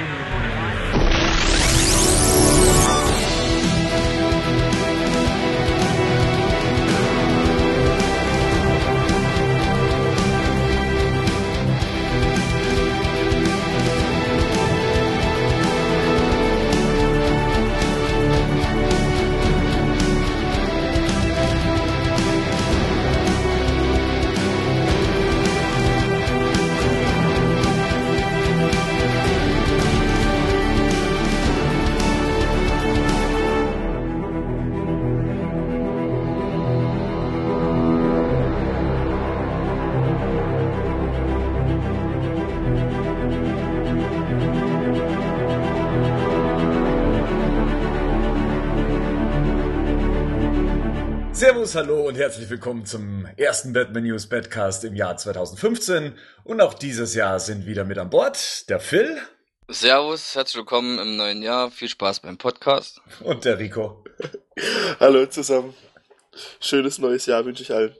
Mm-hmm. Servus, hallo und herzlich willkommen zum ersten Batman News Badcast im Jahr 2015. Und auch dieses Jahr sind wieder mit an Bord der Phil. Servus, herzlich willkommen im neuen Jahr. Viel Spaß beim Podcast. Und der Rico. hallo zusammen. Schönes neues Jahr wünsche ich allen.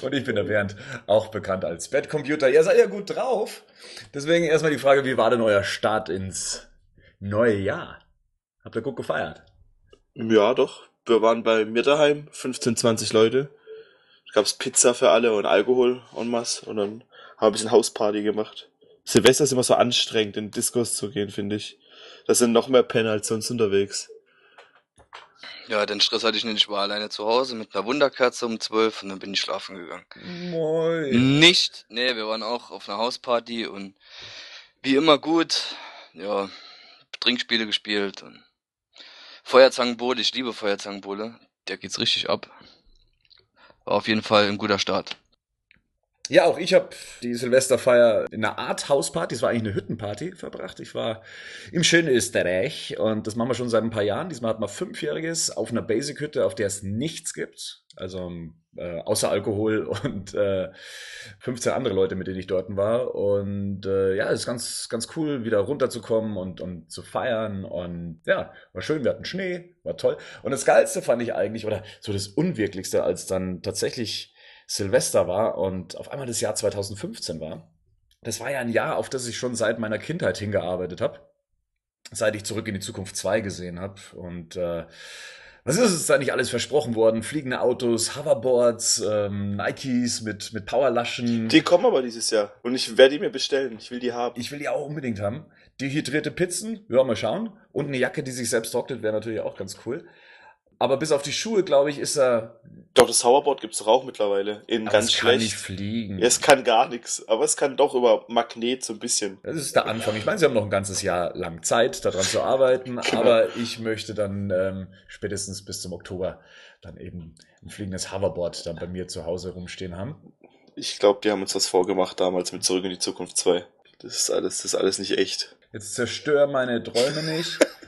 Und ich bin der Bernd, auch bekannt als Bettcomputer. Ihr seid ja gut drauf. Deswegen erstmal die Frage, wie war denn euer Start ins neue Jahr? Habt ihr gut gefeiert? Ja, doch wir waren bei mir daheim, 15, 20 Leute. Da gab's Pizza für alle und Alkohol und was. Und dann haben wir ein bisschen Hausparty gemacht. Silvester ist immer so anstrengend, in Discos zu gehen, finde ich. Da sind noch mehr Penner als sonst unterwegs. Ja, den Stress hatte ich nicht. Ich war alleine zu Hause mit einer Wunderkerze um 12 und dann bin ich schlafen gegangen. Moin. Nicht. Nee, wir waren auch auf einer Hausparty und wie immer gut. Ja, Trinkspiele gespielt und Feuerzangenbowle, ich liebe Feuerzangenbowle. Der geht's richtig ab. War auf jeden Fall ein guter Start. Ja, auch ich habe die Silvesterfeier in einer Art Hausparty, es war eigentlich eine Hüttenparty, verbracht. Ich war im schönen Österreich und das machen wir schon seit ein paar Jahren. Diesmal hat man Fünfjähriges auf einer Basic-Hütte, auf der es nichts gibt. Also äh, außer Alkohol und äh, 15 andere Leute, mit denen ich dort war. Und äh, ja, es ist ganz, ganz cool, wieder runterzukommen und, und zu feiern. Und ja, war schön, wir hatten Schnee, war toll. Und das Geilste fand ich eigentlich, oder so das Unwirklichste, als dann tatsächlich Silvester war und auf einmal das Jahr 2015 war. Das war ja ein Jahr, auf das ich schon seit meiner Kindheit hingearbeitet habe. Seit ich zurück in die Zukunft 2 gesehen habe. Und äh, was ist uns da nicht alles versprochen worden? Fliegende Autos, Hoverboards, ähm, Nikes mit, mit Powerlaschen. Die kommen aber dieses Jahr. Und ich werde die mir bestellen. Ich will die haben. Ich will die auch unbedingt haben. Dehydrierte Pizzen, ja, mal schauen. Und eine Jacke, die sich selbst trocknet, wäre natürlich auch ganz cool. Aber bis auf die Schuhe, glaube ich, ist er. Doch, das Hoverboard gibt's doch auch mittlerweile. In aber ganz es schlecht. kann nicht fliegen. Ja, es kann gar nichts. Aber es kann doch über Magnet so ein bisschen. Das ist der Anfang. Ich meine, sie haben noch ein ganzes Jahr lang Zeit, daran zu arbeiten. Genau. Aber ich möchte dann ähm, spätestens bis zum Oktober dann eben ein fliegendes Hoverboard dann bei mir zu Hause rumstehen haben. Ich glaube, die haben uns was vorgemacht damals mit Zurück in die Zukunft 2. Das ist alles, das ist alles nicht echt. Jetzt zerstör meine Träume nicht.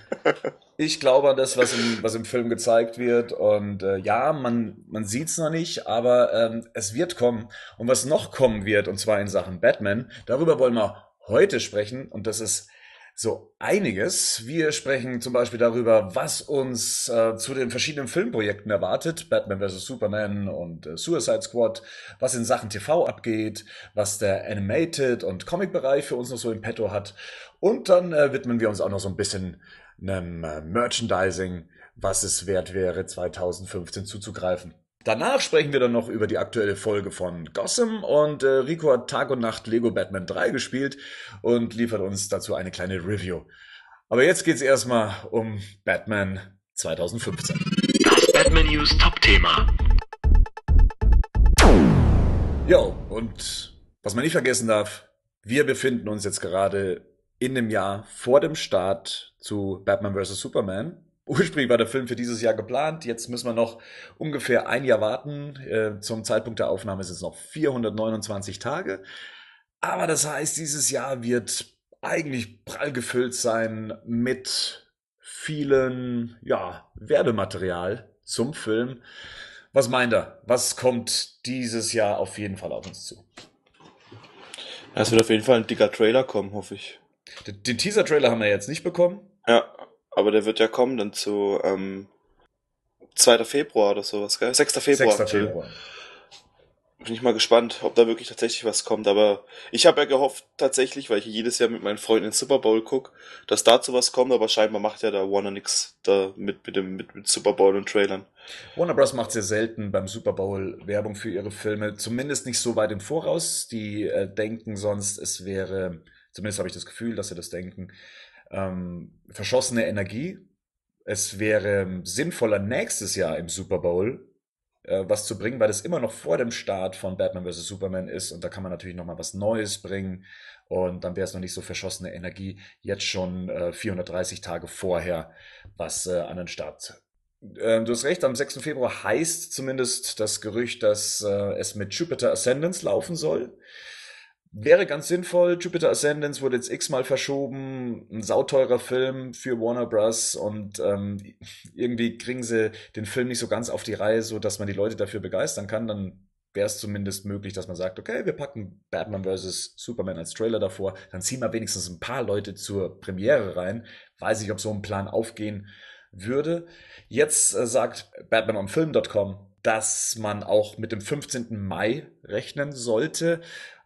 Ich glaube an das, was im, was im Film gezeigt wird. Und äh, ja, man, man sieht es noch nicht, aber ähm, es wird kommen. Und was noch kommen wird, und zwar in Sachen Batman, darüber wollen wir heute sprechen. Und das ist so einiges. Wir sprechen zum Beispiel darüber, was uns äh, zu den verschiedenen Filmprojekten erwartet. Batman vs. Superman und äh, Suicide Squad. Was in Sachen TV abgeht. Was der Animated- und Comic-Bereich für uns noch so im Petto hat. Und dann äh, widmen wir uns auch noch so ein bisschen einem äh, Merchandising, was es wert wäre, 2015 zuzugreifen. Danach sprechen wir dann noch über die aktuelle Folge von Gotham und äh, Rico hat Tag und Nacht Lego Batman 3 gespielt und liefert uns dazu eine kleine Review. Aber jetzt geht's erstmal um Batman 2015. Das Batman News Top-Thema. Jo, und was man nicht vergessen darf, wir befinden uns jetzt gerade in dem Jahr vor dem Start zu Batman vs. Superman. Ursprünglich war der Film für dieses Jahr geplant. Jetzt müssen wir noch ungefähr ein Jahr warten. Äh, zum Zeitpunkt der Aufnahme sind es noch 429 Tage. Aber das heißt, dieses Jahr wird eigentlich prall gefüllt sein mit vielen, ja, Werbematerial zum Film. Was meint er? Was kommt dieses Jahr auf jeden Fall auf uns zu? Es wird auf jeden Fall ein dicker Trailer kommen, hoffe ich. Den, Teaser-Trailer haben wir jetzt nicht bekommen. Ja, aber der wird ja kommen dann zu ähm, 2. Februar oder sowas, gell? 6. Februar. 6. Februar. bin ich mal gespannt, ob da wirklich tatsächlich was kommt. Aber ich habe ja gehofft, tatsächlich, weil ich jedes Jahr mit meinen Freunden in den Super Bowl guck, dass dazu was kommt, aber scheinbar macht ja da Warner nix da mit, mit dem mit, mit Super Bowl und Trailern. Warner Bros. macht sehr selten beim Super Bowl Werbung für ihre Filme, zumindest nicht so weit im Voraus. Die äh, denken sonst, es wäre, zumindest habe ich das Gefühl, dass sie das denken, ähm, verschossene Energie. Es wäre sinnvoller, nächstes Jahr im Super Bowl äh, was zu bringen, weil das immer noch vor dem Start von Batman vs. Superman ist und da kann man natürlich noch mal was Neues bringen und dann wäre es noch nicht so verschossene Energie, jetzt schon äh, 430 Tage vorher was äh, an den Start. Ähm, du hast recht, am 6. Februar heißt zumindest das Gerücht, dass äh, es mit Jupiter Ascendance laufen soll. Wäre ganz sinnvoll. Jupiter Ascendance wurde jetzt x-mal verschoben. Ein sauteurer Film für Warner Bros. Und ähm, irgendwie kriegen sie den Film nicht so ganz auf die Reihe, so dass man die Leute dafür begeistern kann. Dann wäre es zumindest möglich, dass man sagt, okay, wir packen Batman vs. Superman als Trailer davor. Dann ziehen wir wenigstens ein paar Leute zur Premiere rein. Weiß ich, ob so ein Plan aufgehen würde. Jetzt äh, sagt BatmanOnFilm.com, dass man auch mit dem 15. Mai rechnen sollte.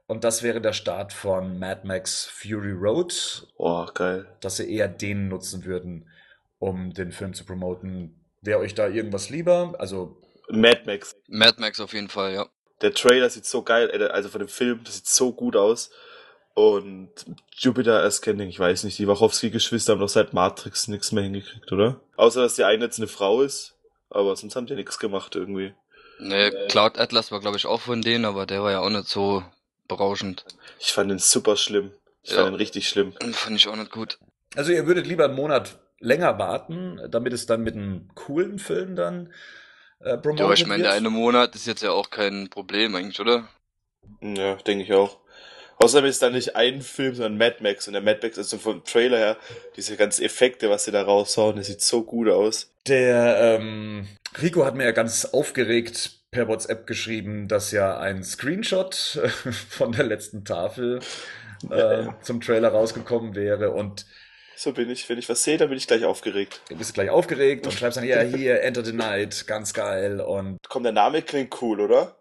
Und das wäre der Start von Mad Max Fury Road. Oh, geil. Dass sie eher den nutzen würden, um den Film zu promoten. Wäre euch da irgendwas lieber? Also. Mad Max. Mad Max auf jeden Fall, ja. Der Trailer sieht so geil, äh, also von dem Film, das sieht so gut aus. Und Jupiter Ascending, ich weiß nicht, die Wachowski-Geschwister haben doch seit Matrix nichts mehr hingekriegt, oder? Außer, dass die eine jetzt eine Frau ist. Aber sonst haben die nichts gemacht irgendwie. Nee, Cloud Atlas war glaube ich auch von denen, aber der war ja auch nicht so berauschend. Ich fand den super schlimm. Ich Ja. fand den richtig schlimm. Fand ich auch nicht gut. Also ihr würdet lieber einen Monat länger warten, damit es dann mit einem coolen Film dann äh, promotet Ja, aber ich meine, der wird? eine Monat ist jetzt ja auch kein Problem eigentlich, oder? Ja, denke ich auch. Außerdem ist da nicht ein Film, sondern Mad Max. Und der Mad Max ist so vom Trailer her, diese ganzen Effekte, was sie da raushauen, das sieht so gut aus. Der ähm, Rico hat mir ja ganz aufgeregt per WhatsApp geschrieben, dass ja ein Screenshot äh, von der letzten Tafel äh, zum Trailer rausgekommen wäre und So bin ich. Wenn ich was sehe, dann bin ich gleich aufgeregt. du bist gleich aufgeregt und schreibst dann, ja, hier, Enter the Night, ganz geil und Komm, der Name klingt cool, oder?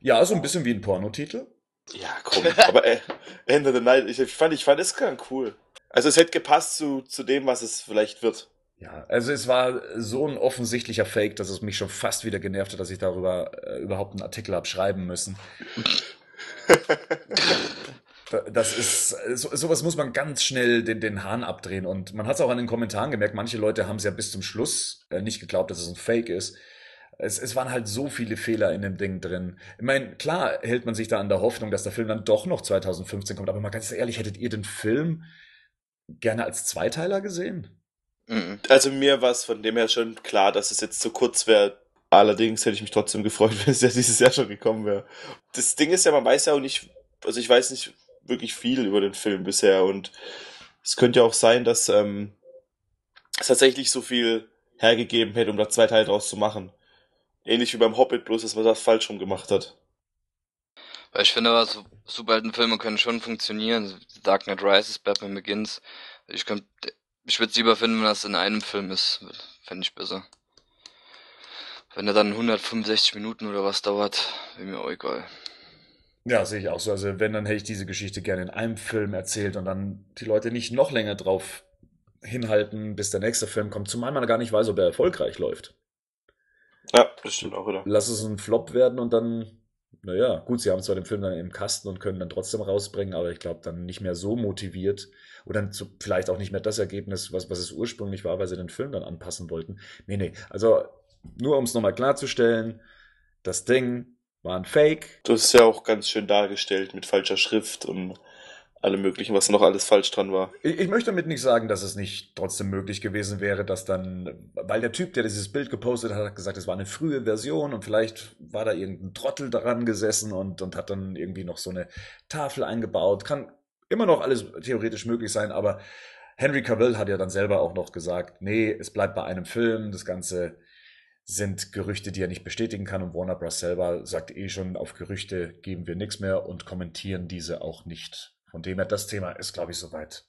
ja, so ein bisschen wie ein Pornotitel. Ja, komm. Aber äh, of the Night, ich fand, ich fand es klang cool. Also es hätte gepasst zu, zu dem, was es vielleicht wird. Ja, also es war so ein offensichtlicher Fake, dass es mich schon fast wieder genervt hat, dass ich darüber äh, überhaupt einen Artikel hab schreiben müssen. Da- Das ist, so, sowas muss man ganz schnell den, den Hahn abdrehen. Und man hat es auch an den Kommentaren gemerkt, manche Leute haben es ja bis zum Schluss äh, nicht geglaubt, dass es ein Fake ist. Es, es waren halt so viele Fehler in dem Ding drin. Ich meine, klar hält man sich da an der Hoffnung, dass der Film dann doch noch 2015 kommt, aber mal ganz ehrlich, hättet ihr den Film gerne als Zweiteiler gesehen? Mhm. Also mir war es von dem her schon klar, dass es jetzt zu kurz wäre. Allerdings hätte ich mich trotzdem gefreut, wenn es ja dieses Jahr schon gekommen wäre. Das Ding ist ja, man weiß ja auch nicht, also ich weiß nicht wirklich viel über den Film bisher und es könnte ja auch sein, dass ähm, es tatsächlich so viel hergegeben hätte, um da zwei Teile draus zu machen. Ähnlich wie beim Hobbit, bloß dass man das falsch rum gemacht hat. Weil ich finde, aber so Superheldenfilme können schon funktionieren. Dark Knight Rises, Batman Begins. Ich könnte, ich würde es lieber finden, wenn das in einem Film ist. Fände ich besser. Wenn er dann 165 Minuten oder was dauert, wäre mir auch egal. Ja, sehe ich auch so. Also wenn, dann hätte ich diese Geschichte gerne in einem Film erzählt und dann die Leute nicht noch länger drauf hinhalten, bis der nächste Film kommt, zumal man gar nicht weiß, ob er erfolgreich läuft. Ja, das stimmt auch wieder. Lass es ein Flop werden und dann, naja, gut, sie haben zwar den Film dann im Kasten und können dann trotzdem rausbringen, aber ich glaube dann nicht mehr so motiviert oder zu, vielleicht auch nicht mehr das Ergebnis, was, was es ursprünglich war, weil sie den Film dann anpassen wollten. Nee, nee, also nur um es nochmal klarzustellen, das Ding war ein Fake, hast es ja auch ganz schön dargestellt mit falscher Schrift und allem möglichen, was noch alles falsch dran war. Ich, ich möchte damit nicht sagen, dass es nicht trotzdem möglich gewesen wäre, dass dann, weil der Typ, der dieses Bild gepostet hat, hat gesagt, es war eine frühe Version und vielleicht war da irgendein Trottel daran gesessen und, und hat dann irgendwie noch so eine Tafel eingebaut. Kann immer noch alles theoretisch möglich sein, aber Henry Cavill hat ja dann selber auch noch gesagt, nee, es bleibt bei einem Film, das Ganze sind Gerüchte, die er nicht bestätigen kann und Warner Bros. selber sagt eh schon, auf Gerüchte geben wir nichts mehr und kommentieren diese auch nicht. Von dem her, das Thema ist, glaube ich, soweit.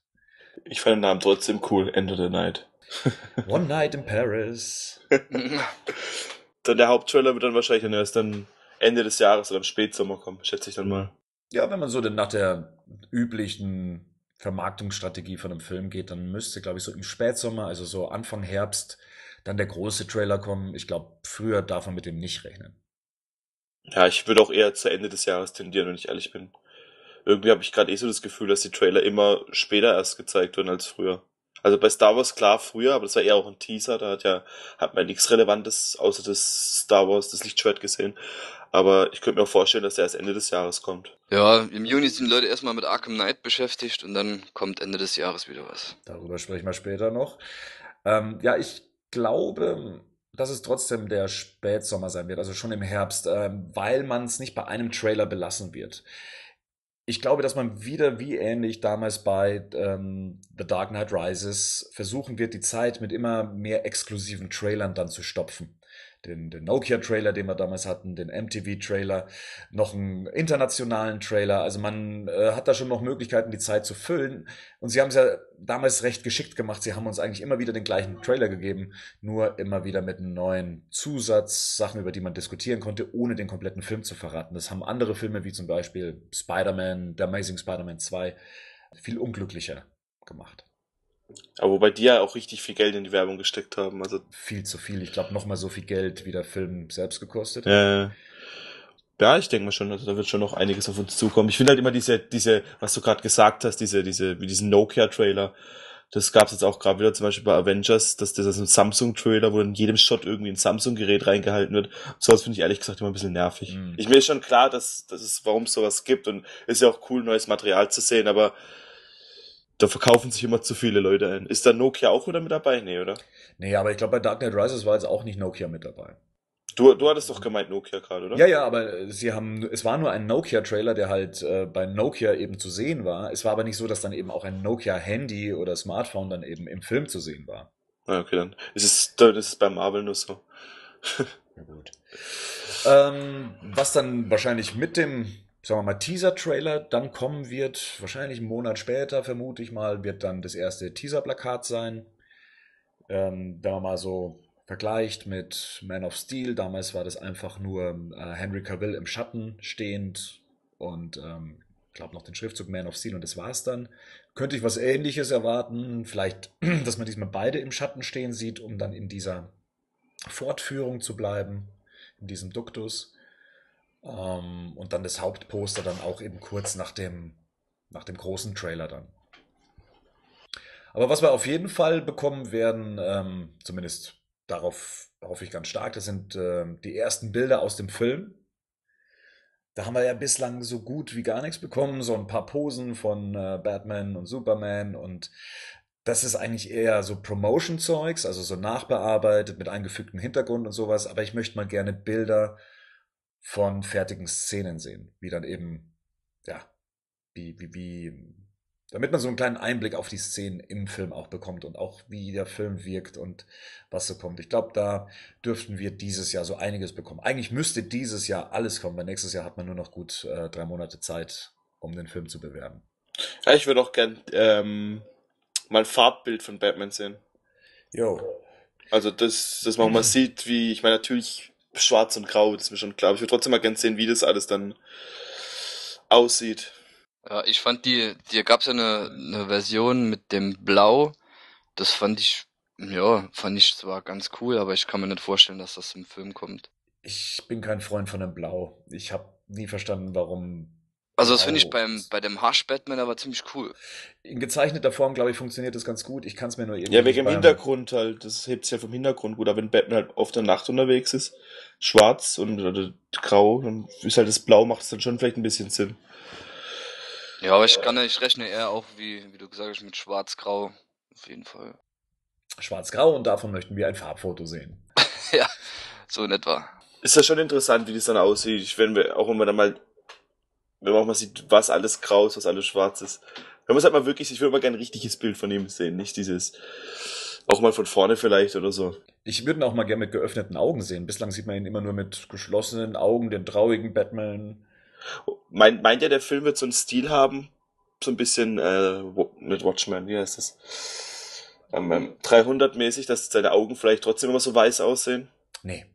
Ich fand den Namen trotzdem cool, End of the Night. One Night in Paris. Dann der Haupttrailer wird dann wahrscheinlich dann erst dann Ende des Jahres oder im Spätsommer kommen, schätze ich dann mal. Ja, wenn man so denn nach der üblichen Vermarktungsstrategie von einem Film geht, dann müsste, glaube ich, so im Spätsommer, also so Anfang Herbst, dann der große Trailer kommen. Ich glaube, früher darf man mit dem nicht rechnen. Ja, ich würde auch eher zu Ende des Jahres tendieren, wenn ich ehrlich bin. Irgendwie habe ich gerade eh so das Gefühl, dass die Trailer immer später erst gezeigt werden als früher. Also bei Star Wars klar früher, aber das war eher auch ein Teaser, da hat ja hat man nichts Relevantes außer das Star Wars, das Lichtschwert gesehen. Aber ich könnte mir auch vorstellen, dass der erst Ende des Jahres kommt. Ja, im Juni sind die Leute erstmal mit Arkham Knight beschäftigt und dann kommt Ende des Jahres wieder was. Darüber sprechen wir später noch. Ähm, ja, ich glaube, dass es trotzdem der Spätsommer sein wird, also schon im Herbst, ähm, weil man es nicht bei einem Trailer belassen wird. Ich glaube, dass man wieder wie ähnlich damals bei ähm, The Dark Knight Rises versuchen wird, die Zeit mit immer mehr exklusiven Trailern dann zu stopfen den, den Nokia-Trailer, den wir damals hatten, den MTV-Trailer, noch einen internationalen Trailer. Also man äh, hat da schon noch Möglichkeiten, die Zeit zu füllen. Und sie haben es ja damals recht geschickt gemacht. Sie haben uns eigentlich immer wieder den gleichen Trailer gegeben, nur immer wieder mit neuen Zusatzsachen, über die man diskutieren konnte, ohne den kompletten Film zu verraten. Das haben andere Filme wie zum Beispiel Spider-Man, The Amazing Spider-Man 2 viel unglücklicher gemacht. Aber wobei die ja auch richtig viel Geld in die Werbung gesteckt haben. Also viel zu viel. Ich glaube, nochmal so viel Geld wie der Film selbst gekostet. Äh, ja, ich denke mal schon, also da wird schon noch einiges auf uns zukommen. Ich finde halt immer diese, diese, was du gerade gesagt hast, diese, diese, wie diesen Nokia-Trailer. Das gab's jetzt auch gerade wieder zum Beispiel bei Avengers, dass das ist ein Samsung-Trailer, wo in jedem Shot irgendwie ein Samsung-Gerät reingehalten wird. So was finde ich ehrlich gesagt immer ein bisschen nervig. Mhm. Ich mir ist schon klar, dass, dass es, warum es sowas gibt und ist ja auch cool, neues Material zu sehen, aber da verkaufen sich immer zu viele Leute ein. Ist da Nokia auch wieder mit dabei? Nee, oder? Nee, aber ich glaube, bei Dark Knight Rises war jetzt auch nicht Nokia mit dabei. Du, du hattest doch gemeint Nokia gerade, oder? Ja, ja, aber äh, sie haben, es war nur ein Nokia-Trailer, der halt äh, bei Nokia eben zu sehen war. Es war aber nicht so, dass dann eben auch ein Nokia-Handy oder Smartphone dann eben im Film zu sehen war. Ja, okay, dann ist es, dann ist es bei Marvel nur so. Ja, gut. Ähm, was dann wahrscheinlich mit dem, sagen wir mal, Teaser-Trailer dann kommen wird, wahrscheinlich einen Monat später, vermute ich mal, wird dann das erste Teaser-Plakat sein. Ähm, man mal so vergleicht mit Man of Steel, damals war das einfach nur äh, Henry Cavill im Schatten stehend und ähm, ich glaube noch den Schriftzug Man of Steel und das war's dann. Könnte ich was ähnliches erwarten, vielleicht, dass man diesmal beide im Schatten stehen sieht, um dann in dieser Fortführung zu bleiben, in diesem Duktus. Ähm, und dann das Hauptposter dann auch eben kurz nach dem, nach dem großen Trailer dann. Aber was wir auf jeden Fall bekommen werden, ähm, zumindest darauf hoffe ich ganz stark, das sind ähm, die ersten Bilder aus dem Film. Da haben wir ja bislang so gut wie gar nichts bekommen, so ein paar Posen von äh, Batman und Superman und das ist eigentlich eher so Promotion-Zeugs, also so nachbearbeitet mit eingefügtem Hintergrund und sowas, aber ich möchte mal gerne Bilder von fertigen Szenen sehen, wie dann eben, ja, wie, wie, wie, damit man so einen kleinen Einblick auf die Szenen im Film auch bekommt und auch wie der Film wirkt und was so kommt. Ich glaube, da dürften wir dieses Jahr so einiges bekommen. Eigentlich müsste dieses Jahr alles kommen, weil nächstes Jahr hat man nur noch gut äh, drei Monate Zeit, um den Film zu bewerben. Ja, ich würde auch gern ähm, mal ein Farbbild von Batman sehen. Jo. Also das, dass man mal sieht, wie, ich meine natürlich schwarz und grau, das ist mir schon klar. Aber ich würde trotzdem mal gern sehen, wie das alles dann aussieht. Ja, ich fand die, die gab's ja eine, eine Version mit dem Blau. Das fand ich, ja, fand ich zwar ganz cool, aber ich kann mir nicht vorstellen, dass das im Film kommt. Ich bin kein Freund von dem Blau. Ich habe nie verstanden, warum. Also das finde ich Blau beim, bei dem Hush Batman aber ziemlich cool. In gezeichneter Form, glaube ich, funktioniert das ganz gut. Ich kann es mir nur irgendwie Ja, wegen dem Hintergrund halt. Das hebt sich ja vom Hintergrund gut. Aber wenn Batman halt auf der Nacht unterwegs ist, schwarz und oder grau, dann ist halt das Blau, macht es dann schon vielleicht ein bisschen Sinn. Ja, aber ich kann, ich rechne eher auch, wie, wie du gesagt hast, mit Schwarz-Grau. Auf jeden Fall. Schwarz-Grau und davon möchten wir ein Farbfoto sehen. ja, so in etwa. Ist ja schon interessant, wie das dann aussieht. Ich, wenn wir, auch wenn man dann mal, wenn man auch mal sieht, was alles grau ist, was alles schwarz ist. Wenn man es halt mal wirklich, ich würde mal gerne ein richtiges Bild von ihm sehen, nicht dieses, auch mal von vorne vielleicht oder so. Ich würde ihn auch mal gerne mit geöffneten Augen sehen. Bislang sieht man ihn immer nur mit geschlossenen Augen, den traurigen Batman. Meint, meint ihr, der Film wird so einen Stil haben? So ein bisschen, äh, mit Watchmen, wie heißt das? Ähm, ähm, 300-mäßig, dass seine Augen vielleicht trotzdem immer so weiß aussehen? Nee.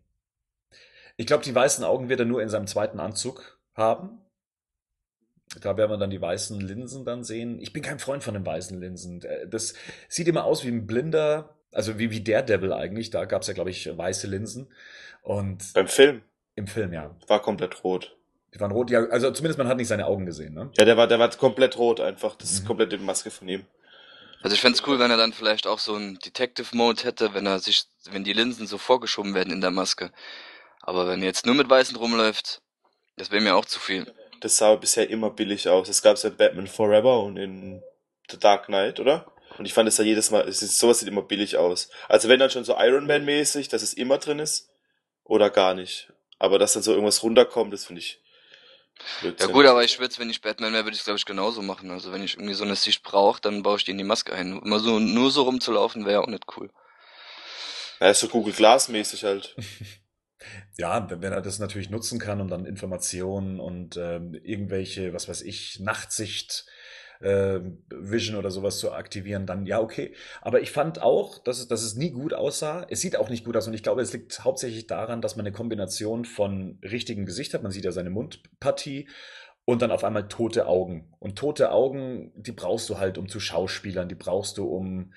Ich glaube, die weißen Augen wird er nur in seinem zweiten Anzug haben. Da werden wir dann die weißen Linsen dann sehen. Ich bin kein Freund von den weißen Linsen. Äh, Das sieht immer aus wie ein blinder, also wie, wie Daredevil eigentlich. Da gab es ja, glaube ich, weiße Linsen. Und Beim Film im Film, ja. war komplett rot. Die waren rot. Ja, also zumindest man hat nicht seine Augen gesehen, ne? Ja, der war, der war komplett rot einfach. Das ist Mhm. komplett die Maske von ihm. Also ich fänd's cool, wenn er dann vielleicht auch so einen Detective-Mode hätte, wenn er sich, wenn die Linsen so vorgeschoben werden in der Maske. Aber wenn er jetzt nur mit Weißen rumläuft, das wäre mir auch zu viel. Das sah bisher immer billig aus. Das gab's ja in Batman Forever und in The Dark Knight, oder? Und ich fand es ja jedes Mal, es ist, sowas sieht immer billig aus. Also wenn dann schon so Iron Man mäßig, dass es immer drin ist, oder gar nicht. Aber dass dann so irgendwas runterkommt, das finde ich Ja Blödsinn. gut, aber ich würde wenn ich Batman wäre, würde ich glaube ich genauso machen. Also wenn ich irgendwie so eine Sicht brauche, dann baue ich die in die Maske ein. Immer so, nur so rumzulaufen wäre auch nicht cool. Ja, ist so Google Glass mäßig halt. Ja, wenn er das natürlich nutzen kann, um dann Informationen und ähm, irgendwelche, was weiß ich, Nachtsicht, äh, Vision oder sowas zu aktivieren, dann ja, okay. Aber ich fand auch, dass es, dass es nie gut aussah. Es sieht auch nicht gut aus und ich glaube, es liegt hauptsächlich daran, dass man eine Kombination von richtigem Gesicht hat. Man sieht ja seine Mundpartie und dann auf einmal tote Augen. Und tote Augen, die brauchst du halt, um zu Schauspielern, die brauchst du, um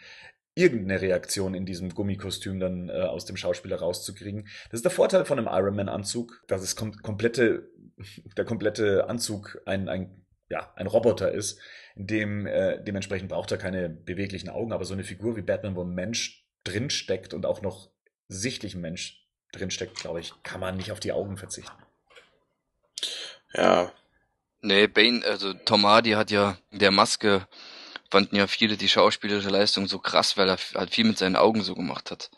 irgendeine Reaktion in diesem Gummikostüm dann äh, aus dem Schauspieler rauszukriegen. Das ist der Vorteil von einem Iron Man Anzug, dass es kom komplette, der komplette Anzug ein, ein, ja, ein Roboter ist, in dem äh, dementsprechend braucht er keine beweglichen Augen, aber so eine Figur wie Batman, wo ein Mensch drinsteckt und auch noch sichtlich ein Mensch drinsteckt, glaube ich, kann man nicht auf die Augen verzichten. Ja, Nee, Bane, also Tom Hardy hat ja der Maske, fanden ja viele die schauspielerische Leistung so krass, weil er halt viel mit seinen Augen so gemacht hat.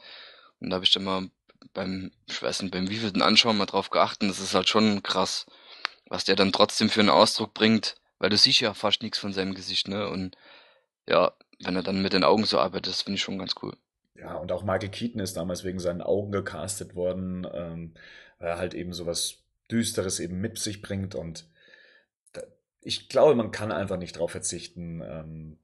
Und da habe ich dann mal beim, ich weiß nicht, beim wievielten Anschauen mal drauf geachtet, das ist halt schon krass, was der dann trotzdem für einen Ausdruck bringt, weil du siehst ja fast nichts von seinem Gesicht, ne? Und ja, wenn er dann mit den Augen so arbeitet, das finde ich schon ganz cool. Ja, und auch Michael Keaton ist damals wegen seinen Augen gecastet worden, ähm, weil er halt eben sowas Düsteres eben mit sich bringt und ich glaube, man kann einfach nicht darauf verzichten, ähm,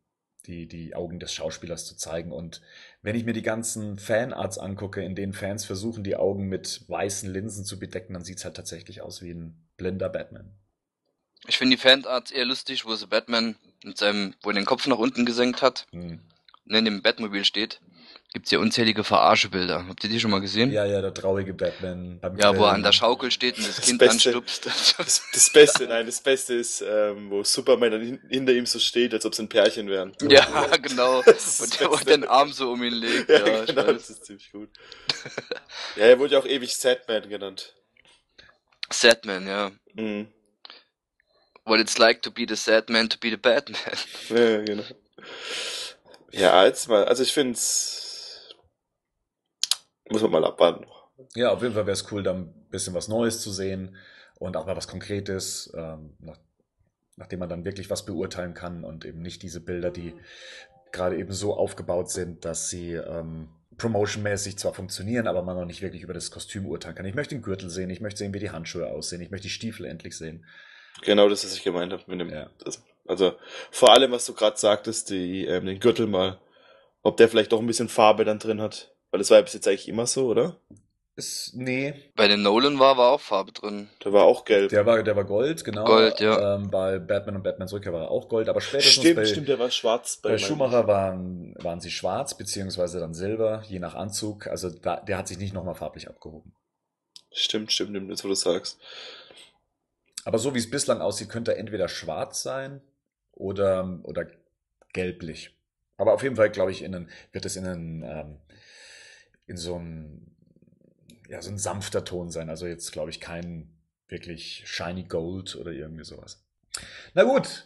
die, die Augen des Schauspielers zu zeigen. Und wenn ich mir die ganzen Fanarts angucke, in denen Fans versuchen, die Augen mit weißen Linsen zu bedecken, dann sieht's halt tatsächlich aus wie ein blinder Batman. Ich finde die Fanarts eher lustig, wo sie Batman mit seinem, wo er den Kopf nach unten gesenkt hat, Hm. und in dem Batmobil steht, gibt's ja unzählige Verarschebilder. Habt ihr die schon mal gesehen? Ja, ja, der traurige Batman. beim Ja, wo er an der Schaukel steht und das, Das Kind Beste. anstupst. das, das Beste, nein, das Beste ist, ähm, wo Superman dann hin, hinter ihm so steht, als ob es ein Pärchen wären. ja, genau. Das ist Und der und Beste. den Arm so um ihn legt. Ja, Ja, ich genau, weiß. das ist ziemlich gut. ja, er wurde ja auch ewig Sadman genannt. Sadman, ja. Mhm. What it's like to be the sad man, to be the Batman. Ja, genau. Ja, jetzt mal, also ich find's, muss man mal abwarten. Ja, auf jeden Fall wäre es cool, da ein bisschen was Neues zu sehen und auch mal was Konkretes, ähm, nach, nachdem man dann wirklich was beurteilen kann und eben nicht diese Bilder, die gerade eben so aufgebaut sind, dass sie ähm, promotionmäßig zwar funktionieren, aber man noch nicht wirklich über das Kostüm urteilen kann. Ich möchte den Gürtel sehen, ich möchte sehen, wie die Handschuhe aussehen, ich möchte die Stiefel endlich sehen. Genau das, was ich gemeint habe mit dem, Ja. also vor allem, was du gerade sagtest, die, ähm, den Gürtel mal, ob der vielleicht auch ein bisschen Farbe dann drin hat. Weil das war ja bis jetzt eigentlich immer so, oder? Ist, nee, Bei den Nolan war, war auch Farbe drin. Der war auch gelb. der war, der war Gold, genau. Gold, ja. Ähm, bei Batman und Batmans Rückkehr war er auch Gold, aber spätestens stimmt, bei, stimmt, der war schwarz Bei meinem- Schumacher waren, waren sie schwarz, beziehungsweise dann silber, je nach Anzug. Also da, der hat sich nicht nochmal farblich abgehoben. Stimmt, stimmt, stimmt, jetzt wo du sagst. Aber so wie es bislang aussieht, könnte er entweder schwarz sein oder, oder gelblich. Aber auf jeden Fall, glaube ich, innen wird es in, einen, ähm, in so ein, ja, so ein sanfter Ton sein. Also jetzt, glaube ich, kein wirklich shiny Gold oder irgendwie sowas. Na gut,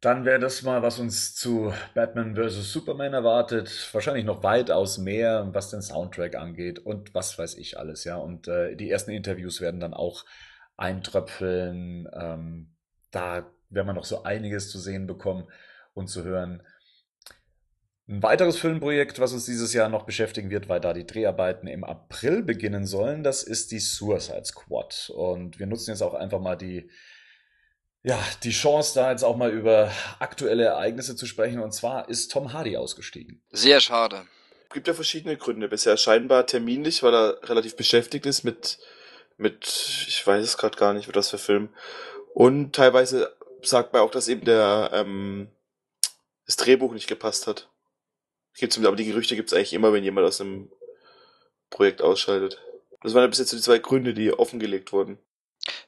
dann wäre das mal, was uns zu Batman vs. Superman erwartet. Wahrscheinlich noch weitaus mehr, was den Soundtrack angeht und was weiß ich alles, ja. Und äh, die ersten Interviews werden dann auch eintröpfeln. Ähm, da werden wir noch so einiges zu sehen bekommen und zu hören. Ein weiteres Filmprojekt, was uns dieses Jahr noch beschäftigen wird, weil da die Dreharbeiten im April beginnen sollen, das ist die Suicide Squad. Und wir nutzen jetzt auch einfach mal die, ja, die Chance, da jetzt auch mal über aktuelle Ereignisse zu sprechen. Und zwar ist Tom Hardy ausgestiegen. Sehr schade. gibt ja verschiedene Gründe. Bisher scheinbar terminlich, weil er relativ beschäftigt ist mit Mit, ich weiß es gerade gar nicht, mit was für Film. Und teilweise sagt man auch, dass eben der ähm, das Drehbuch nicht gepasst hat. Gibt's, aber die Gerüchte gibt's eigentlich immer, wenn jemand aus einem Projekt ausscheidet. Das waren ja bis jetzt so die zwei Gründe, die offengelegt wurden.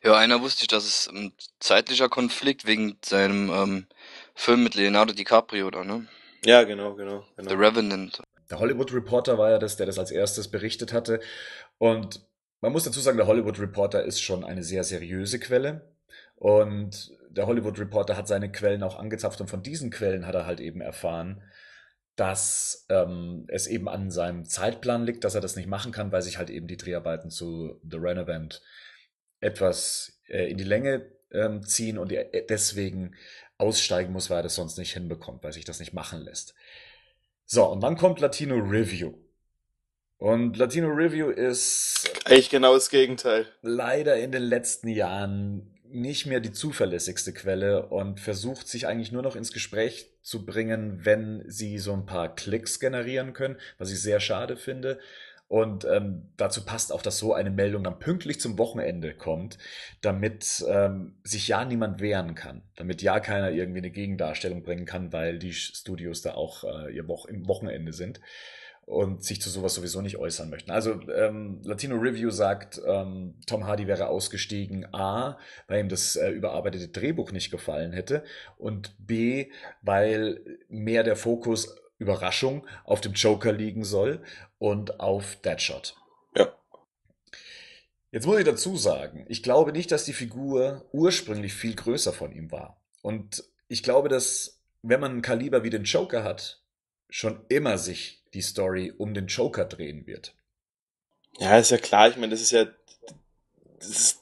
Ja, einer wusste ich, dass es ein zeitlicher Konflikt wegen seinem ähm, Film mit Leonardo DiCaprio da, ne? Ja, genau, genau. The genau. Revenant. Der Hollywood Reporter war ja das, der das als erstes berichtet hatte. Und man muss dazu sagen, der Hollywood Reporter ist schon eine sehr seriöse Quelle. Und der Hollywood Reporter hat seine Quellen auch angezapft und von diesen Quellen hat er halt eben erfahren, dass ähm, es eben an seinem Zeitplan liegt, dass er das nicht machen kann, weil sich halt eben die Dreharbeiten zu The Renovant etwas äh, in die Länge ähm, ziehen und er deswegen aussteigen muss, weil er das sonst nicht hinbekommt, weil sich das nicht machen lässt. So, und dann kommt Latino Review. Und Latino Review ist Eigentlich genau das Gegenteil. leider in den letzten Jahren nicht mehr die zuverlässigste Quelle und versucht sich eigentlich nur noch ins Gespräch zu bringen, wenn sie so ein paar Klicks generieren können, was ich sehr schade finde. Und ähm, dazu passt auch, dass so eine Meldung dann pünktlich zum Wochenende kommt, damit ähm, sich ja niemand wehren kann, damit ja keiner irgendwie eine Gegendarstellung bringen kann, weil die Studios da auch äh, ihr Wo im Wochenende sind und sich zu sowas sowieso nicht äußern möchten. Also ähm, Latino Review sagt, ähm, Tom Hardy wäre ausgestiegen, a, weil ihm das äh, überarbeitete Drehbuch nicht gefallen hätte und b, weil mehr der Fokus Überraschung auf dem Joker liegen soll und auf Deadshot. Ja. Jetzt muss ich dazu sagen, ich glaube nicht, dass die Figur ursprünglich viel größer von ihm war. Und ich glaube, dass wenn man ein Kaliber wie den Joker hat, schon immer sich die Story um den Joker drehen wird. Ja, ist ja klar. Ich meine, das ist ja das ist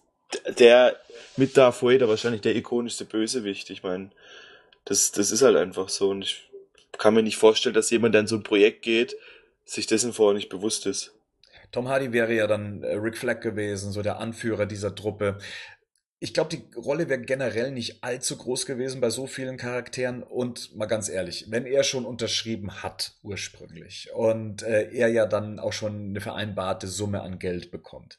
der mit Darth Vader wahrscheinlich der ikonischste Bösewicht. Ich meine, das, das ist halt einfach so. Und ich kann mir nicht vorstellen, dass jemand, der in so ein Projekt geht, sich dessen vorher nicht bewusst ist. Tom Hardy wäre ja dann äh, Rick Flag gewesen, so der Anführer dieser Truppe. Ich glaube, die Rolle wäre generell nicht allzu groß gewesen bei so vielen Charakteren. Und mal ganz ehrlich, wenn er schon unterschrieben hat ursprünglich und äh, er ja dann auch schon eine vereinbarte Summe an Geld bekommt,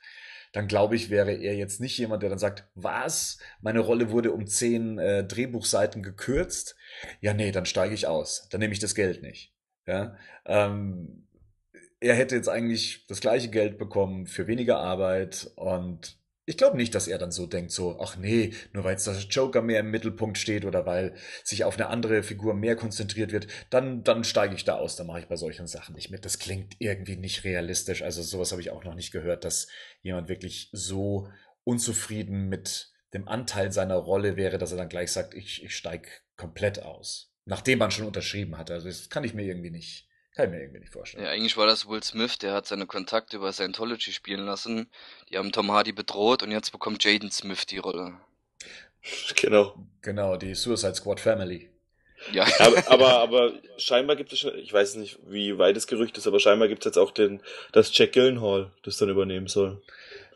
dann glaube ich, wäre er jetzt nicht jemand, der dann sagt, was? Meine Rolle wurde um zehn äh, Drehbuchseiten gekürzt. Ja, nee, dann steige ich aus. Dann nehme ich das Geld nicht. Ja, ähm, er hätte jetzt eigentlich das gleiche Geld bekommen für weniger Arbeit und ich glaube nicht, dass er dann so denkt, so, ach nee, nur weil jetzt der Joker mehr im Mittelpunkt steht oder weil sich auf eine andere Figur mehr konzentriert wird, dann, dann steige ich da aus, dann mache ich bei solchen Sachen nicht mit. Das klingt irgendwie nicht realistisch. Also sowas habe ich auch noch nicht gehört, dass jemand wirklich so unzufrieden mit dem Anteil seiner Rolle wäre, dass er dann gleich sagt, ich, ich steige komplett aus. Nachdem man schon unterschrieben hat. Also das kann ich mir irgendwie nicht, kann ich mir irgendwie nicht vorstellen. Ja, eigentlich war das Will Smith, der hat seine Kontakte über Scientology spielen lassen. Die haben Tom Hardy bedroht und jetzt bekommt Jaden Smith die Rolle. Genau. Genau, die Suicide Squad Family. Ja, Aber, aber, aber scheinbar gibt es schon, ich weiß nicht, wie weit das Gerücht ist, aber scheinbar gibt es jetzt auch den, dass Jack Gyllenhaal das dann übernehmen soll.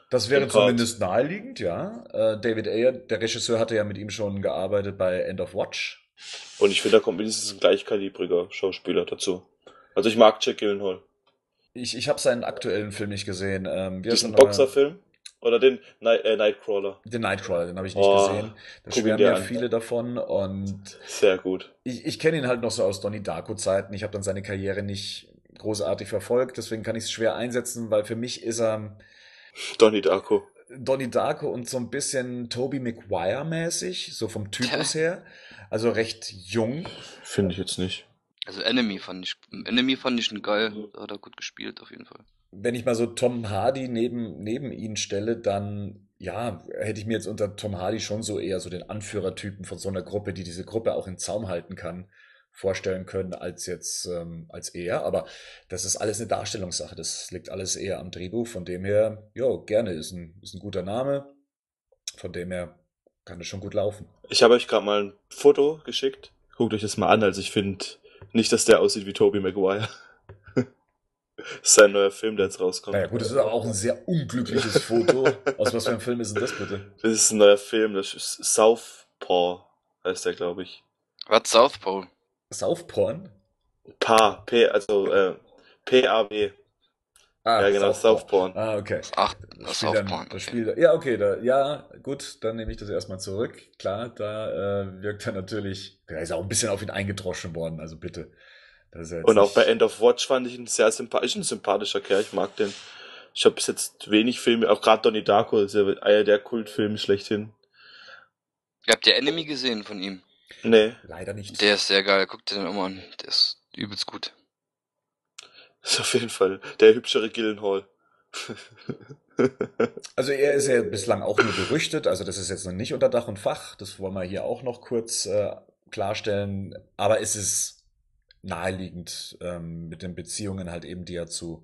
Das wäre zumindest naheliegend, ja. Äh, David Ayer, der Regisseur, hatte ja mit ihm schon gearbeitet bei End of Watch. Und ich finde, da kommt mindestens ein gleichkalibriger Schauspieler dazu. Also ich mag Jack Gyllenhaal. Ich, ich habe seinen aktuellen Film nicht gesehen. Ähm, Diesen er? Boxerfilm? Oder den Night, äh, Nightcrawler. Den Nightcrawler, den habe ich nicht Oh, gesehen. Da schwärmen ja an. viele davon und Sehr gut. ich, ich kenne ihn halt noch so aus Donnie Darko Zeiten. Ich habe dann seine Karriere nicht großartig verfolgt, deswegen kann ich es schwer einsetzen, weil für mich ist er Donnie Darko. Donnie Darko und so ein bisschen Toby Maguire mäßig, so vom Typus her. Also recht jung. Finde ich jetzt nicht. Also Enemy fand ich, Enemy fand ich einen geil, da hat er gut gespielt auf jeden Fall. Wenn ich mal so Tom Hardy neben, neben ihn stelle, dann ja, hätte ich mir jetzt unter Tom Hardy schon so eher so den Anführertypen von so einer Gruppe, die diese Gruppe auch in Zaum halten kann, vorstellen können, als jetzt ähm, als er. Aber das ist alles eine Darstellungssache. Das liegt alles eher am Drehbuch. Von dem her, ja, gerne, ist ein, ist ein guter Name. Von dem her kann es schon gut laufen. Ich habe euch gerade mal ein Foto geschickt. Guckt euch das mal an. Also ich finde nicht, dass der aussieht wie Tobey Maguire. das ist sein neuer Film, der jetzt rauskommt. Naja, gut, das ist aber auch ein sehr unglückliches Foto. Aus was für einem Film ist denn das bitte? Das ist ein neuer Film, das ist Southpaw, heißt der, glaube ich. Was Southpaw? Southporn? Pa, P, also äh, P-A-W. Ah, ja, genau, Southpaw. Southpawn. Ah, okay. Ach, Das das Spiel dann, Southpawn. das Okay. Spiel, ja, okay, da, ja, gut, dann nehme ich das erstmal zurück. Klar, da äh, wirkt er natürlich, der ist auch ein bisschen auf ihn eingedroschen worden, also bitte. Und auch bei End of Watch fand ich ihn sehr sympathisch, ein sympathischer Kerl, ich mag den. Ich habe bis jetzt wenig Filme, auch gerade Donnie Darko ist ja einer der Kultfilme schlechthin. Ihr habt ja Enemy gesehen von ihm. Nee, leider nicht. Der ist sehr geil. Guckt dir den immer an. Der ist übelst gut. Ist auf jeden Fall der hübschere Gillenhall. Also er ist ja bislang auch nur gerüchtet, also das ist jetzt noch nicht unter Dach und Fach, das wollen wir hier auch noch kurz äh, klarstellen, aber es ist naheliegend ähm, mit den Beziehungen halt eben, die er zu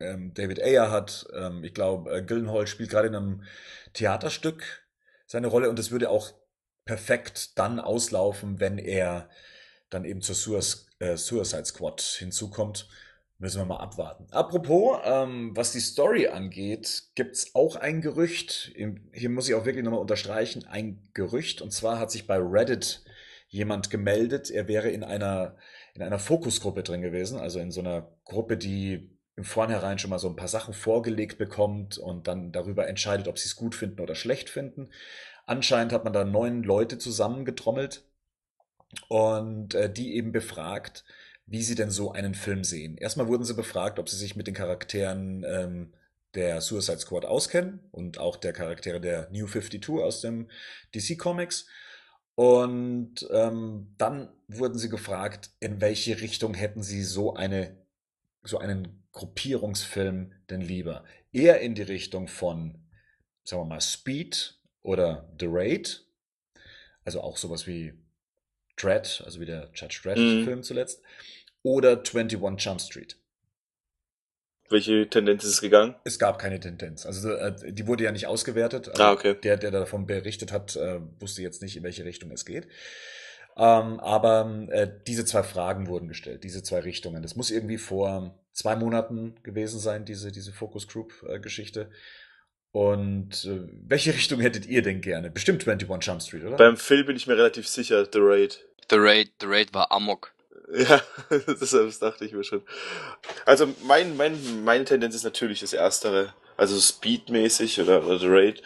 ähm, David Ayer hat. Ähm, ich glaube, äh, Gyllenhaal spielt gerade in einem Theaterstück seine Rolle und es würde auch perfekt dann auslaufen, wenn er dann eben zur Suic- äh, Suicide Squad hinzukommt. Müssen wir mal abwarten. Apropos, ähm, was die Story angeht, gibt's auch ein Gerücht. Hier muss ich auch wirklich nochmal unterstreichen, ein Gerücht. Und zwar hat sich bei Reddit jemand gemeldet, er wäre in einer, in einer Fokusgruppe drin gewesen, also in so einer Gruppe, die im Vornherein schon mal so ein paar Sachen vorgelegt bekommt und dann darüber entscheidet, ob sie es gut finden oder schlecht finden. Anscheinend hat man da neun Leute zusammengetrommelt und äh, die eben befragt, wie sie denn so einen Film sehen. Erstmal wurden sie befragt, ob sie sich mit den Charakteren ähm, der Suicide Squad auskennen und auch der Charaktere der New 52 aus dem DC Comics. Und ähm, dann wurden sie gefragt, in welche Richtung hätten sie so eine so einen Gruppierungsfilm denn lieber? Eher in die Richtung von, sagen wir mal, Speed oder The Raid, also auch sowas wie Dread, also wie der Judge Mhm. Dredd-Film zuletzt, oder 21 Jump Street. Welche Tendenz ist es gegangen? Es gab keine Tendenz. Also äh, die wurde ja nicht ausgewertet. Also Ah, okay. Der, der davon berichtet hat, äh, wusste jetzt nicht, in welche Richtung es geht. Ähm, aber äh, diese zwei Fragen wurden gestellt, diese zwei Richtungen. Das muss irgendwie vor zwei Monaten gewesen sein, diese, diese Focus Group-Geschichte. Und äh, welche Richtung hättet ihr denn gerne? Bestimmt 21 Jump Street, oder? Beim Film bin ich mir relativ sicher, The Raid. The Raid, The Raid war Amok. Ja, das, das dachte ich mir schon. Also mein, mein, meine Tendenz ist natürlich das Erstere. Also Speedmäßig oder, oder The Raid.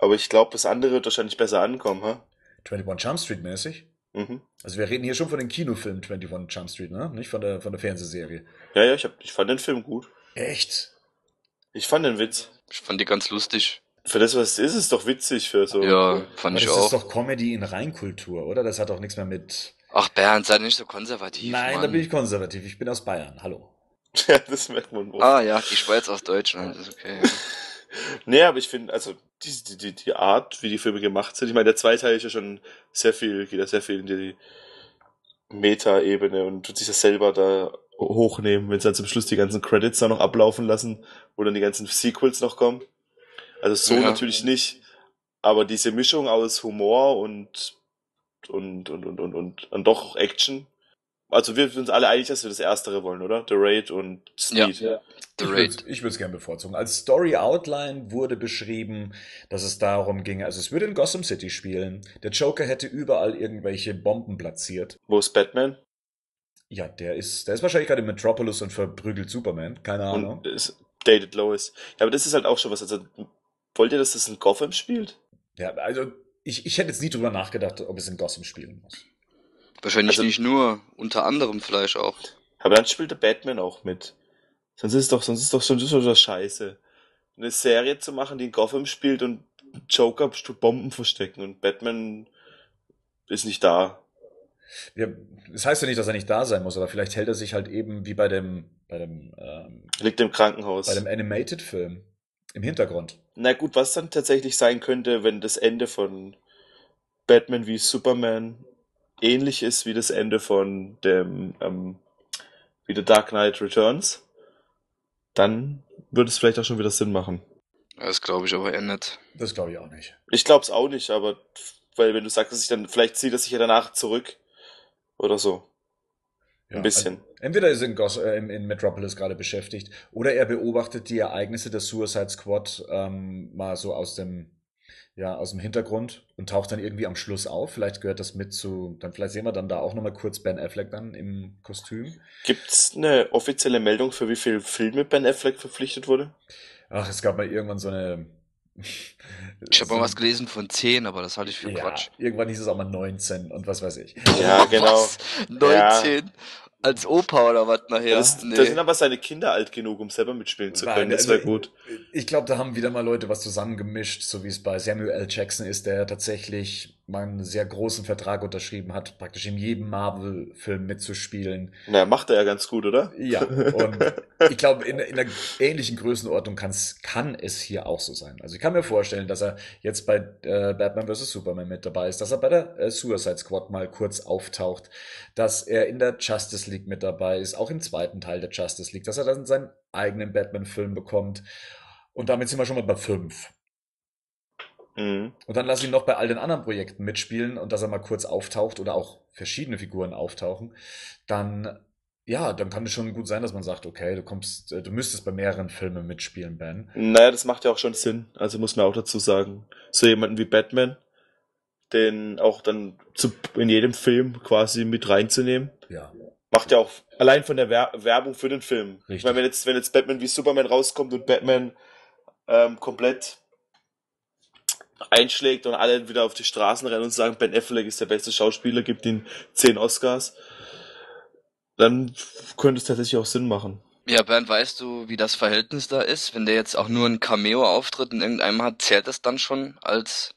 Aber ich glaube, das andere wird wahrscheinlich besser ankommen, ha? 21 Jump Street mäßig. Mhm. Also wir reden hier schon von den Kinofilmen 21 Jump Street, ne? Nicht von der, von der Fernsehserie. Ja, ja, ich, hab, ich fand den Film gut. Echt? Ich fand den Witz. Ich fand die ganz lustig. Für das, was es ist, ist es doch witzig für so. Ja, fand Aber ich das auch. ist doch Comedy in Reinkultur, oder? Das hat doch nichts mehr mit. Ach, Bernd, sei nicht so konservativ. Nein, Mann. da bin ich konservativ. Ich bin aus Bayern. Hallo. Ja, das merkt man wohl. Ah ja, die Schweiz aus Deutschland, ist okay. Ja. Nee, aber ich finde, also die, die, die, die Art, wie die Filme gemacht sind, ich meine, der zweite Teil ist ja schon sehr viel, geht ja sehr viel in die Meta-Ebene und tut sich das selber da hochnehmen, wenn sie dann zum Schluss die ganzen Credits da noch ablaufen lassen, wo dann die ganzen Sequels noch kommen. Also so Ja. natürlich nicht, aber diese Mischung aus Humor und und und und und und, und doch Action. Also wir sind uns alle einig, dass wir das Erstere wollen, oder? The Raid und Speed. Ja. The ich Raid. würde es gerne bevorzugen. Als Story Outline wurde beschrieben, dass es darum ging, also es würde in Gotham City spielen. Der Joker hätte überall irgendwelche Bomben platziert. Wo ist Batman? Ja, der ist, der ist wahrscheinlich gerade in Metropolis und verprügelt Superman. Keine Ahnung. Und ist Dated Lois. Ja, aber das ist halt auch schon was. Also, wollt ihr, dass das in Gotham spielt? Ja, also ich, ich hätte jetzt nie drüber nachgedacht, ob es in Gotham spielen muss. Wahrscheinlich Also- nicht nur, unter anderem vielleicht auch. Aber dann spielt der Batman auch mit. Sonst ist doch, sonst ist doch schon so scheiße. Eine Serie zu machen, die in Gotham spielt und Joker Bomben verstecken und Batman ist nicht da. Ja, das heißt ja nicht, dass er nicht da sein muss, aber vielleicht hält er sich halt eben wie bei dem, bei dem, ähm, Liegt im Krankenhaus. bei dem Animated-Film im Hintergrund. Na gut, was dann tatsächlich sein könnte, wenn das Ende von Batman wie Superman ähnlich ist wie das Ende von dem, ähm, wie The Dark Knight Returns, dann würde es vielleicht auch schon wieder Sinn machen. Das glaube ich aber eher nicht. Das glaube ich auch nicht. Ich glaube es auch nicht, aber weil wenn du sagst, dass ich dann, vielleicht zieht er sich ja danach zurück oder so. Ja, Ein bisschen. Also, entweder ist er in, Gos äh, in, in Metropolis gerade beschäftigt oder er beobachtet die Ereignisse der Suicide Squad ähm, mal so aus dem ja, aus dem Hintergrund und taucht dann irgendwie am Schluss auf. Vielleicht gehört das mit zu, dann vielleicht sehen wir dann da auch nochmal kurz Ben Affleck dann im Kostüm. Gibt's eine offizielle Meldung, für wie viele Filme Ben Affleck verpflichtet wurde? Ach, es gab mal irgendwann so eine. Ich habe so, mal was gelesen von 10, aber das halte ich für ja, Quatsch. irgendwann hieß es auch mal 19 und was weiß ich. Ja, genau. Was? 19? Als Opa oder was nachher? Ja, das, Da sind aber seine Kinder alt genug, um selber mitspielen zu können. Nein, das also wäre gut. Ich glaube, da haben wieder mal Leute was zusammengemischt, so wie es bei Samuel L. Jackson ist, der tatsächlich einen sehr großen Vertrag unterschrieben hat, praktisch in jedem Marvel-Film mitzuspielen. Na, macht er ja ganz gut, oder? Ja, und ich glaube, in, in einer ähnlichen Größenordnung kann's, kann es hier auch so sein. Also ich kann mir vorstellen, dass er jetzt bei äh, Batman vs. Superman mit dabei ist, dass er bei der äh, Suicide Squad mal kurz auftaucht, dass er in der Justice League mit dabei ist, auch im zweiten Teil der Justice League, dass er dann seinen eigenen Batman-Film bekommt. Und damit sind wir schon mal bei fünf. Mhm. Und dann lass ihn noch bei all den anderen Projekten mitspielen und dass er mal kurz auftaucht oder auch verschiedene Figuren auftauchen, dann ja, dann kann es schon gut sein, dass man sagt, okay, du kommst, äh, du müsstest bei mehreren Filmen mitspielen, Ben. Naja, das macht ja auch schon Sinn. Also muss man auch dazu sagen. So jemanden wie Batman, den auch dann zu, in jedem Film quasi mit reinzunehmen, Ja. macht ja auch allein von der Wer Werbung für den Film. Ich Richtig. meine, wenn jetzt, wenn jetzt Batman wie Superman rauskommt und Batman ähm, komplett einschlägt und alle wieder auf die Straßen rennen und sagen, Ben Affleck ist der beste Schauspieler, gibt ihm zehn Oscars, dann könnte es tatsächlich auch Sinn machen. Ja, Bernd, weißt du, wie das Verhältnis da ist? Wenn der jetzt auch nur einen Cameo-Auftritt in irgendeinem hat, zählt das dann schon als,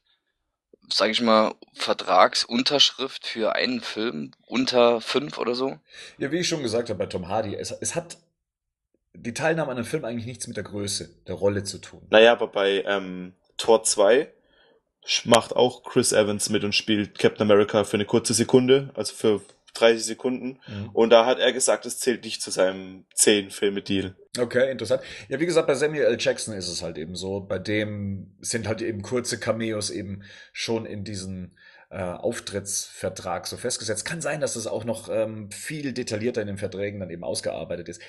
sag ich mal, Vertragsunterschrift für einen Film unter fünf oder so? Ja, wie ich schon gesagt habe bei Tom Hardy, es, es hat die Teilnahme an einem Film eigentlich nichts mit der Größe der Rolle zu tun. Naja, aber bei ähm, Tor 2 macht auch Chris Evans mit und spielt Captain America für eine kurze Sekunde, also für 30 Sekunden. Mhm. Und da hat er gesagt, es zählt nicht zu seinem 10-Filme-Deal. Okay, interessant. Ja, wie gesagt, bei Samuel L. Jackson ist es halt eben so. Bei dem sind halt eben kurze Cameos eben schon in diesen äh, Auftrittsvertrag so festgesetzt. Kann sein, dass das auch noch ähm, viel detaillierter in den Verträgen dann eben ausgearbeitet ist.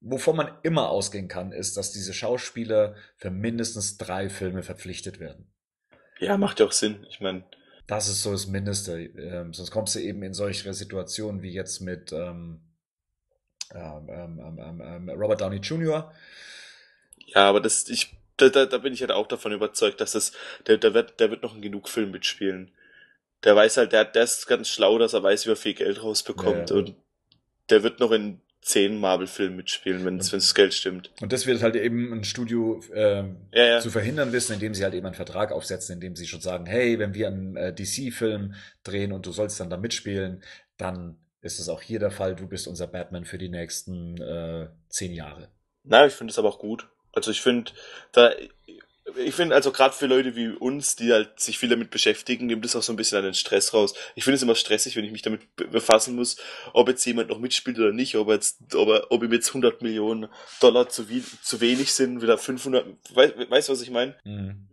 Wovon man immer ausgehen kann, ist, dass diese Schauspieler für mindestens drei Filme verpflichtet werden. Ja, macht ja auch Sinn. Ich meine, Das ist so das Mindeste. Ähm, sonst kommst du eben in solche Situationen wie jetzt mit ähm, ähm, ähm, ähm, ähm, Robert Downey Jr. ja, aber das, ich, da, da, da bin ich halt auch davon überzeugt, dass das, der, der wird, der wird noch in genug Film mitspielen. Der weiß halt, der, der ist ganz schlau, dass er weiß, wie er viel Geld rausbekommt Ja, ja. und der wird noch in zehn Marvel-Filmen mitspielen, wenn es das Geld stimmt. Und das wird halt eben ein Studio ähm, Ja, ja. zu verhindern wissen, indem sie halt eben einen Vertrag aufsetzen, indem sie schon sagen, hey, wenn wir einen äh, DC-Film drehen und du sollst dann da mitspielen, dann ist es auch hier der Fall, du bist unser Batman für die nächsten äh, zehn Jahre. Na, ich finde es aber auch gut. Also ich finde, da, ich finde also gerade für Leute wie uns, die halt sich viel damit beschäftigen, nimmt das auch so ein bisschen an den Stress raus. Ich finde es immer stressig, wenn ich mich damit be- befassen muss, ob jetzt jemand noch mitspielt oder nicht, ob er jetzt, ob, er, ob ihm jetzt 100 Millionen Dollar zu, wie, zu wenig sind, wieder 500, weißt weißt du, was ich meine? Mhm.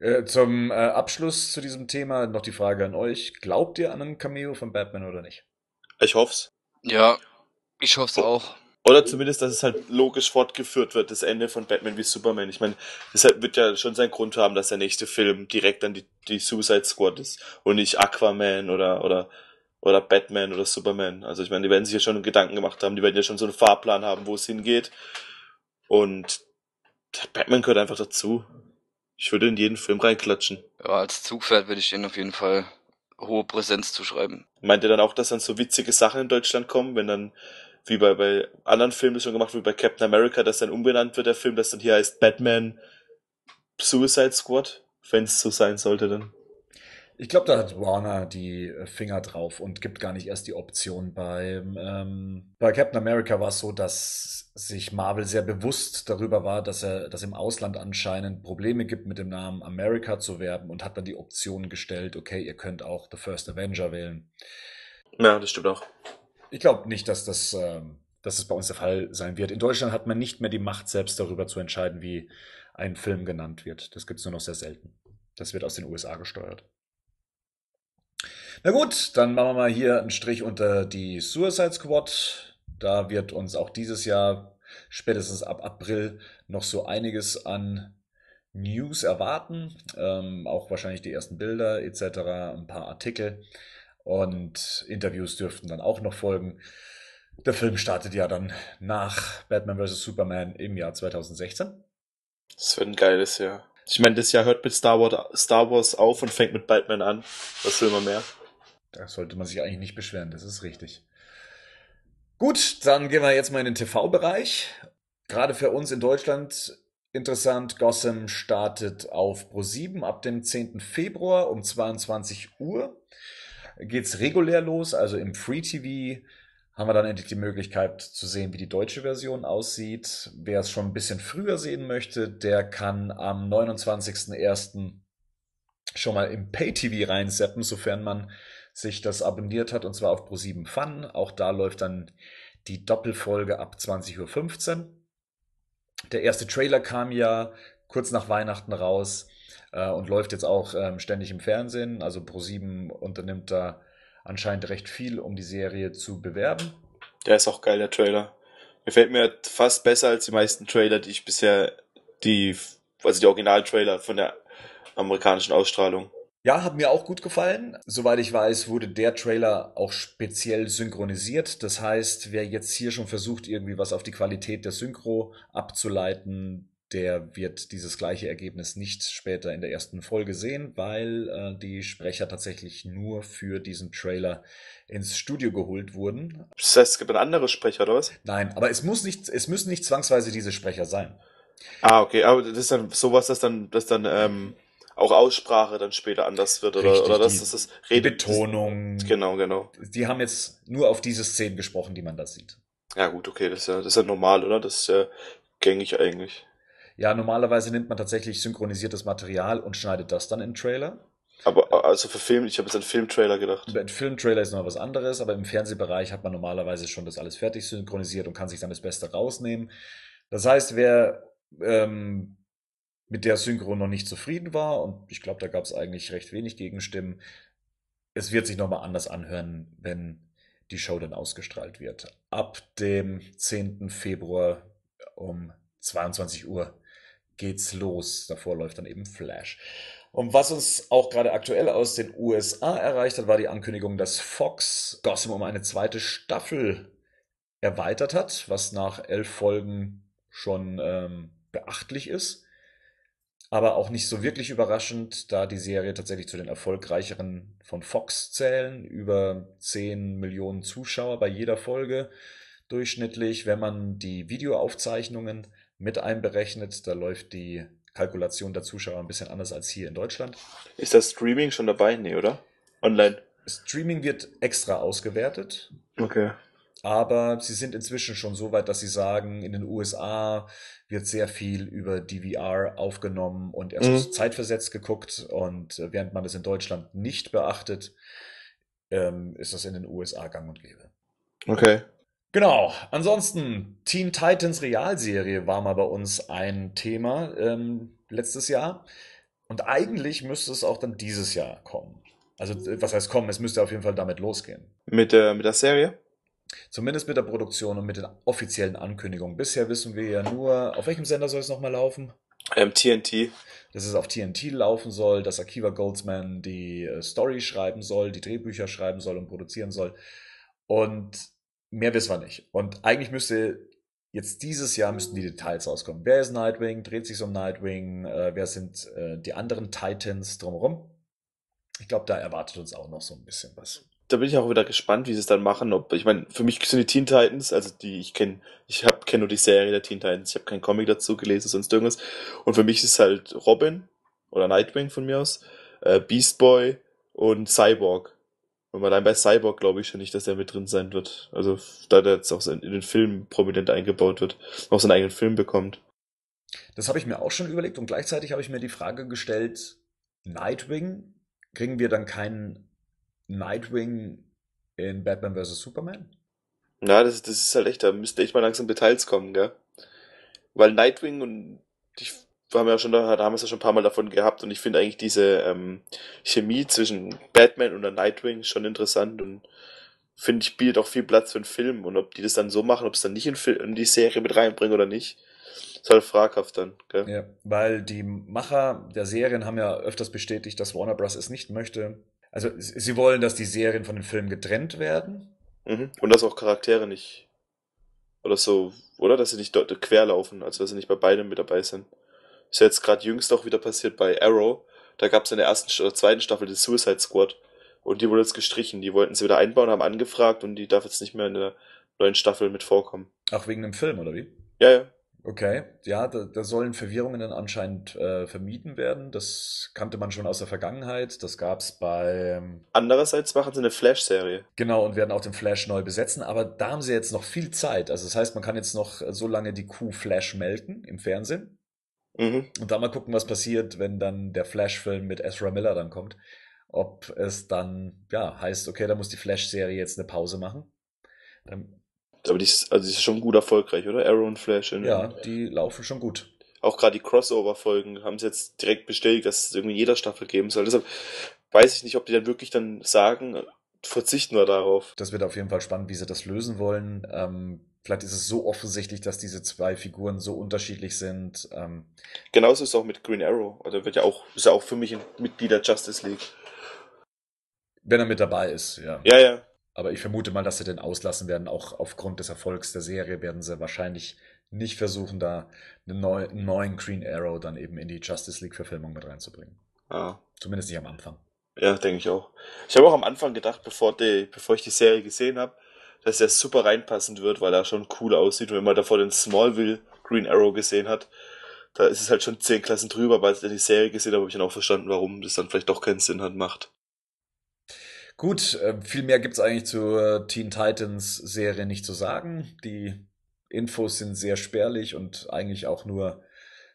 Äh, zum äh, Abschluss zu diesem Thema noch die Frage an euch. Glaubt ihr an einen Cameo von Batman oder nicht? Ich hoff's. Ja, ich hoffe es auch. Oder zumindest, dass es halt logisch fortgeführt wird, das Ende von Batman wie Superman. Ich meine, das hat- wird ja schon seinen Grund haben, dass der nächste Film direkt an die, die Suicide Squad ist und nicht Aquaman oder, oder, oder Batman oder Superman. Also ich meine, die werden sich ja schon Gedanken gemacht haben, die werden ja schon so einen Fahrplan haben, wo es hingeht. Und Batman gehört einfach dazu. Ich würde in jeden Film reinklatschen. Ja, als Zugpferd würde ich ihnen auf jeden Fall hohe Präsenz zuschreiben. Meint ihr dann auch, dass dann so witzige Sachen in Deutschland kommen, wenn dann, wie bei, bei anderen Filmen schon gemacht wird, wie bei Captain America, dass dann umbenannt wird der Film, dass dann hier heißt Batman Suicide Squad, wenn es so sein sollte dann. Ich glaube, da hat Warner die äh, Finger drauf und gibt gar nicht erst die Option. Bei, ähm, bei Captain America war es so, dass sich Marvel sehr bewusst darüber war, dass er, dass im Ausland anscheinend Probleme gibt, mit dem Namen America zu werben und hat dann die Option gestellt, okay, ihr könnt auch The First Avenger wählen. Ja, das stimmt auch. Ich glaube nicht, dass das, ähm, dass das bei uns der Fall sein wird. In Deutschland hat man nicht mehr die Macht, selbst darüber zu entscheiden, wie ein Film genannt wird. Das gibt's nur noch sehr selten. Das wird aus den USA gesteuert. Na gut, dann machen wir mal hier einen Strich unter die Suicide Squad. Da wird uns auch dieses Jahr, spätestens ab April, noch so einiges an News erwarten, ähm, auch wahrscheinlich die ersten Bilder etc., ein paar Artikel und Interviews dürften dann auch noch folgen. Der Film startet ja dann nach Batman vs. Superman im Jahr 2016. Das wird ein geiles Jahr. Ich meine, das Jahr hört mit Star Wars, Star Wars auf und fängt mit Batman an. Was will man mehr? Da sollte man sich eigentlich nicht beschweren, das ist richtig. Gut, dann gehen wir jetzt mal in den TV-Bereich. Gerade für uns in Deutschland interessant, Gotham startet auf Pro7 ab dem 10. Februar um 22 Uhr. Geht's regulär los, also im Free TV haben wir dann endlich die Möglichkeit zu sehen, wie die deutsche Version aussieht. Wer es schon ein bisschen früher sehen möchte, der kann am 29.01. schon mal im Pay-TV reinseppen, sofern man sich das abonniert hat, und zwar auf Pro7 Fun. Auch da läuft dann die Doppelfolge ab 20.15 Uhr. Der erste Trailer kam ja kurz nach Weihnachten raus äh, und läuft jetzt auch ähm, ständig im Fernsehen. Also Pro7 unternimmt da anscheinend recht viel, um die Serie zu bewerben. Der ist auch geil, der Trailer. Gefällt mir fast besser als die meisten Trailer, die ich bisher, die, also die Originaltrailer von der amerikanischen Ausstrahlung. Ja, hat mir auch gut gefallen. Soweit ich weiß, wurde der Trailer auch speziell synchronisiert. Das heißt, wer jetzt hier schon versucht, irgendwie was auf die Qualität der Synchro abzuleiten, der wird dieses gleiche Ergebnis nicht später in der ersten Folge sehen, weil äh, die Sprecher tatsächlich nur für diesen Trailer ins Studio geholt wurden. Das heißt, es gibt einen anderen Sprecher, oder was? Nein, aber es muss nicht, es müssen nicht zwangsweise diese Sprecher sein. Ah, okay, aber das ist dann sowas, dass dann, dass dann ähm, auch Aussprache dann später anders wird, oder, Richtig, oder das, die- das, das Die Redet. Betonung. Genau, genau. Die haben jetzt nur auf diese Szenen gesprochen, die man da sieht. Ja, gut, okay, das ist ja, das ist ja normal, oder? Das ist ja gängig eigentlich. Ja, normalerweise nimmt man tatsächlich synchronisiertes Material und schneidet das dann in Trailer. Aber also für Film, ich habe jetzt an Filmtrailer gedacht. Ein Filmtrailer ist noch was anderes, aber im Fernsehbereich hat man normalerweise schon das alles fertig synchronisiert und kann sich dann das Beste rausnehmen. Das heißt, wer ähm, mit der Synchro noch nicht zufrieden war, und ich glaube, da gab es eigentlich recht wenig Gegenstimmen, es wird sich nochmal anders anhören, wenn die Show dann ausgestrahlt wird. Ab dem 10. Februar um 22 Uhr geht's los. Davor läuft dann eben Flash. Und was uns auch gerade aktuell aus den USA erreicht hat, war die Ankündigung, dass Fox Gotham um eine zweite Staffel erweitert hat, was nach elf Folgen schon ähm, beachtlich ist. Aber auch nicht so wirklich überraschend, da die Serie tatsächlich zu den erfolgreicheren von Fox zählen. Über 10 Millionen Zuschauer bei jeder Folge durchschnittlich. Wenn man die Videoaufzeichnungen mit einberechnet, da läuft die Kalkulation der Zuschauer ein bisschen anders als hier in Deutschland. Ist das Streaming schon dabei? Nee, oder? Online. Streaming wird extra ausgewertet, Okay. aber sie sind inzwischen schon so weit, dass sie sagen, in den USA wird sehr viel über DVR aufgenommen und erst Mhm. zeitversetzt geguckt und äh, während man das in Deutschland nicht beachtet, ähm, ist das in den USA gang und gäbe. Okay. Genau. Ansonsten, Teen Titans Realserie war mal bei uns ein Thema ähm, letztes Jahr. Und eigentlich müsste es auch dann dieses Jahr kommen. Also, äh, was heißt kommen? Es müsste auf jeden Fall damit losgehen. Mit der, mit der Serie? Zumindest mit der Produktion und mit den offiziellen Ankündigungen. Bisher wissen wir ja nur, auf welchem Sender soll es nochmal laufen? Ähm, TNT. Dass es auf TNT laufen soll, dass Akiva Goldsman die äh, Story schreiben soll, die Drehbücher schreiben soll und produzieren soll. Und mehr wissen wir nicht. Und eigentlich müsste jetzt dieses Jahr müssten die Details rauskommen. Wer ist Nightwing? Dreht sich um Nightwing? Äh, wer sind äh, die anderen Titans drumherum? Ich glaube, da erwartet uns auch noch so ein bisschen was. Da bin ich auch wieder gespannt, wie sie es dann machen. Ob, ich meine, für mich sind die Teen Titans, also die ich kenne, ich hab kenne nur die Serie der Teen Titans, ich habe keinen Comic dazu gelesen, sonst irgendwas. Und für mich ist halt Robin oder Nightwing von mir aus, äh, Beast Boy und Cyborg. Und allein bei Cyborg glaube ich schon nicht, dass der mit drin sein wird. Also da der jetzt auch so in den Film prominent eingebaut wird, auch seinen eigenen Film bekommt. Das habe ich mir auch schon überlegt und gleichzeitig habe ich mir die Frage gestellt, Nightwing, kriegen wir dann keinen Nightwing in Batman vs. Superman? Ja, das, das ist halt echt, da müsste echt mal langsam Details kommen, gell? Weil Nightwing und ich wir haben ja schon da, haben wir es ja schon ein paar Mal davon gehabt und ich finde eigentlich diese ähm, Chemie zwischen Batman und der Nightwing schon interessant und finde ich bietet auch viel Platz für einen Film und ob die das dann so machen, ob es dann nicht in, Fil- in die Serie mit reinbringen oder nicht, Ist halt fraghaft dann, gell? Ja, weil die Macher der Serien haben ja öfters bestätigt, dass Warner Bros. es nicht möchte. Also sie sie wollen, dass die Serien von den Filmen getrennt werden. Mhm. Und dass auch Charaktere nicht. Oder so, oder? Dass sie nicht dort querlaufen, also dass sie nicht bei beidem mit dabei sind. Ist ja jetzt gerade jüngst auch wieder passiert bei Arrow. Da gab es in der ersten oder zweiten Staffel die Suicide Squad. Und die wurde jetzt gestrichen. Die wollten sie wieder einbauen, haben angefragt und die darf jetzt nicht mehr in der neuen Staffel mit vorkommen. Auch wegen dem Film, oder wie? Ja, ja. Okay, ja, da, da sollen Verwirrungen dann anscheinend äh, vermieden werden. Das kannte man schon aus der Vergangenheit. Das gab's bei ähm, Andererseits machen sie eine Flash-Serie. Genau, und werden auch den Flash neu besetzen, aber da haben sie jetzt noch viel Zeit. Also das heißt, man kann jetzt noch so lange die Kuh Flash melken im Fernsehen Mhm. und dann mal gucken, was passiert, wenn dann der Flash-Film mit Ezra Miller dann kommt. Ob es dann, ja, heißt, okay, da muss die Flash-Serie jetzt eine Pause machen. Dann, Aber die ist, also die ist schon gut erfolgreich, oder? Arrow und Flash. In, ja, die laufen schon gut. Auch gerade die Crossover-Folgen haben sie jetzt direkt bestätigt, dass es irgendwie in jeder Staffel geben soll. Deshalb weiß ich nicht, ob die dann wirklich dann sagen, verzichten wir darauf. Das wird auf jeden Fall spannend, wie sie das lösen wollen. Ähm, vielleicht ist es so offensichtlich, dass diese zwei Figuren so unterschiedlich sind. Ähm, Genauso ist es auch mit Green Arrow. Also wird ja auch, ist ja auch für mich ein Mitglied der Justice League. wenn er mit dabei ist, ja. Ja, ja. Aber ich vermute mal, dass sie den auslassen werden. Auch aufgrund des Erfolgs der Serie werden sie wahrscheinlich nicht versuchen, da einen, neu, einen neuen Green Arrow dann eben in die Justice League-Verfilmung mit reinzubringen. Ja, Zumindest nicht am Anfang. ja denke ich auch. Ich habe auch am Anfang gedacht, bevor, die, bevor ich die Serie gesehen habe, dass der super reinpassend wird, weil er schon cool aussieht. Und wenn man davor den Smallville Green Arrow gesehen hat, da ist es halt schon zehn Klassen drüber, aber als ich die Serie gesehen habe, habe ich dann auch verstanden, warum das dann vielleicht doch keinen Sinn hat, macht. Gut, äh, viel mehr gibt's eigentlich zur Teen Titans Serie nicht zu sagen. Die Infos sind sehr spärlich und eigentlich auch nur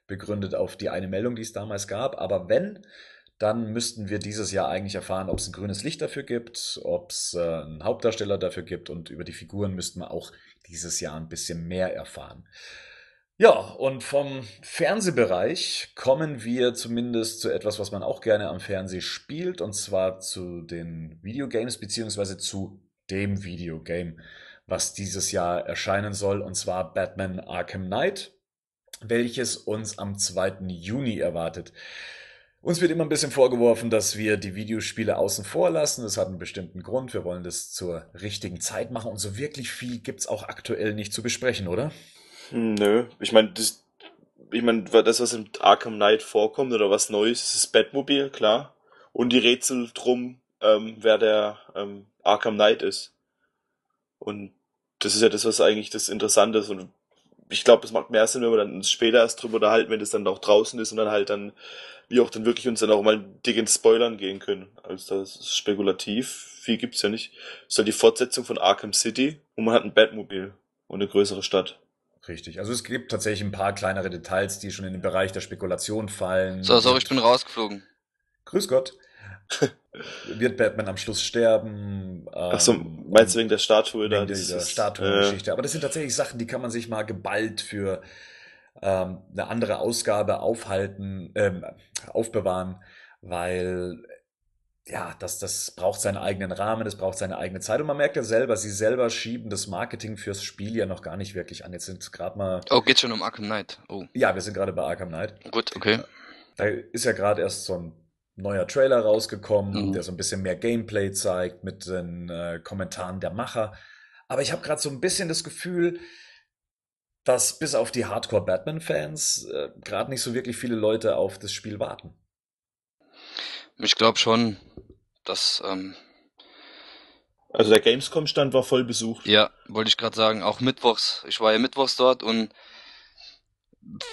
begründet auf die eine Meldung, die es damals gab. Aber wenn, dann müssten wir dieses Jahr eigentlich erfahren, ob es ein grünes Licht dafür gibt, ob es äh, einen Hauptdarsteller dafür gibt und über die Figuren müssten wir auch dieses Jahr ein bisschen mehr erfahren. Ja, und vom Fernsehbereich kommen wir zumindest zu etwas, was man auch gerne am Fernseh spielt, und zwar zu den Videogames, beziehungsweise zu dem Videogame, was dieses Jahr erscheinen soll, und zwar Batman Arkham Knight, welches uns am 2. Juni erwartet. Uns wird immer ein bisschen vorgeworfen, dass wir die Videospiele außen vor lassen. Das hat einen bestimmten Grund. Wir wollen das zur richtigen Zeit machen. Und so wirklich viel gibt's auch aktuell nicht zu besprechen, oder? Hm, Nö, ich meine, das, ich meine, das, was in Arkham Knight vorkommt oder was Neues, ist das Batmobil, klar. Und die Rätsel drum, ähm, wer der ähm, Arkham Knight ist. Und das ist ja das, was eigentlich das Interessante ist. Und ich glaube, es macht mehr Sinn, wenn wir dann später erst drüber unterhalten, wenn das dann auch draußen ist und dann halt dann, wie auch dann wirklich uns dann auch mal dick ins Spoilern gehen können. Also das ist spekulativ. Viel gibt's ja nicht. Das ist halt die Fortsetzung von Arkham City und man hat ein Batmobil und eine größere Stadt. Richtig. Also es gibt tatsächlich ein paar kleinere Details, die schon in den Bereich der Spekulation fallen. So, sorry, ich bin rausgeflogen. Grüß Gott. Wird Batman am Schluss sterben? Ach so, Ähm, meinst du wegen der Statue da? wegen dieser dieses- Statuengeschichte. Aber das sind tatsächlich Sachen, die kann man sich mal geballt für ähm, eine andere Ausgabe aufhalten, ähm, aufbewahren, weil ja, das, das braucht seinen eigenen Rahmen, das braucht seine eigene Zeit. Und man merkt ja selber, sie selber schieben das Marketing fürs Spiel ja noch gar nicht wirklich an. Jetzt sind gerade mal, Oh, geht schon um Arkham Knight. Oh, ja, wir sind gerade bei Arkham Knight. gut, okay. Da ist ja gerade erst so ein neuer Trailer rausgekommen, Mhm. der so ein bisschen mehr Gameplay zeigt mit den äh, Kommentaren der Macher. Aber ich habe gerade so ein bisschen das Gefühl, dass bis auf die Hardcore-Batman-Fans äh, gerade nicht so wirklich viele Leute auf das Spiel warten. Ich glaube schon, dass, ähm, Also der Gamescom-Stand war voll besucht. ja, wollte ich gerade sagen, auch mittwochs. Ich war ja mittwochs dort und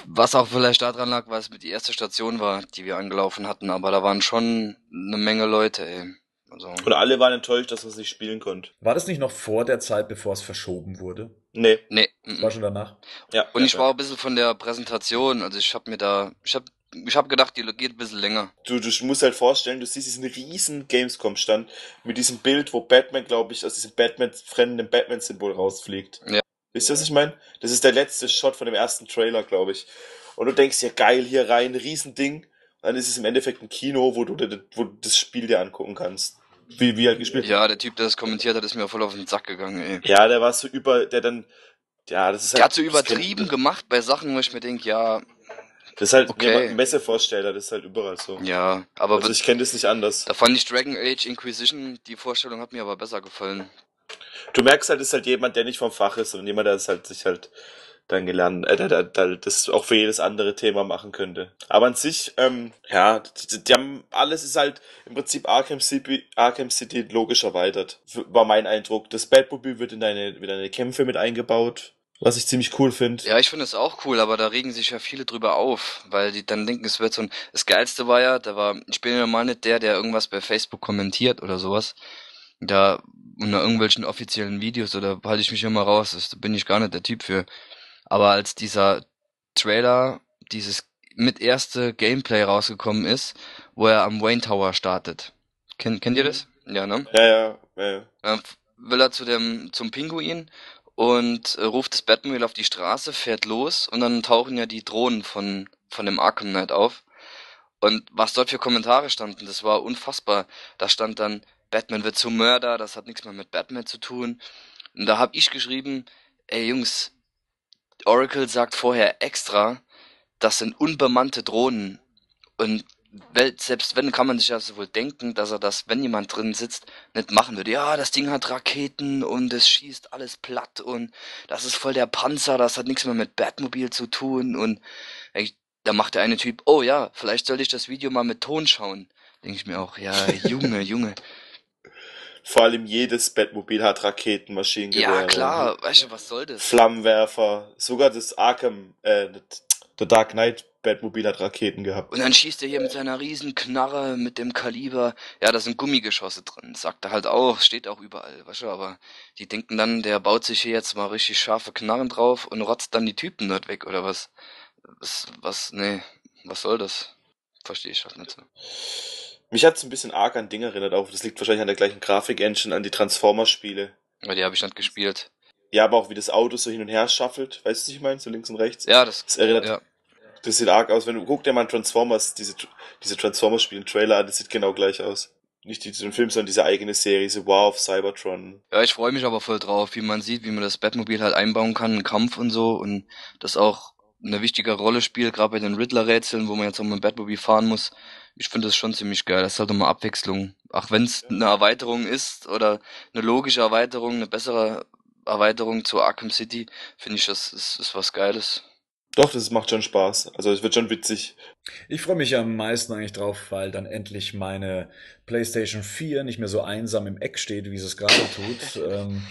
was auch vielleicht daran lag, weil es die erste Station war, die wir angelaufen hatten, aber da waren schon eine Menge Leute, ey. Also, Und alle waren enttäuscht, dass man es nicht spielen konnte. War das nicht noch vor der Zeit, bevor es verschoben wurde? Nee. nee. Das war schon danach? Ja. Und ich ja, war auch ein bisschen von der Präsentation, also ich habe mir da, ich habe ich hab gedacht, die geht ein bisschen länger. Du, du musst halt vorstellen, du siehst diesen riesen Gamescom-Stand mit diesem Bild, wo Batman, glaube ich, aus diesem Batman, fremden Batman-Symbol rausfliegt. Ja. Wisst ihr, was ich meine? Das ist der letzte Shot von dem ersten Trailer, glaube ich. Und du denkst ja, geil, hier rein, riesen Ding. Dann ist es im Endeffekt ein Kino, wo du, dir- wo du das Spiel dir angucken kannst. Wie, wie halt gespielt Ja, der Typ, der das kommentiert hat, ist mir voll auf den Sack gegangen, ey. Ja, der war so über, der dann Ja, das ist halt. Der hat so übertrieben gemacht bei Sachen, wo ich mir denke, ja, Das ist halt Okay. okay. Messevorsteller, das ist halt überall so. ja, aber Also ich kenne das nicht anders. da fand ich Dragon Age Inquisition, die Vorstellung hat mir aber besser gefallen. Du merkst halt, das ist halt jemand, der nicht vom Fach ist, sondern jemand, der es halt sich halt dann gelernt, äh, der, der, der das auch für jedes andere Thema machen könnte. Aber an sich, ähm, ja, die, die haben alles ist halt im Prinzip Arkham City, Arkham City logisch erweitert. War mein Eindruck. Das Batmobile wird in deine, in deine Kämpfe mit eingebaut, was ich ziemlich cool finde. Ja, ich finde es auch cool, aber da regen sich ja viele drüber auf, weil die dann denken, es wird so ein. Das Geilste war ja, da war, ich bin ja mal nicht der, der irgendwas bei Facebook kommentiert oder sowas. Da unter irgendwelchen offiziellen Videos oder halte ich mich immer raus, das, da bin ich gar nicht der Typ für. Aber als dieser Trailer, dieses mit erste Gameplay rausgekommen ist, wo er am Wayne Tower startet. Kennt, kennt ihr das? Ja, ne? Ja, ja, ja. Dann will er zu dem, zum Pinguin und äh, ruft das Batmobile auf die Straße, fährt los und dann tauchen ja die Drohnen von, von dem Arkham Knight auf. Und was dort für Kommentare standen, das war unfassbar. Da stand dann, Batman wird zum Mörder, das hat nichts mehr mit Batman zu tun. Und da hab ich geschrieben, ey Jungs, Oracle sagt vorher extra, das sind unbemannte Drohnen. Und selbst wenn, kann man sich also wohl denken, dass er das, wenn jemand drin sitzt, nicht machen würde. Ja, das Ding hat Raketen und es schießt alles platt und das ist voll der Panzer, das hat nichts mehr mit Batmobil zu tun und da macht der eine Typ, oh ja, vielleicht sollte ich das Video mal mit Ton schauen. Denke ich mir auch, ja, Junge, Junge. Vor allem jedes Batmobil hat Raketen, Maschinengewehre. Ja, klar, weißt du, was soll das? Flammenwerfer. Sogar das Arkham, äh, der Dark Knight Batmobil hat Raketen gehabt. Und dann schießt er hier mit seiner riesen Knarre mit dem Kaliber. Ja, da sind Gummigeschosse drin. Sagt er halt auch, steht auch überall, weißt du, aber die denken dann, der baut sich hier jetzt mal richtig scharfe Knarren drauf und rotzt dann die Typen dort weg, oder was? Was, was, nee, was soll das? Verstehe ich halt nicht so. Mich hat's ein bisschen arg an Ding erinnert, auch das liegt wahrscheinlich an der gleichen Grafik-Engine, an die Transformers-Spiele. Weil die habe ich nicht gespielt. Ja, aber auch wie das Auto so hin und her schaffelt. Weißt du, was ich meine? So links und rechts. Ja, das, Das erinnert, ja. das sieht arg aus. Wenn du, guck dir mal an Transformers, diese, diese Transformers-Spiele, Trailer an, das sieht genau gleich aus. Nicht diesen Film, sondern diese eigene Serie, diese War of Cybertron. Ja, ich freue mich aber voll drauf, wie man sieht, wie man das Batmobil halt einbauen kann, einen Kampf und so und das auch eine wichtige Rolle spielt, gerade bei den Riddler-Rätseln, wo man jetzt auch mit dem Batmobil fahren muss. Ich finde das schon ziemlich geil. Das ist halt nochmal Abwechslung. Auch wenn es eine Erweiterung ist oder eine logische Erweiterung, eine bessere Erweiterung zu Arkham City, finde ich, das ist, ist was Geiles. Doch, das macht schon Spaß. Also es wird schon witzig. Ich freue mich am meisten eigentlich drauf, weil dann endlich meine PlayStation 4 nicht mehr so einsam im Eck steht, wie sie es gerade tut. ähm,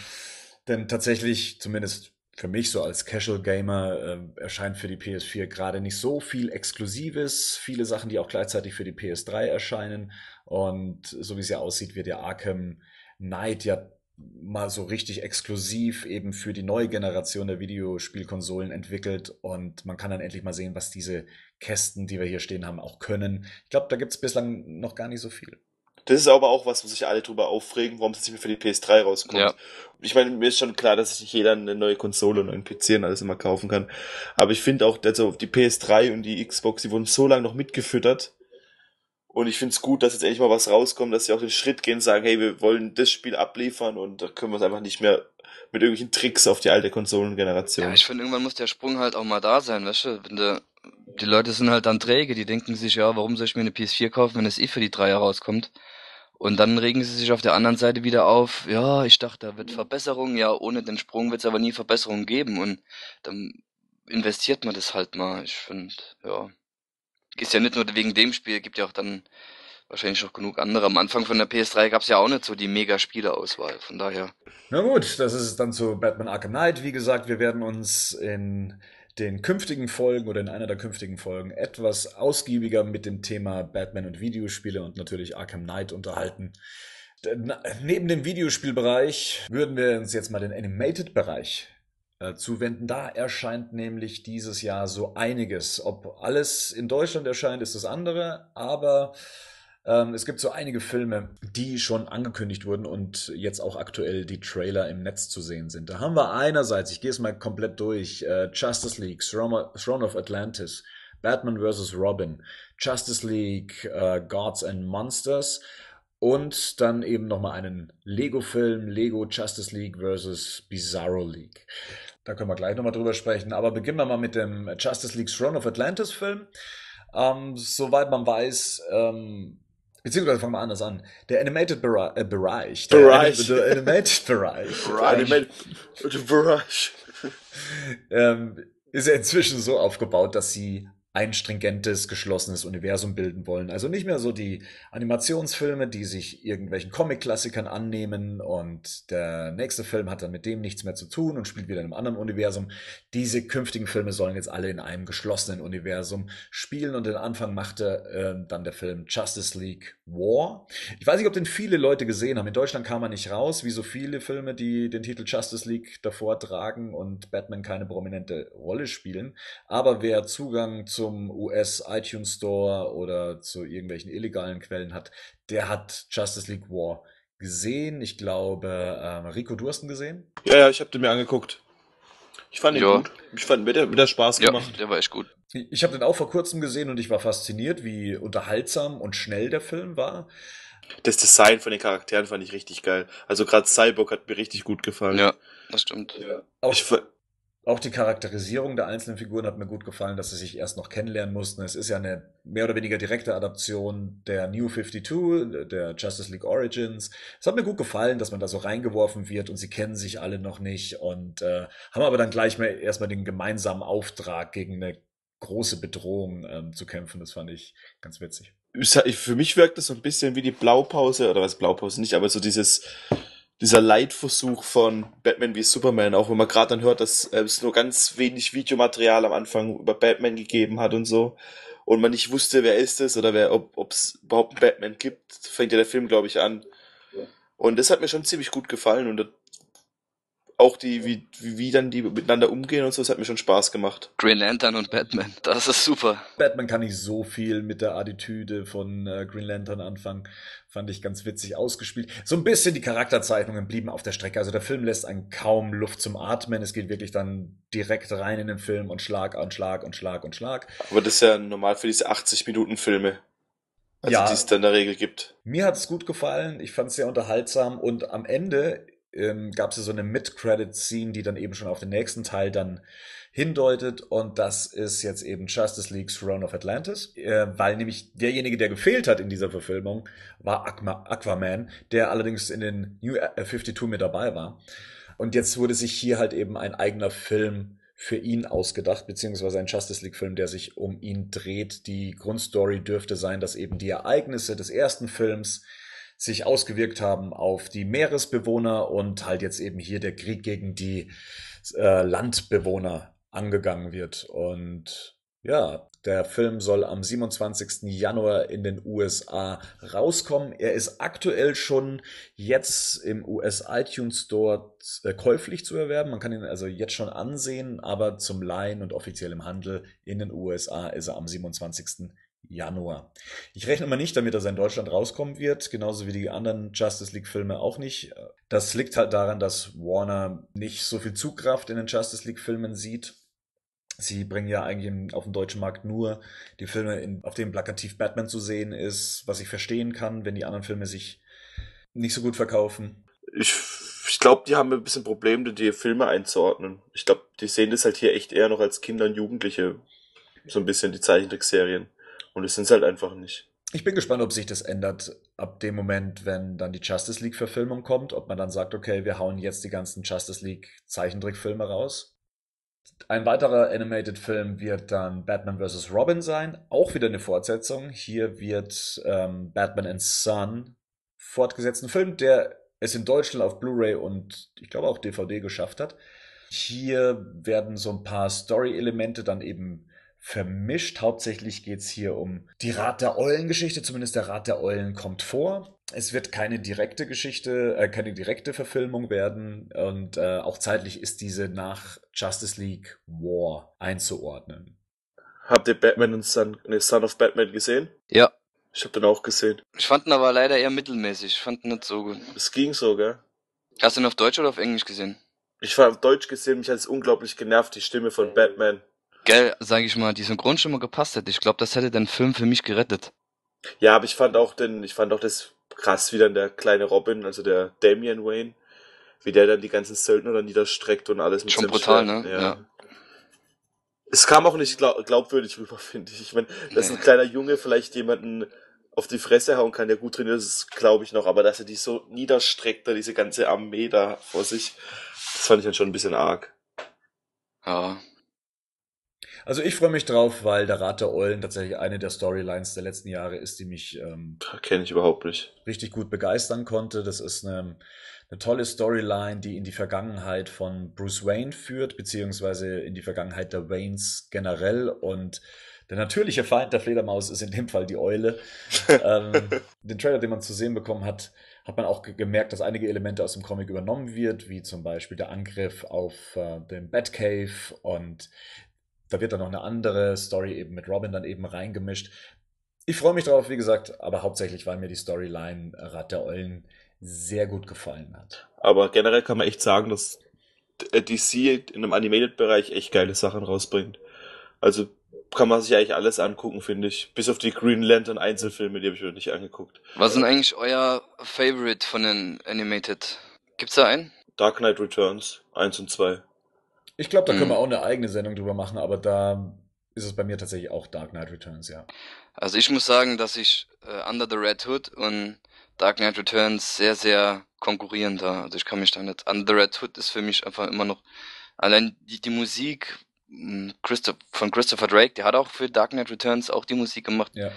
denn tatsächlich, zumindest für mich so als Casual Gamer, äh, erscheint für die PS4 gerade nicht so viel Exklusives. Viele Sachen, die auch gleichzeitig für die PS3 erscheinen. Und so wie es ja aussieht, wird ja Arkham Knight ja mal so richtig exklusiv eben für die neue Generation der Videospielkonsolen entwickelt und man kann dann endlich mal sehen, was diese Kästen, die wir hier stehen haben, auch können. Ich glaube, da gibt es bislang noch gar nicht so viel. Das ist aber auch was, wo sich alle drüber aufregen, warum es nicht mehr für die PS3 rauskommt. Ja. Ich meine, mir ist schon klar, dass sich nicht jeder eine neue Konsole und einen PC und alles immer kaufen kann. Aber ich finde auch, also die PS3 und die Xbox, die wurden so lange noch mitgefüttert. Und ich finde es gut, dass jetzt endlich mal was rauskommt, dass sie auch den Schritt gehen und sagen, hey, wir wollen das Spiel abliefern und da können wir es einfach nicht mehr mit irgendwelchen Tricks auf die alte Konsolengeneration. Ja, ich finde, irgendwann muss der Sprung halt auch mal da sein, weißt du? Wenn du, die Leute sind halt dann träge, die denken sich, ja, warum soll ich mir eine PS4 kaufen, wenn es eh für die Dreier rauskommt? Und dann regen sie sich auf der anderen Seite wieder auf, ja, ich dachte, da wird Verbesserung, ja, ohne den Sprung wird es aber nie Verbesserung geben und dann investiert man das halt mal. Ich finde, ja. Ist ja nicht nur wegen dem Spiel, gibt ja auch dann wahrscheinlich noch genug andere. Am Anfang von der PS3 gab es ja auch nicht so die Mega-Spieleauswahl, von daher. Na gut, das ist dann zu Batman Arkham Knight. Wie gesagt, wir werden uns in den künftigen Folgen oder in einer der künftigen Folgen etwas ausgiebiger mit dem Thema Batman und Videospiele und natürlich Arkham Knight unterhalten. Neben dem Videospielbereich würden wir uns jetzt mal den Animated-Bereich äh, zuwenden. Da erscheint nämlich dieses Jahr so einiges. Ob alles in Deutschland erscheint, ist das andere, aber ähm, es gibt so einige Filme, die schon angekündigt wurden und jetzt auch aktuell die Trailer im Netz zu sehen sind. Da haben wir einerseits, ich gehe es mal komplett durch, äh, Justice League, Throne of Atlantis, Batman vs. Robin, Justice League, äh, Gods and Monsters und dann eben nochmal einen Lego-Film, Lego Justice League vs. Bizarro League. Da können wir gleich nochmal drüber sprechen. Aber beginnen wir mal mit dem Justice League Throne of Atlantis Film. Ähm, soweit man weiß, ähm, beziehungsweise fangen wir anders an. Der Animated Bera äh, Bereich. Der Bereich. Anim- der Animated Bereich. Animal- Bereich. ähm, ist ja inzwischen so aufgebaut, dass sie ein stringentes, geschlossenes Universum bilden wollen. Also nicht mehr so die Animationsfilme, die sich irgendwelchen Comic-Klassikern annehmen und der nächste Film hat dann mit dem nichts mehr zu tun und spielt wieder in einem anderen Universum. Diese künftigen Filme sollen jetzt alle in einem geschlossenen Universum spielen und den Anfang machte äh, dann der Film Justice League War. Ich weiß nicht, ob den viele Leute gesehen haben. In Deutschland kam er nicht raus, wie so viele Filme, die den Titel Justice League davor tragen und Batman keine prominente Rolle spielen. Aber wer Zugang zum US iTunes Store oder zu irgendwelchen illegalen Quellen hat, der hat Justice League War gesehen. Ich glaube, ähm, Rico, du hast ihn gesehen? Ja, ja, ich hab den mir angeguckt. Ich fand ihn Ja. gut. Ich fand mir der, mir der Spaß Ja, gemacht. der war echt gut. Ich habe den auch vor kurzem gesehen und ich war fasziniert, wie unterhaltsam und schnell der Film war. Das Design von den Charakteren fand ich richtig geil. Also gerade Cyborg hat mir richtig gut gefallen. Ja, das stimmt. Auch, Ich, auch die Charakterisierung der einzelnen Figuren hat mir gut gefallen, dass sie sich erst noch kennenlernen mussten. Es ist ja eine mehr oder weniger direkte Adaption der New 52, der Justice League Origins. Es hat mir gut gefallen, dass man da so reingeworfen wird und sie kennen sich alle noch nicht und äh, haben aber dann gleich mal erstmal den gemeinsamen Auftrag gegen eine große Bedrohung ähm, zu kämpfen. Das fand ich ganz witzig. für mich wirkt das so ein bisschen wie die Blaupause, oder was Blaupause nicht, aber so dieses, dieser Leitversuch von Batman wie Superman, auch wenn man gerade dann hört, dass äh, es nur ganz wenig Videomaterial am Anfang über Batman gegeben hat und so. Und man nicht wusste, wer ist es oder wer, ob es überhaupt einen Batman gibt, fängt ja der Film, glaube ich, an. Und das hat mir schon ziemlich gut gefallen und auch die, wie, wie, wie dann die miteinander umgehen und so, das hat mir schon Spaß gemacht. Green Lantern und Batman. Das ist super. Batman kann nicht so viel mit der Attitüde von äh, Green Lantern anfangen. Fand ich ganz witzig ausgespielt. So ein bisschen die Charakterzeichnungen blieben auf der Strecke. Also der Film lässt einen kaum Luft zum Atmen. Es geht wirklich dann direkt rein in den Film und Schlag an Schlag und Schlag und Schlag. Aber das ist ja normal für diese 80-Minuten-Filme. Also Ja. die es dann in der Regel gibt. Mir hat es gut gefallen. Ich fand es sehr unterhaltsam. Und am Ende ähm, gab es so eine Mid-Credit-Scene, die dann eben schon auf den nächsten Teil dann hindeutet. Und das ist jetzt eben Justice League's Throne of Atlantis. Äh, weil nämlich derjenige, der gefehlt hat in dieser Verfilmung, war Aqua Aquaman, der allerdings in den New äh, 52 mit dabei war. Und jetzt wurde sich hier halt eben ein eigener Film für ihn ausgedacht, beziehungsweise ein Justice League-Film, der sich um ihn dreht. Die Grundstory dürfte sein, dass eben die Ereignisse des ersten Films sich ausgewirkt haben auf die Meeresbewohner und halt jetzt eben hier der Krieg gegen die äh, Landbewohner angegangen wird. Und ja, der Film soll am 27. Januar in den USA rauskommen. Er ist aktuell schon jetzt im US iTunes Store äh, käuflich zu erwerben. Man kann ihn also jetzt schon ansehen, aber zum Leihen und offiziell im Handel in den USA ist er am 27. Januar. Ich rechne mal nicht damit, dass er in Deutschland rauskommen wird, genauso wie die anderen Justice League Filme auch nicht. Das liegt halt daran, dass Warner nicht so viel Zugkraft in den Justice League Filmen sieht. Sie bringen ja eigentlich auf dem deutschen Markt nur die Filme, in, auf denen plakativ Batman zu sehen ist, was ich verstehen kann, wenn die anderen Filme sich nicht so gut verkaufen. Ich, ich glaube, die haben ein bisschen Probleme, die Filme einzuordnen. Ich glaube, die sehen das halt hier echt eher noch als Kinder und Jugendliche. So ein bisschen die Zeichentrickserien. Und das sind halt einfach nicht. Ich bin gespannt, ob sich das ändert ab dem Moment, wenn dann die Justice League Verfilmung kommt, ob man dann sagt, okay, wir hauen jetzt die ganzen Justice League Zeichentrickfilme raus. Ein weiterer Animated Film wird dann Batman vs. Robin sein, auch wieder eine Fortsetzung. Hier wird ähm, Batman and Son fortgesetzt, ein Film, der es in Deutschland auf Blu-ray und ich glaube auch DVD geschafft hat. Hier werden so ein paar Story-Elemente dann eben vermischt. Hauptsächlich geht's hier um die Rat der Eulen-Geschichte, zumindest der Rat der Eulen kommt vor. Es wird keine direkte Geschichte, äh, keine direkte Verfilmung werden und äh, auch zeitlich ist diese nach Justice League War einzuordnen. Habt ihr Batman und Son, ne, Son of Batman gesehen? Ja. Ich hab den auch gesehen. Ich fand ihn aber leider eher mittelmäßig. Ich fand ihn nicht so gut. Es ging so, gell? Hast du ihn auf Deutsch oder auf Englisch gesehen? Ich war auf Deutsch gesehen, mich hat es unglaublich genervt, die Stimme von Batman. Gell, sag ich mal, die Synchronstimme gepasst hätte. Ich glaube, das hätte den Film für mich gerettet. Ja, aber ich fand auch den, ich fand auch das krass, wie dann der kleine Robin, also der Damian Wayne, wie der dann die ganzen Söldner dann niederstreckt und alles mit Schon brutal, Schwert. ne? Ja. Es kam auch nicht glaub, glaubwürdig rüber, finde ich. Ich meine, dass ein Nee. kleiner Junge vielleicht jemanden auf die Fresse hauen kann, der gut trainiert ist, glaube ich noch, aber dass er die so niederstreckt, da diese ganze Armee da vor sich, das fand ich dann schon ein bisschen arg. Ja. Also ich freue mich drauf, weil der Rat der Eulen tatsächlich eine der Storylines der letzten Jahre ist, die mich ähm, Kenne ich überhaupt nicht. richtig gut begeistern konnte. Das ist eine, eine tolle Storyline, die in die Vergangenheit von Bruce Wayne führt, beziehungsweise in die Vergangenheit der Waynes generell. Und der natürliche Feind der Fledermaus ist in dem Fall die Eule. ähm, den Trailer, den man zu sehen bekommen hat, hat man auch ge- gemerkt, dass einige Elemente aus dem Comic übernommen wird, wie zum Beispiel der Angriff auf äh, den Batcave und da wird dann noch eine andere Story eben mit Robin dann eben reingemischt. Ich freue mich drauf, wie gesagt, aber hauptsächlich, weil mir die Storyline Rat der Eulen sehr gut gefallen hat. Aber generell kann man echt sagen, dass äh, DC in einem Animated-Bereich echt geile Sachen rausbringt. Also kann man sich eigentlich alles angucken, finde ich. Bis auf die Green Lantern Einzelfilme, die habe ich mir nicht angeguckt. Was sind eigentlich euer Favorite von den Animated? Gibt's da einen? Dark Knight Returns 1 und 2. Ich glaube, da können Mhm. wir auch eine eigene Sendung drüber machen, aber da ist es bei mir tatsächlich auch Dark Knight Returns, ja. Also ich muss sagen, dass ich äh, Under the Red Hood und Dark Knight Returns sehr, sehr konkurrieren da. Also ich kann mich da nicht. Under the Red Hood ist für mich einfach immer noch allein die, die Musik mh, Christoph, von Christopher Drake, der hat auch für Dark Knight Returns auch die Musik gemacht. Ja.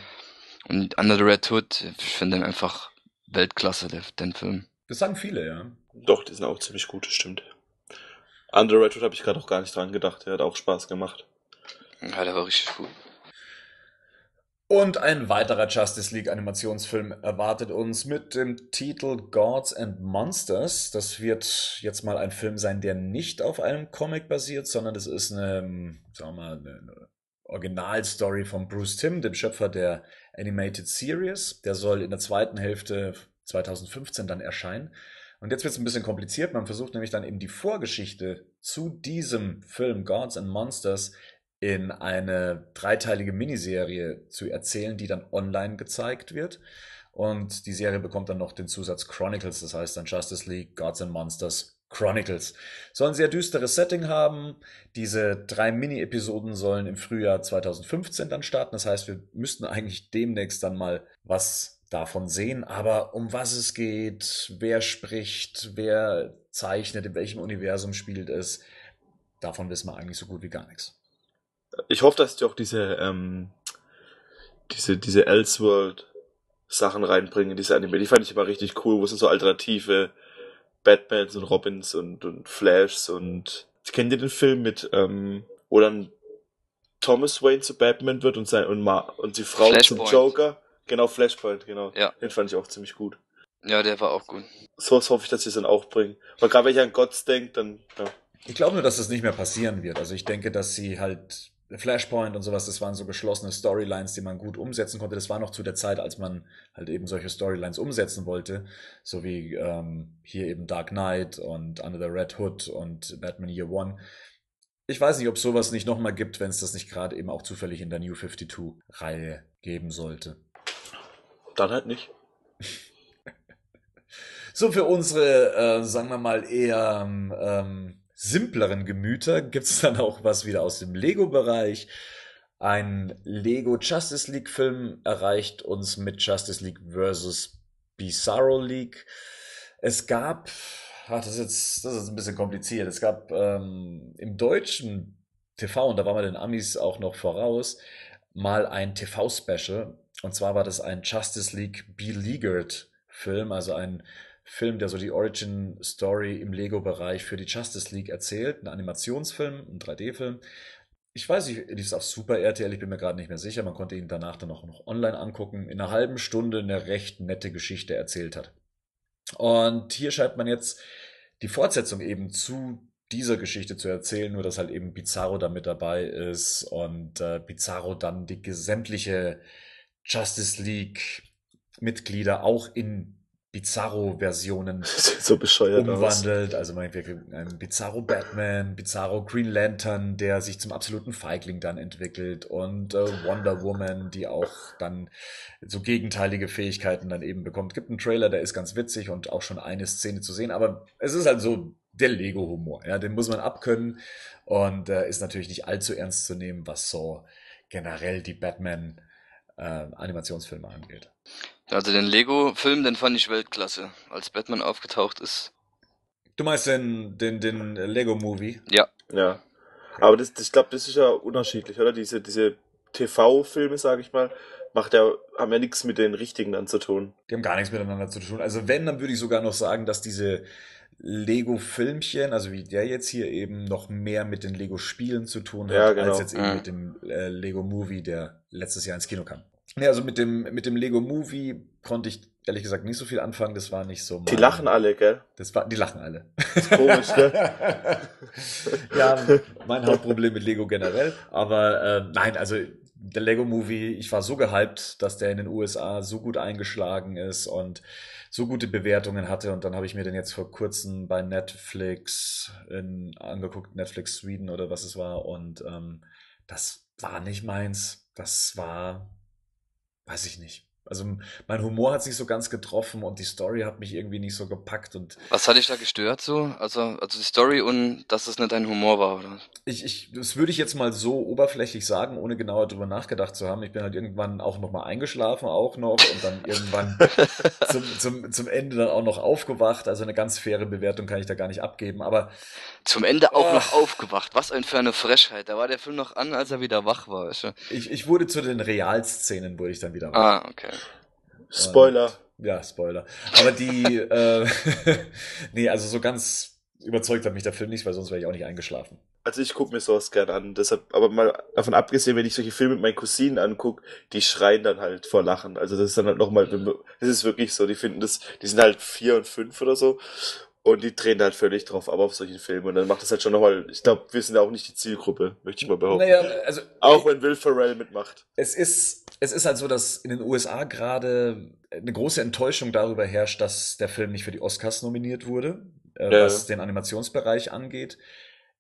Und Under the Red Hood, ich finde den einfach Weltklasse, den Film. Das sagen viele, ja. Doch, die sind auch ziemlich gut, das stimmt. Under Red Hood habe ich gerade auch gar nicht dran gedacht. Der hat auch Spaß gemacht. Ja, der war richtig gut. Und ein weiterer Justice League Animationsfilm erwartet uns mit dem Titel Gods and Monsters. Das wird jetzt mal ein Film sein, der nicht auf einem Comic basiert, sondern das ist eine, sagen wir mal, eine Originalstory von Bruce Timm, dem Schöpfer der Animated Series. Der soll in der zweiten Hälfte 2015 dann erscheinen. Und jetzt wird es ein bisschen kompliziert. Man versucht nämlich dann eben die Vorgeschichte zu diesem Film Gods and Monsters in eine dreiteilige Miniserie zu erzählen, die dann online gezeigt wird. Und die Serie bekommt dann noch den Zusatz Chronicles, das heißt dann Justice League, Gods and Monsters Chronicles. Soll ein sehr düsteres Setting haben. Diese drei Mini-Episoden sollen im Frühjahr 2015 dann starten. Das heißt, wir müssten eigentlich demnächst dann mal was davon sehen. Aber um was es geht, wer spricht, wer zeichnet, in welchem Universum spielt es, davon wissen wir eigentlich so gut wie gar nichts. Ich hoffe, dass die auch diese, ähm, diese, diese Elseworld Sachen reinbringen, diese Anime. Die fand ich immer richtig cool, wo es so alternative Batmans und Robins und, und Flashs und kennt ihr den Film mit, ähm, wo dann Thomas Wayne zu Batman wird und sein und, Ma und die Frau zum Flashpoint. Joker? Genau, Flashpoint, genau. Ja. Den fand ich auch ziemlich gut. Ja, der war auch gut. So was hoffe ich, dass sie es dann auch bringen. Weil gerade wenn ich an Gods denke, dann, ja. Ich glaube nur, dass das nicht mehr passieren wird. Also ich denke, dass sie halt Flashpoint und sowas, das waren so geschlossene Storylines, die man gut umsetzen konnte. Das war noch zu der Zeit, als man halt eben solche Storylines umsetzen wollte, so wie ähm, hier eben Dark Knight und Under the Red Hood und Batman Year One. Ich weiß nicht, ob sowas nicht nochmal gibt, wenn es das nicht gerade eben auch zufällig in der New 52-Reihe geben sollte. Dann halt nicht. So, für unsere, äh, sagen wir mal, eher ähm, simpleren Gemüter gibt's dann auch was wieder aus dem Lego-Bereich. Ein Lego Justice League-Film erreicht uns mit Justice League vs. Bizarro League. Es gab, ach, das ist jetzt, das ist ein bisschen kompliziert. Es gab ähm, im deutschen TV, und da waren wir den Amis auch noch voraus, mal ein TV-Special. Und zwar war das ein Justice League Beleaguered Film, also ein Film, der so die Origin Story im Lego-Bereich für die Justice League erzählt. Ein Animationsfilm, ein 3D-Film. Ich weiß nicht, lief es auf Super RTL, ich bin mir gerade nicht mehr sicher. Man konnte ihn danach dann auch noch online angucken. In einer halben Stunde eine recht nette Geschichte erzählt hat. Und hier scheint man jetzt die Fortsetzung eben zu dieser Geschichte zu erzählen, nur dass halt eben Bizarro da mit dabei ist und äh, Bizarro dann die sämtliche Justice League Mitglieder auch in Bizarro-Versionen so bescheuert aus. umwandelt. Also meinetwegen ein Bizarro Batman, Bizarro Green Lantern, der sich zum absoluten Feigling dann entwickelt und äh, Wonder Woman, die auch dann so gegenteilige Fähigkeiten dann eben bekommt. Gibt einen Trailer, der ist ganz witzig und auch schon eine Szene zu sehen, aber es ist halt so der Lego-Humor. Ja, den muss man abkönnen und äh, ist natürlich nicht allzu ernst zu nehmen, was so generell die Batman äh, Animationsfilme angeht. Also den Lego-Film, den fand ich Weltklasse, als Batman aufgetaucht ist. Du meinst den, den, den Lego-Movie? Ja, Ja. Aber das, das, ich glaube, das ist ja unterschiedlich, oder? Diese, diese TV-Filme, sage ich mal, macht ja, haben ja nichts mit den richtigen dann zu tun. Die haben gar nichts miteinander zu tun. Also wenn, dann würde ich sogar noch sagen, dass diese Lego-Filmchen, also wie der jetzt hier eben noch mehr mit den Lego-Spielen zu tun hat, Ja, genau. als jetzt eben Mhm. mit dem äh, Lego-Movie, der letztes Jahr ins Kino kam. Nee, also mit dem, mit dem Lego-Movie konnte ich ehrlich gesagt nicht so viel anfangen. Das war nicht so Die mein- lachen alle, gell? Das war, die lachen alle. Komisch, gell? ja, mein Hauptproblem mit Lego generell. Aber äh, nein, also der Lego Movie, ich war so gehypt, dass der in den USA so gut eingeschlagen ist und so gute Bewertungen hatte. Und dann habe ich mir den jetzt vor kurzem bei Netflix in, angeguckt, Netflix Sweden oder was es war. Und ähm, das war nicht meins. Das war, weiß ich nicht. Also mein Humor hat sich so ganz getroffen und die Story hat mich irgendwie nicht so gepackt und was hat dich da gestört so? Also, also die Story und dass es nicht dein Humor war, oder? Ich, ich, das würde ich jetzt mal so oberflächlich sagen, ohne genauer drüber nachgedacht zu haben. Ich bin halt irgendwann auch noch mal eingeschlafen, auch noch, und dann irgendwann zum, zum, zum Ende dann auch noch aufgewacht. Also eine ganz faire Bewertung kann ich da gar nicht abgeben. Aber Zum Ende auch Oh. noch aufgewacht. Was ein für eine Frechheit. Da war der Film noch an, als er wieder wach war. Ich, ich wurde zu den Realszenen, wurde ich dann wieder wach. Ah, okay. Spoiler. Ja, Spoiler. Aber die, äh, nee, also so ganz überzeugt hat mich der Film nicht, weil sonst wäre ich auch nicht eingeschlafen. Also ich gucke mir sowas gerne an. Deshalb, aber mal davon abgesehen, wenn ich solche Filme mit meinen Cousinen angucke, die schreien dann halt vor Lachen. Also das ist dann halt nochmal, das ist wirklich so, die finden das, die sind halt vier und fünf oder so. Und die drehen halt völlig drauf ab auf solchen Filmen. Und dann macht das halt schon nochmal, ich glaube, wir sind ja auch nicht die Zielgruppe, möchte ich mal behaupten. Naja, also Auch wenn Will Ferrell mitmacht. Es ist, es ist halt so, dass in den USA gerade eine große Enttäuschung darüber herrscht, dass der Film nicht für die Oscars nominiert wurde, äh, Ja. was den Animationsbereich angeht.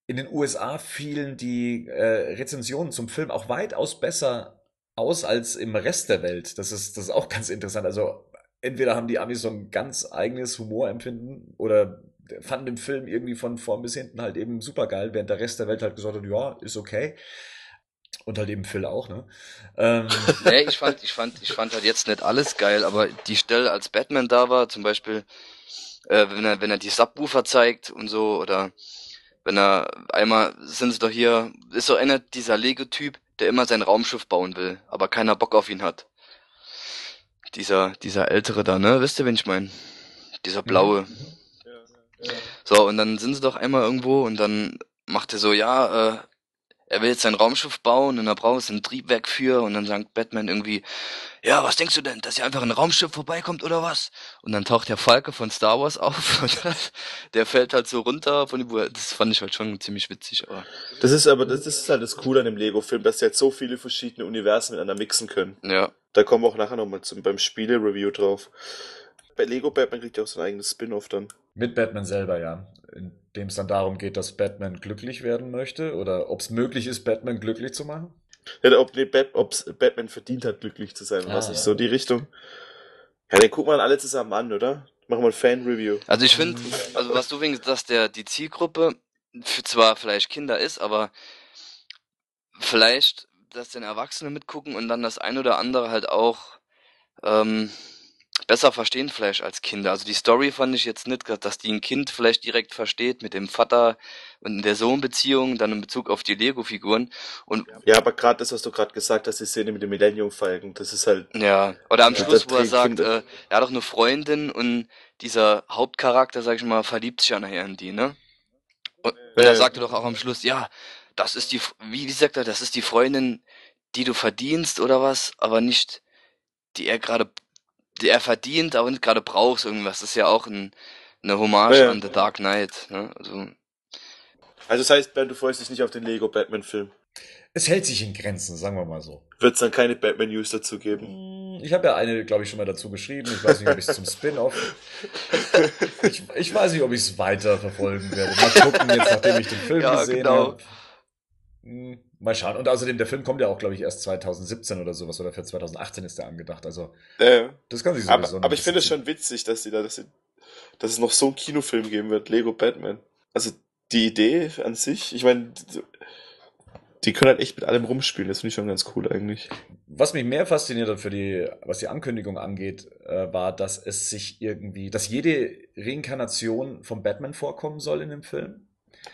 In den USA fielen die äh, Rezensionen zum Film auch weitaus besser aus als im Rest der Welt. Das ist, das ist auch ganz interessant. Also entweder haben die Amis so ein ganz eigenes Humorempfinden oder fanden den Film irgendwie von vorn bis hinten halt eben super geil, während der Rest der Welt halt gesagt hat, ja, ist okay. Und halt eben Phil auch, ne? Ähm, Nee, ich fand, ich fand, ich fand halt jetzt nicht alles geil, aber die Stelle, als Batman da war, zum Beispiel, äh, wenn er, wenn er die Subwoofer zeigt und so, oder wenn er einmal sind sie doch hier, ist so einer dieser Lego-Typ, der immer sein Raumschiff bauen will, aber keiner Bock auf ihn hat. Dieser, dieser ältere da, ne? Wisst ihr, wen ich meine? Dieser blaue. So, und dann sind sie doch einmal irgendwo und dann macht er so, ja, äh, er will jetzt sein Raumschiff bauen und da braucht es ein Triebwerk für und dann sagt Batman irgendwie, ja, was denkst du denn, dass hier einfach ein Raumschiff vorbeikommt oder was? Und dann taucht der Falke von Star Wars auf und der fällt halt so runter von die Das fand ich halt schon ziemlich witzig, aber Das ist aber, das, das ist halt das Coole an dem Lego-Film, dass sie halt so viele verschiedene Universen miteinander mixen können. ja. Da kommen wir auch nachher nochmal zum, beim Spiele-Review drauf. Bei Lego Batman kriegt ja auch sein eigenes Spin-off dann. Mit Batman selber, ja. In dem es dann darum geht, dass Batman glücklich werden möchte oder ob es möglich ist, Batman glücklich zu machen. Ja, ob nee, Bat, ob's Batman verdient hat, glücklich zu sein, Ah, was nicht ja. so die Richtung. Ja, den gucken wir dann alle zusammen an, oder? Machen wir ein Fan-Review. Also ich finde, also was du wegen, dass der die Zielgruppe für zwar vielleicht Kinder ist, aber vielleicht, dass den Erwachsene mitgucken und dann das ein oder andere halt auch ähm, besser verstehen vielleicht als Kinder. Also die Story fand ich jetzt nicht, dass die ein Kind vielleicht direkt versteht mit dem Vater und der Sohn-Beziehung, dann in Bezug auf die Lego-Figuren und Ja, aber gerade das, was du gerade gesagt hast, die Szene mit dem Millennium Falcon, das ist halt, Ja, oder am Ja, Schluss, wo er sagt, äh, er hat doch eine Freundin und dieser Hauptcharakter, sag ich mal, verliebt sich ja nachher in die, ne? Und, und er sagte doch auch am Schluss, ja, das ist die, wie, wie sagt er, das ist die Freundin, die du verdienst oder was, aber nicht, die er gerade, die er verdient, aber nicht gerade brauchst irgendwas. Das ist ja auch ein, eine Hommage Ja, ja. an The Dark Knight, ne? Also, also das heißt, Ben, du freust dich nicht auf den Lego Batman-Film. Es hält sich in Grenzen, sagen wir mal so. Wird es dann keine Batman-News dazu geben? Hm, Ich habe ja eine, glaube ich, schon mal dazu geschrieben. Ich weiß nicht, ob ich es zum Spin-off. Ich, ich weiß nicht, ob ich es weiter verfolgen werde. Mal gucken, jetzt nachdem ich den Film Ja, gesehen genau. habe. Hm, Mal schauen. Und außerdem, der Film kommt ja auch, glaube ich, erst 2017 oder sowas. Oder für 2018 ist der angedacht. Also, Äh, das kann sich sowieso aber, aber ich finde es schon witzig, dass die da, dass, sie, dass es noch so einen Kinofilm geben wird, Lego Batman. Also die Idee an sich, ich meine, die, können halt echt mit allem rumspielen, das finde ich schon ganz cool eigentlich. Was mich mehr fasziniert hat für die, was die Ankündigung angeht, äh, war, dass es sich irgendwie, dass jede Reinkarnation vom Batman vorkommen soll in dem Film.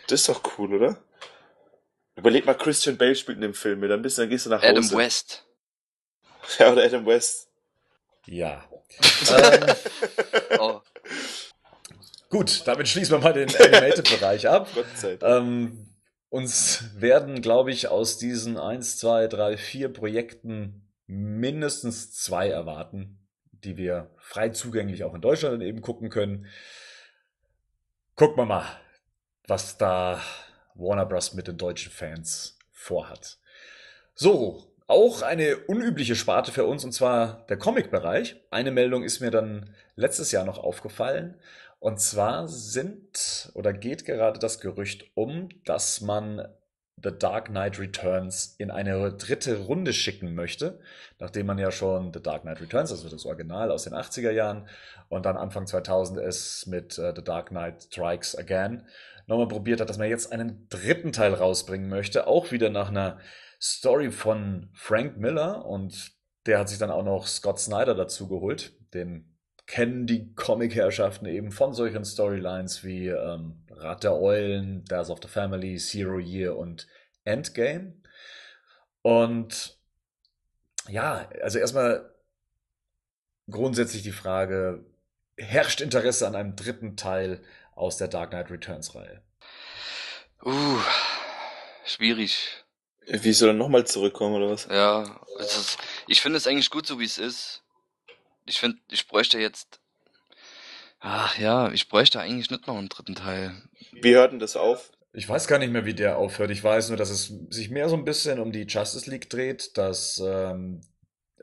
Das ist doch cool, oder? Überleg mal, Christian Bale spielt in dem Film mit, dann bist du, dann gehst du nach Hause. Adam West. Ja, oder Adam West. Ja. ähm, Oh, gut, damit schließen wir mal den Animated-Bereich ab. Gott sei Dank. Ähm, uns werden, glaube ich, aus diesen 1, 2, 3, 4 Projekten mindestens zwei erwarten, die wir frei zugänglich auch in Deutschland dann eben gucken können. Gucken wir mal, was da Warner Bros. mit den deutschen Fans vorhat. So, auch eine unübliche Sparte für uns, und zwar der Comic-Bereich. Eine Meldung ist mir dann letztes Jahr noch aufgefallen. Und zwar sind oder geht gerade das Gerücht um, dass man The Dark Knight Returns in eine dritte Runde schicken möchte, nachdem man ja schon The Dark Knight Returns, also das Original aus den 80er Jahren und dann Anfang 2000 es mit äh, The Dark Knight Strikes Again nochmal probiert hat, dass man jetzt einen dritten Teil rausbringen möchte, auch wieder nach einer Story von Frank Miller und der hat sich dann auch noch Scott Snyder dazu geholt, den kennen die Comic-Herrschaften eben von solchen Storylines wie ähm, Rat der Eulen, Death of the Family, Zero Year und Endgame. Und ja, also erstmal grundsätzlich die Frage, herrscht Interesse an einem dritten Teil aus der Dark Knight Returns-Reihe? uh, schwierig. Wie soll er nochmal zurückkommen, oder was? Ja, es ist, ich finde es eigentlich gut, so wie es ist. Ich finde, ich bräuchte jetzt. Ach ja, ich bräuchte eigentlich nicht noch einen dritten Teil. Wie hört denn das auf? Ich weiß gar nicht mehr, wie der aufhört. Ich weiß nur, dass es sich mehr so ein bisschen um die Justice League dreht, dass ähm,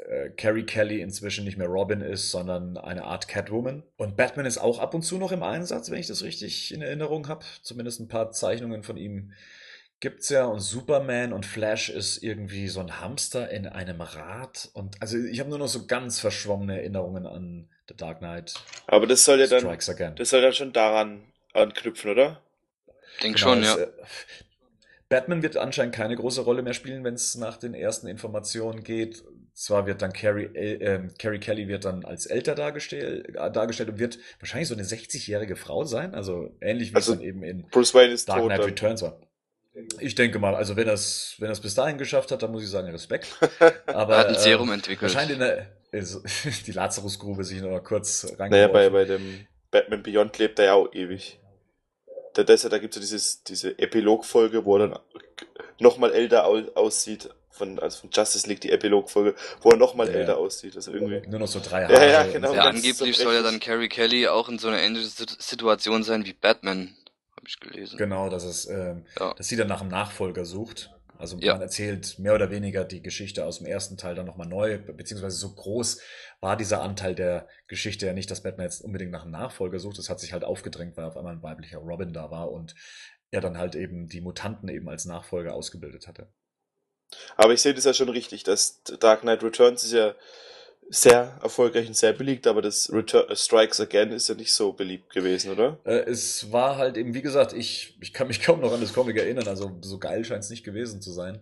äh, Carrie Kelly inzwischen nicht mehr Robin ist, sondern eine Art Catwoman. Und Batman ist auch ab und zu noch im Einsatz, wenn ich das richtig in Erinnerung habe. Zumindest ein paar Zeichnungen von ihm gibt's ja. Und Superman und Flash ist irgendwie so ein Hamster in einem Rad. Und also ich habe nur noch so ganz verschwommene Erinnerungen an The Dark Knight Aber das soll ja dann, Again. das soll dann schon daran anknüpfen, oder? Denk Genau, schon, ja. äh, Batman wird anscheinend keine große Rolle mehr spielen, wenn es nach den ersten Informationen geht. Zwar wird dann Carrie, äh, ähm, Carrie Kelly wird dann als älter dargestellt, äh, dargestellt und wird wahrscheinlich so eine 60-jährige Frau sein, also ähnlich wie Also, es dann eben in Bruce Wayne ist Dark tot. Knight. Returns war. Ich denke mal, also wenn er es wenn er's bis dahin geschafft hat, dann muss ich sagen Respekt. Aber Er hat ein äh, Serum entwickelt. wahrscheinlich in der, also, die Lazarusgrube sich noch mal kurz Naja, reingeworfen. bei, bei dem Batman Beyond lebt er ja auch ewig. Da, das, da gibt's ja dieses, diese Epilogfolge, wo er dann nochmal älter au, aussieht. Von, also von Justice League, die Epilogfolge, wo er nochmal Ja. älter aussieht. Also irgendwie. Nur noch so drei Ja, Haare. ja, und genau. Ja, angeblich so soll ja dann Carrie Kelly auch in so einer ähnlichen Sit- Situation sein wie Batman. Habe ich gelesen. Genau, dass es, ähm, Ja. dass sie dann nach einem Nachfolger sucht. Also Ja. man erzählt mehr oder weniger die Geschichte aus dem ersten Teil dann nochmal neu, be- beziehungsweise so groß war dieser Anteil der Geschichte ja nicht, dass Batman jetzt unbedingt nach einem Nachfolger sucht. Das hat sich halt aufgedrängt, weil auf einmal ein weiblicher Robin da war und er dann halt eben die Mutanten eben als Nachfolger ausgebildet hatte. Aber ich sehe das ja schon richtig, dass Dark Knight Returns ist ja sehr erfolgreich und sehr beliebt, aber das Retur äh, Strikes Again ist ja nicht so beliebt gewesen, oder? Äh, es war halt eben, wie gesagt, ich, ich kann mich kaum noch an das Comic erinnern, also so geil scheint es nicht gewesen zu sein.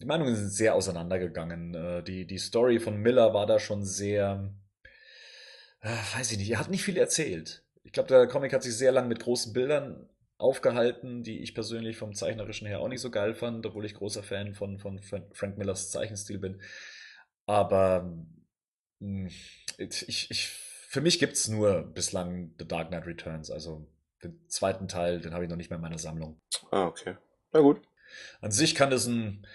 Die Meinungen sind sehr auseinandergegangen. Äh, die, die Story von Miller war da schon sehr, äh, weiß ich nicht, er hat nicht viel erzählt. Ich glaube, der Comic hat sich sehr lang mit großen Bildern aufgehalten, die ich persönlich vom Zeichnerischen her auch nicht so geil fand, obwohl ich großer Fan von, von Fran- Frank Millers Zeichenstil bin. Aber mh, ich, ich, für mich gibt's nur bislang The Dark Knight Returns. Also den zweiten Teil, den habe ich noch nicht mehr in meiner Sammlung. Ah, okay. Na gut. An sich kann das ein,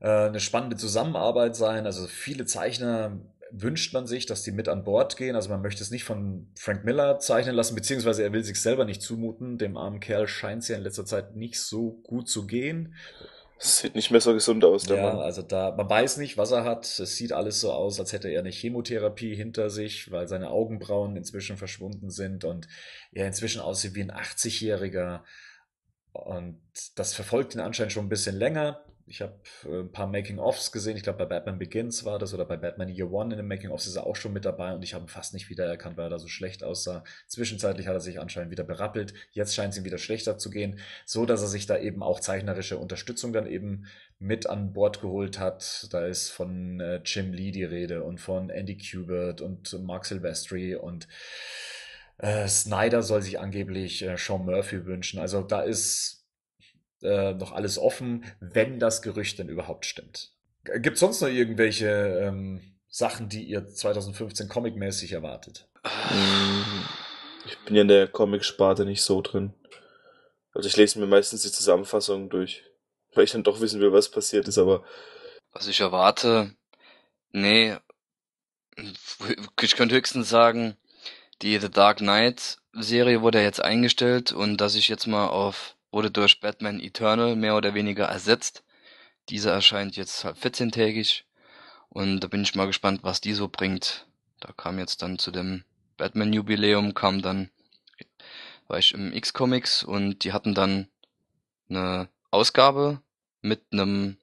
äh, eine spannende Zusammenarbeit sein. Also viele Zeichner wünscht man sich, dass die mit an Bord gehen. Also man möchte es nicht von Frank Miller zeichnen lassen, beziehungsweise er will sich selber nicht zumuten. Dem armen Kerl scheint es ja in letzter Zeit nicht so gut zu gehen. Es sieht nicht mehr so gesund aus, der Ja, Mann. also da, man weiß nicht, was er hat. Es sieht alles so aus, als hätte er eine Chemotherapie hinter sich, weil seine Augenbrauen inzwischen verschwunden sind und er inzwischen aussieht wie ein 80-Jähriger. Und das verfolgt ihn anscheinend schon ein bisschen länger. Ich habe äh, ein paar Making-ofs gesehen. Ich glaube, bei Batman Begins war das oder bei Batman Year One in den Making-ofs ist er auch schon mit dabei und ich habe ihn fast nicht wiedererkannt, weil er da so schlecht aussah. Zwischenzeitlich hat er sich anscheinend wieder berappelt. Jetzt scheint es ihm wieder schlechter zu gehen, so dass er sich da eben auch zeichnerische Unterstützung dann eben mit an Bord geholt hat. Da ist von äh, Jim Lee die Rede und von Andy Kubert und Mark Silvestri und äh, Snyder soll sich angeblich äh, Sean Murphy wünschen. Also da ist äh, noch alles offen, wenn das Gerücht denn überhaupt stimmt. Gibt es sonst noch irgendwelche ähm, Sachen, die ihr 2015 comicmäßig erwartet? Mm, Ich bin ja in der Comic-Sparte nicht so drin. Also ich lese mir meistens die Zusammenfassung durch, weil ich dann doch wissen will, was passiert ist, aber Was ich erwarte, nee, ich könnte höchstens sagen, die The Dark Knight Serie wurde ja jetzt eingestellt und dass ich jetzt mal auf, wurde durch Batman Eternal mehr oder weniger ersetzt. Diese erscheint jetzt halt 14-tägig und da bin ich mal gespannt, was die so bringt. Da kam jetzt dann zu dem Batman Jubiläum, kam dann, war ich im X-Comics und die hatten dann eine Ausgabe mit einem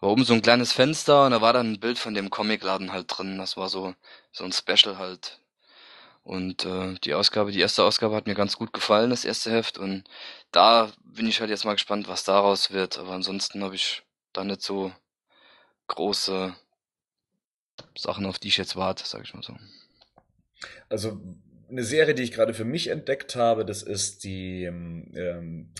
war oben so ein kleines Fenster und da war dann ein Bild von dem Comicladen halt drin. Das war so, so ein Special halt. Und äh, die Ausgabe, die erste Ausgabe hat mir ganz gut gefallen, das erste Heft. Und da bin ich halt jetzt mal gespannt, was daraus wird. Aber ansonsten habe ich da nicht so große Sachen, auf die ich jetzt warte, sag ich mal so. Also eine Serie, die ich gerade für mich entdeckt habe, das ist die ähm,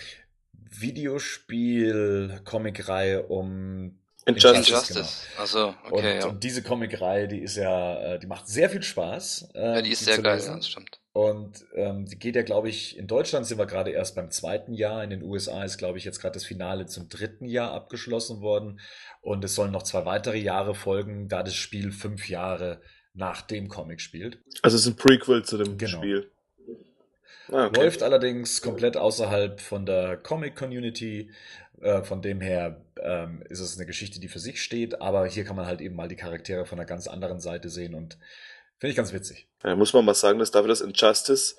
Videospiel-Comic-Reihe um Injustice. Injustice. Also, okay, und, ja. und diese Comic-Reihe, die ist ja, äh, die macht sehr viel Spaß. äh, Ja, die ist die sehr geil, lesen. ja, das stimmt. Und ähm, die geht ja, glaube ich, in Deutschland sind wir gerade erst beim zweiten Jahr. In den USA ist, glaube ich, jetzt gerade das Finale zum dritten Jahr abgeschlossen worden. Und es sollen noch zwei weitere Jahre folgen, da das Spiel fünf Jahre nach dem Comic spielt. Also es ist ein Prequel zu dem Genau. Spiel. Ah, okay. Läuft allerdings komplett außerhalb von der Comic-Community. Äh, von dem her ähm, ist es eine Geschichte, die für sich steht. Aber hier kann man halt eben mal die Charaktere von einer ganz anderen Seite sehen. Und finde ich ganz witzig. Ja, muss man mal sagen, dass dafür das Injustice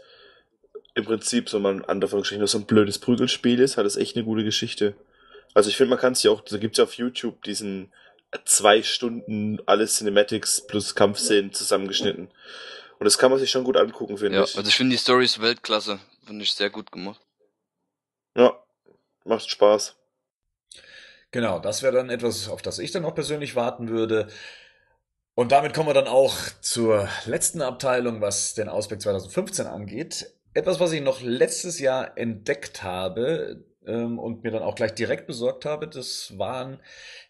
im Prinzip so mal in Anführungsstrichen nur so ein blödes Prügelspiel ist, hat es echt eine gute Geschichte. Also ich finde, man kann es ja auch, da gibt's ja auf YouTube diesen zwei Stunden alle Cinematics plus Kampfszenen zusammengeschnitten. Und das kann man sich schon gut angucken, finde Ja, ich. also ich finde die Story ist Weltklasse. Finde ich sehr gut gemacht. Ja, macht Spaß. Genau, das wäre dann etwas, auf das ich dann auch persönlich warten würde. Und damit kommen wir dann auch zur letzten Abteilung, was den Ausblick 2015 angeht. Etwas, was ich noch letztes Jahr entdeckt habe ähm, und mir dann auch gleich direkt besorgt habe, das waren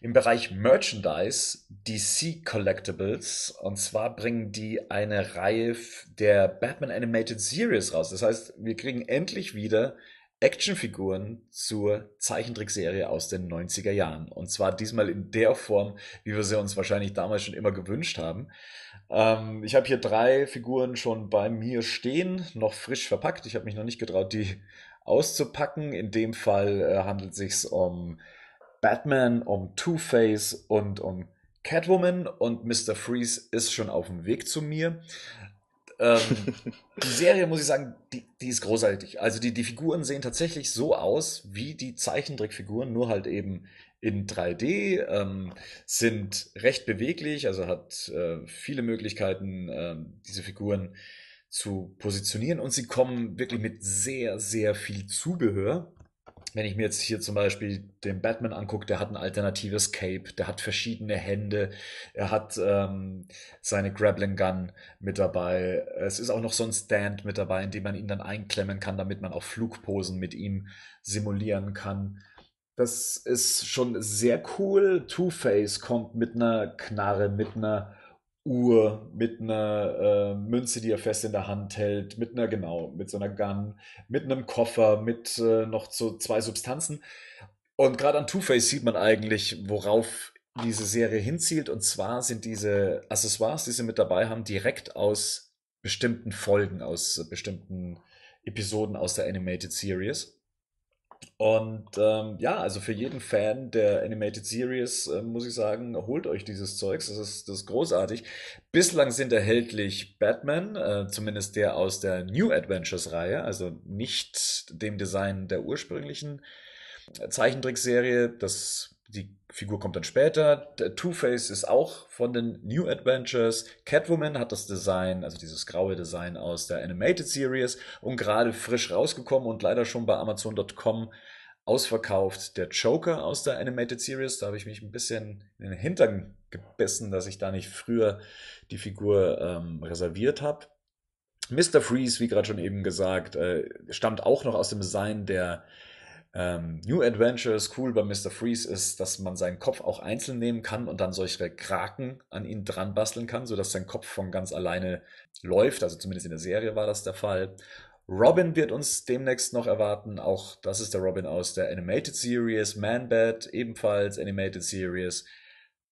im Bereich Merchandise DC Collectibles. Und zwar bringen die eine Reihe der Batman Animated Series raus. Das heißt, wir kriegen endlich wieder Actionfiguren zur Zeichentrickserie aus den 90er Jahren. Und zwar diesmal in der Form, wie wir sie uns wahrscheinlich damals schon immer gewünscht haben. Ähm, ich habe hier drei Figuren schon bei mir stehen, noch frisch verpackt. Ich habe mich noch nicht getraut, die auszupacken. In dem Fall äh, handelt es sich um Batman, um Two-Face und um Catwoman. Und Mr. Freeze ist schon auf dem Weg zu mir. Ähm, die Serie, muss ich sagen, die, die ist großartig. Also die, die Figuren sehen tatsächlich so aus wie die Zeichentrickfiguren, nur halt eben in 3D, ähm, sind recht beweglich, also hat äh, viele Möglichkeiten, ähm, diese Figuren zu positionieren und sie kommen wirklich mit sehr, sehr viel Zubehör. Wenn ich mir jetzt hier zum Beispiel den Batman angucke, der hat ein alternatives Cape, der hat verschiedene Hände, er hat ähm, seine Grappling Gun mit dabei. Es ist auch noch so ein Stand mit dabei, in dem man ihn dann einklemmen kann, damit man auch Flugposen mit ihm simulieren kann. Das ist schon sehr cool. Two-Face kommt mit einer Knarre, mit einer Uhr, mit einer äh, Münze, die er fest in der Hand hält, mit einer, genau, mit so einer Gun, mit einem Koffer, mit äh, noch so zwei Substanzen. Und gerade an Two-Face sieht man eigentlich, worauf diese Serie hinzielt. Und zwar sind diese Accessoires, die sie mit dabei haben, direkt aus bestimmten Folgen, aus bestimmten Episoden aus der Animated Series. Und ähm, ja, also für jeden Fan der Animated Series äh, muss ich sagen, holt euch dieses Zeugs. Das ist, das ist großartig. Bislang sind erhältlich Batman, äh, zumindest der aus der New Adventures-Reihe, also nicht dem Design der ursprünglichen Zeichentrickserie. Das, Figur kommt dann später. Two-Face ist auch von den New Adventures. Catwoman hat das Design, also dieses graue Design aus der Animated Series und gerade frisch rausgekommen und leider schon bei Amazon.com ausverkauft. Der Joker aus der Animated Series, da habe ich mich ein bisschen in den Hintern gebissen, dass ich da nicht früher die Figur ähm, reserviert habe. Mr. Freeze, wie gerade schon eben gesagt, äh, stammt auch noch aus dem Design der ähm, New Adventures. Cool bei Mr. Freeze ist, dass man seinen Kopf auch einzeln nehmen kann und dann solche Kraken an ihn dran basteln kann, sodass sein Kopf von ganz alleine läuft. Also zumindest in der Serie war das der Fall. Robin wird uns demnächst noch erwarten. Auch das ist der Robin aus der Animated Series. Man-Bat ebenfalls Animated Series.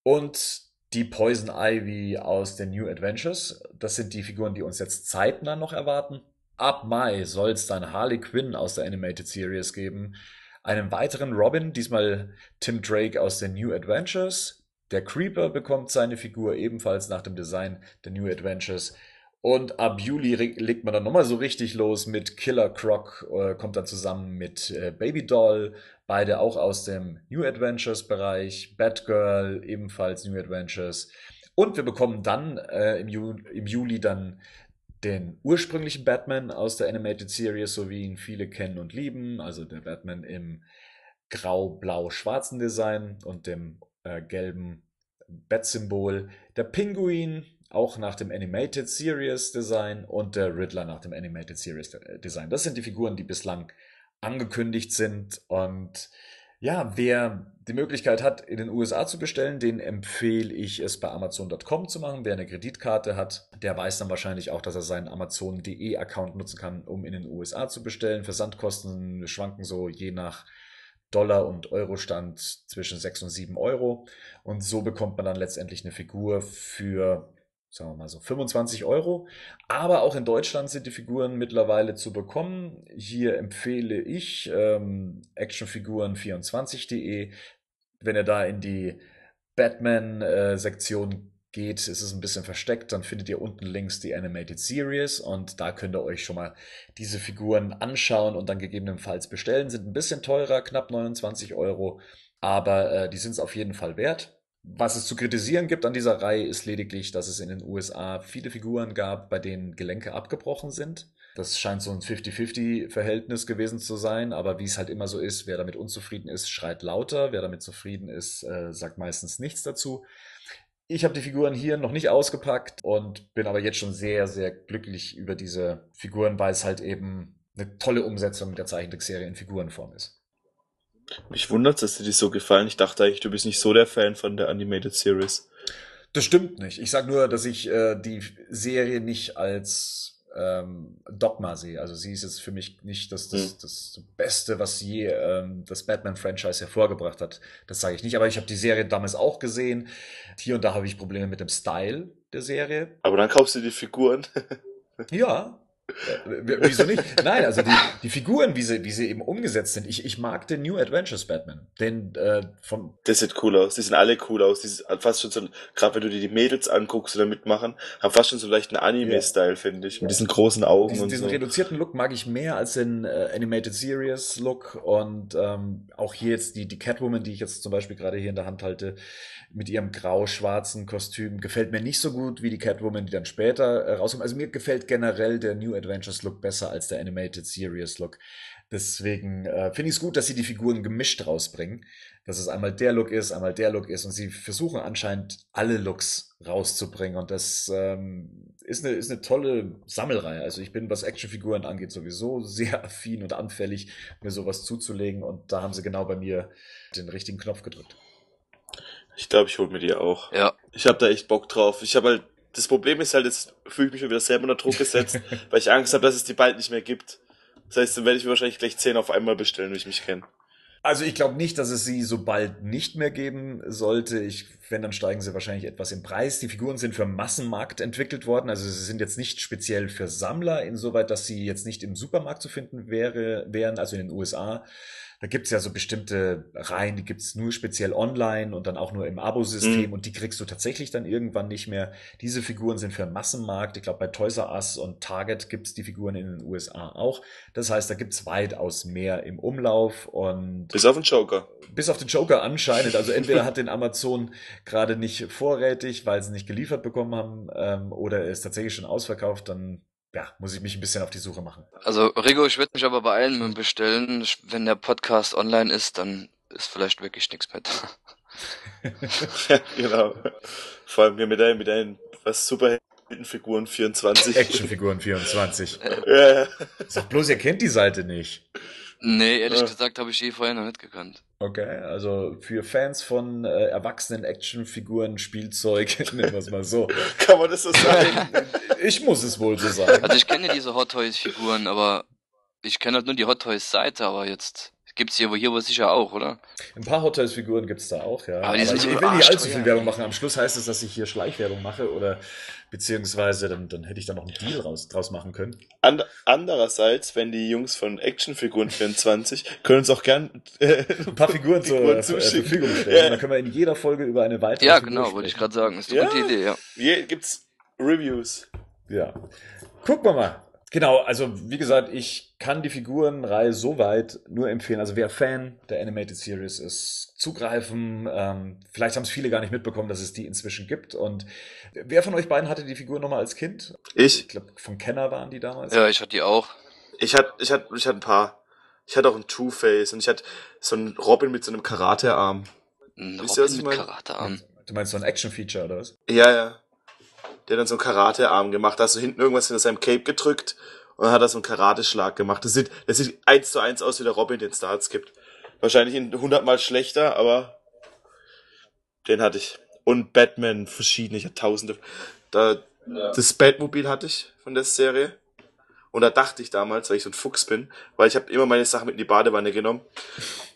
Und die Poison Ivy aus den New Adventures. Das sind die Figuren, die uns jetzt zeitnah noch erwarten. Ab Mai soll es dann Harley Quinn aus der Animated Series geben. Einen weiteren Robin, diesmal Tim Drake aus den New Adventures. Der Creeper bekommt seine Figur ebenfalls nach dem Design der New Adventures. Und ab Juli legt man dann nochmal so richtig los mit Killer Croc, äh, kommt dann zusammen mit äh, Baby Doll, beide auch aus dem New Adventures Bereich, Batgirl ebenfalls New Adventures. Und wir bekommen dann äh, im, Ju im Juli dann den ursprünglichen Batman aus der Animated Series, so wie ihn viele kennen und lieben, also der Batman im grau-blau-schwarzen Design und dem äh, gelben Bat-Symbol, der Pinguin auch nach dem Animated Series Design und der Riddler nach dem Animated Series äh, Design. Das sind die Figuren, die bislang angekündigt sind. Und ja, wer die Möglichkeit hat, in den USA zu bestellen, den empfehle ich es bei Amazon.com zu machen. Wer eine Kreditkarte hat, der weiß dann wahrscheinlich auch, dass er seinen Amazon.de Account nutzen kann, um in den USA zu bestellen. Versandkosten schwanken so je nach Dollar und Euro Stand zwischen 6 und 7 Euro. Und so bekommt man dann letztendlich eine Figur für sagen wir mal so 25 Euro. Aber auch in Deutschland sind die Figuren mittlerweile zu bekommen. Hier empfehle ich ähm, actionfiguren24.de. Wenn ihr da in die Batman-Sektion äh, geht, ist es ein bisschen versteckt, dann findet ihr unten links die Animated Series und da könnt ihr euch schon mal diese Figuren anschauen und dann gegebenenfalls bestellen. Sind ein bisschen teurer, knapp 29 Euro, aber äh, die sind es auf jeden Fall wert. Was es zu kritisieren gibt an dieser Reihe ist lediglich, dass es in den USA viele Figuren gab, bei denen Gelenke abgebrochen sind. Das scheint so ein 50-50-Verhältnis gewesen zu sein, aber wie es halt immer so ist, wer damit unzufrieden ist, schreit lauter, wer damit zufrieden ist, äh, sagt meistens nichts dazu. Ich habe die Figuren hier noch nicht ausgepackt und bin aber jetzt schon sehr, sehr glücklich über diese Figuren, weil es halt eben eine tolle Umsetzung der Zeichentrickserie in Figurenform ist. Mich wundert, dass dir die so gefallen. Ich dachte eigentlich, du bist nicht so der Fan von der Animated Series. Das stimmt nicht. Ich sag nur, dass ich äh, die Serie nicht als ähm, Dogma sehe. Also sie ist jetzt für mich nicht das, das, hm. das Beste, was je ähm, das Batman-Franchise hervorgebracht hat. Das sage ich nicht. Aber ich habe die Serie damals auch gesehen. Hier und da habe ich Probleme mit dem Style der Serie. Aber dann kaufst du die Figuren. ja, wieso nicht? Nein, also die, die Figuren, wie sie, wie sie eben umgesetzt sind. Ich, ich mag den New Adventures Batman. Den äh, vom. Das sieht cool aus. Die sehen alle cool aus. Die sind fast schon so, gerade wenn du dir die Mädels anguckst oder mitmachen, haben fast schon so leicht einen Anime-Style, ja. finde ich. Mit diesen großen Augen diesen, und diesen so. reduzierten Look mag ich mehr als den äh, Animated Series Look und ähm, auch hier jetzt die, die Catwoman, die ich jetzt zum Beispiel gerade hier in der Hand halte, mit ihrem grau-schwarzen Kostüm, gefällt mir nicht so gut wie die Catwoman, die dann später äh, rauskommt. Also mir gefällt generell der New Adventures Look besser als der Animated Series Look. Deswegen äh, finde ich es gut, dass sie die Figuren gemischt rausbringen. Dass es einmal der Look ist, einmal der Look ist. Und sie versuchen anscheinend alle Looks rauszubringen. Und das ähm, ist, eine, ist eine tolle Sammelreihe. Also ich bin, was Actionfiguren angeht, sowieso sehr affin und anfällig, mir sowas zuzulegen. Und da haben sie genau bei mir den richtigen Knopf gedrückt. Ich glaube, ich hol mir die auch. Ja. Ich habe da echt Bock drauf. Ich habe halt das Problem ist halt, jetzt fühle ich mich schon wieder selber unter Druck gesetzt, weil ich Angst habe, dass es die bald nicht mehr gibt. Das heißt, dann werde ich mir wahrscheinlich gleich zehn auf einmal bestellen, wie ich mich kenne. Also ich glaube nicht, dass es sie so bald nicht mehr geben sollte. Ich, wenn, dann steigen sie wahrscheinlich etwas im Preis. Die Figuren sind für Massenmarkt entwickelt worden. Also sie sind jetzt nicht speziell für Sammler, insoweit, dass sie jetzt nicht im Supermarkt zu finden wäre, wären, also in den USA. Da gibt's ja so bestimmte Reihen, die gibt's nur speziell online und dann auch nur im Abo-System Mhm. und die kriegst du tatsächlich dann irgendwann nicht mehr. Diese Figuren sind für den Massenmarkt. Ich glaube, bei Toys R Us und Target gibt's die Figuren in den USA auch. Das heißt, da gibt's weitaus mehr im Umlauf und Bis auf den Joker. bis auf den Joker anscheinend. Also entweder hat den Amazon gerade nicht vorrätig, weil sie nicht geliefert bekommen haben, ähm, oder er ist tatsächlich schon ausverkauft, dann ja, muss ich mich ein bisschen auf die Suche machen. Also, Rigo, ich würde mich aber beeilen mit dem Bestellen. Wenn der Podcast online ist, dann ist vielleicht wirklich nichts mehr da. Ja, genau. Vor allem mit deinen, mit deinen, was, Superheldenfiguren 24. Actionfiguren 24. Ja, ja. Sag bloß, ihr kennt die Seite nicht. Nee, ehrlich Ja. gesagt habe ich die vorher noch nicht gekannt. Okay, also für Fans von äh, erwachsenen Actionfiguren, Spielzeug, nennen wir es mal so. Kann man das so sagen? Ich muss es wohl so sagen. Also ich kenne diese Hot Toys Figuren, aber ich kenne halt nur die Hot Toys Seite, aber jetzt gibt's hier, wo hier wohl sicher auch, oder? Ein paar Hot Toys Figuren gibt's da auch, ja. Aber die sind ich, so ich will nicht allzu viel Werbung machen. Am Schluss heißt es, dass ich hier Schleichwerbung mache oder beziehungsweise dann, dann hätte ich da noch einen Deal raus, draus machen können. And andererseits, wenn die Jungs von Actionfiguren 24 können uns auch gern äh, Ein paar Figuren zur Figuren äh, zuschicken. Verfügung stellen. Ja. Dann können wir in jeder Folge über eine weitere Ja, Figur genau, wollte ich gerade sagen. Ist eine Ja. gute Idee, ja. Hier gibt's Reviews. Ja. Gucken wir mal. Genau, also wie gesagt, ich kann die Figurenreihe soweit nur empfehlen. Also wer Fan der Animated Series ist, zugreifen. Ähm, vielleicht haben es viele gar nicht mitbekommen, dass es die inzwischen gibt. Und wer von euch beiden hatte die Figur nochmal als Kind? Ich, Ich glaube, von Kenner waren die damals. Ja, ich hatte die auch. ich hatte, ich hatte, ich hatte ein paar. Ich hatte auch einen Two-Face und ich hatte so einen Robin mit so einem Karatearm. Ein Robin mit? Karatearm. Du meinst so ein Action-Feature oder was? Ja, ja. Der hat dann so einen Karatearm gemacht. Da hast du hinten irgendwas hinter seinem Cape gedrückt und dann hat er so einen Karateschlag gemacht. Das sieht, das sieht eins zu eins aus wie der Robin, den Starts gibt. Wahrscheinlich in hundertmal schlechter, aber den hatte ich. Und Batman, verschiedene, ich hatte tausende. Da, das Batmobil hatte ich von der Serie. Und da dachte ich damals, weil ich so ein Fuchs bin, weil ich habe immer meine Sachen mit in die Badewanne genommen.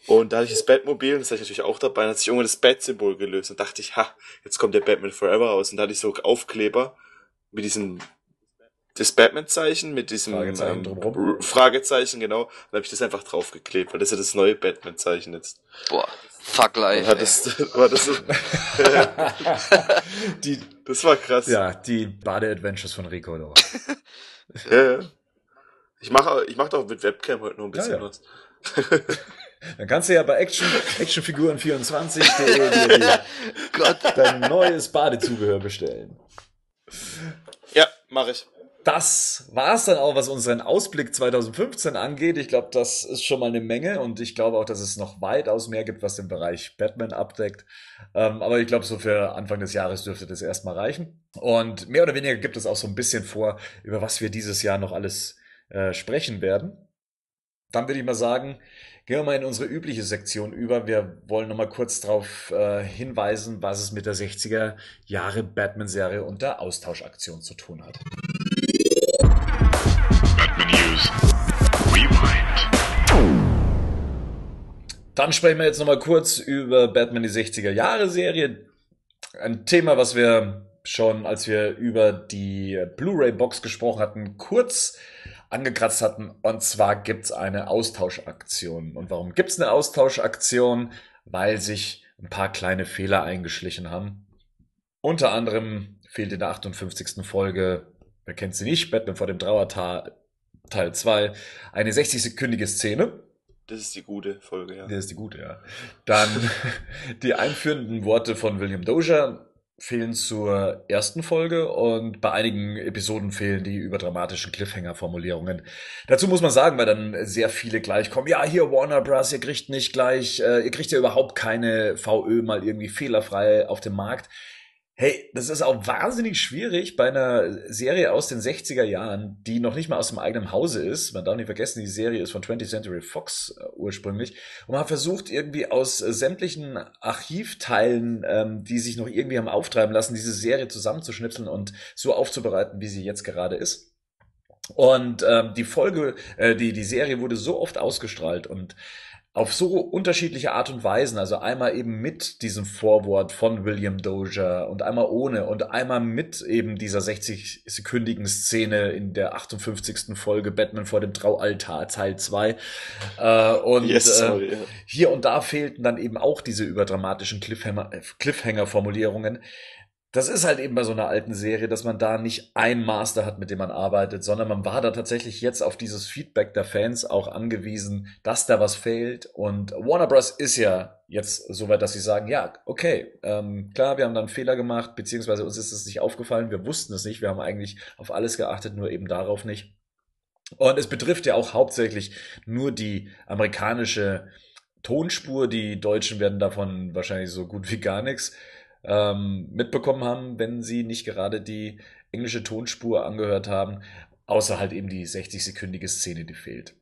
Und da hatte ich das Batmobil, das hatte ich natürlich auch dabei, dann hat sich irgendwann das Bat-Symbol gelöst. Und dachte ich, ha, jetzt kommt der Batman Forever raus. Und da hatte ich so Aufkleber mit diesem, das Batman-Zeichen, mit diesem Fragezeichen ähm, Fragezeichen, genau. Dann habe ich das einfach draufgeklebt, weil das ist ja das neue Batman-Zeichen jetzt. Boah, fuck life. ey. das, war das, so, die, das war krass. ja, die Bade-Adventures von Rico. Ja, ja. Ich mache ich mach doch mit Webcam heute noch ein bisschen Ja, ja. was. Dann kannst du ja bei Action, Actionfiguren24.de dir dir Gott. dein neues Badezubehör bestellen. Ja, mache ich. Das war's dann auch, was unseren Ausblick 2015 angeht. Ich glaube, das ist schon mal eine Menge und ich glaube auch, dass es noch weitaus mehr gibt, was den Bereich Batman abdeckt. Ähm, aber ich glaube, so für Anfang des Jahres dürfte das erstmal reichen. Und mehr oder weniger gibt es auch so ein bisschen vor, über was wir dieses Jahr noch alles äh, sprechen werden. Dann würde ich mal sagen, gehen wir mal in unsere übliche Sektion über. Wir wollen noch mal kurz darauf äh, hinweisen, was es mit der 60er Jahre Batman-Serie und der Austauschaktion zu tun hat. Batman News. Rewind. Dann sprechen wir jetzt noch mal kurz über Batman die 60er Jahre Serie. Ein Thema, was wir schon, als wir über die Blu-ray-Box gesprochen hatten, kurz angekratzt hatten. Und zwar gibt's eine Austauschaktion. Und warum gibt's eine Austauschaktion? Weil sich ein paar kleine Fehler eingeschlichen haben. Unter anderem fehlt in der 58. Folge, wer kennt sie nicht, Batman vor dem Trauertal Teil 2, eine 60-sekündige Szene. Das ist die gute Folge, ja. Der ist die gute, ja. Dann die einführenden Worte von William Dozier fehlen zur ersten Folge und bei einigen Episoden fehlen die überdramatischen Cliffhanger-Formulierungen. Dazu muss man sagen, weil dann sehr viele gleich kommen, ja, hier Warner Bros., ihr kriegt nicht gleich, äh, ihr kriegt ja überhaupt keine VÖ mal irgendwie fehlerfrei auf dem Markt. Hey, das ist auch wahnsinnig schwierig bei einer Serie aus den 60er Jahren, die noch nicht mal aus dem eigenen Hause ist. Man darf nicht vergessen, die Serie ist von 20th Century Fox äh, ursprünglich. Und man hat versucht, irgendwie aus äh, sämtlichen Archivteilen, ähm, die sich noch irgendwie haben auftreiben lassen, diese Serie zusammenzuschnipseln und so aufzubereiten, wie sie jetzt gerade ist. Und ähm, die Folge, äh, die, die Serie wurde so oft ausgestrahlt und auf so unterschiedliche Art und Weisen, also einmal eben mit diesem Vorwort von William Dozier und einmal ohne und einmal mit eben dieser 60-sekündigen Szene in der 58. Folge Batman vor dem Traualtar Teil 2. Äh, und Yes, äh, sorry, ja. hier und da fehlten dann eben auch diese überdramatischen Cliffhanger- äh, Cliffhanger-Formulierungen. Das ist halt eben bei so einer alten Serie, dass man da nicht ein Master hat, mit dem man arbeitet, sondern man war da tatsächlich jetzt auf dieses Feedback der Fans auch angewiesen, dass da was fehlt. Und Warner Bros. ist ja jetzt so weit, dass sie sagen, ja, okay, ähm, klar, wir haben dann Fehler gemacht, beziehungsweise uns ist es nicht aufgefallen, wir wussten es nicht, wir haben eigentlich auf alles geachtet, nur eben darauf nicht. Und es betrifft ja auch hauptsächlich nur die amerikanische Tonspur. Die Deutschen werden davon wahrscheinlich so gut wie gar nichts ähm, mitbekommen haben, wenn sie nicht gerade die englische Tonspur angehört haben, außer halt eben die 60-sekündige Szene, die fehlt.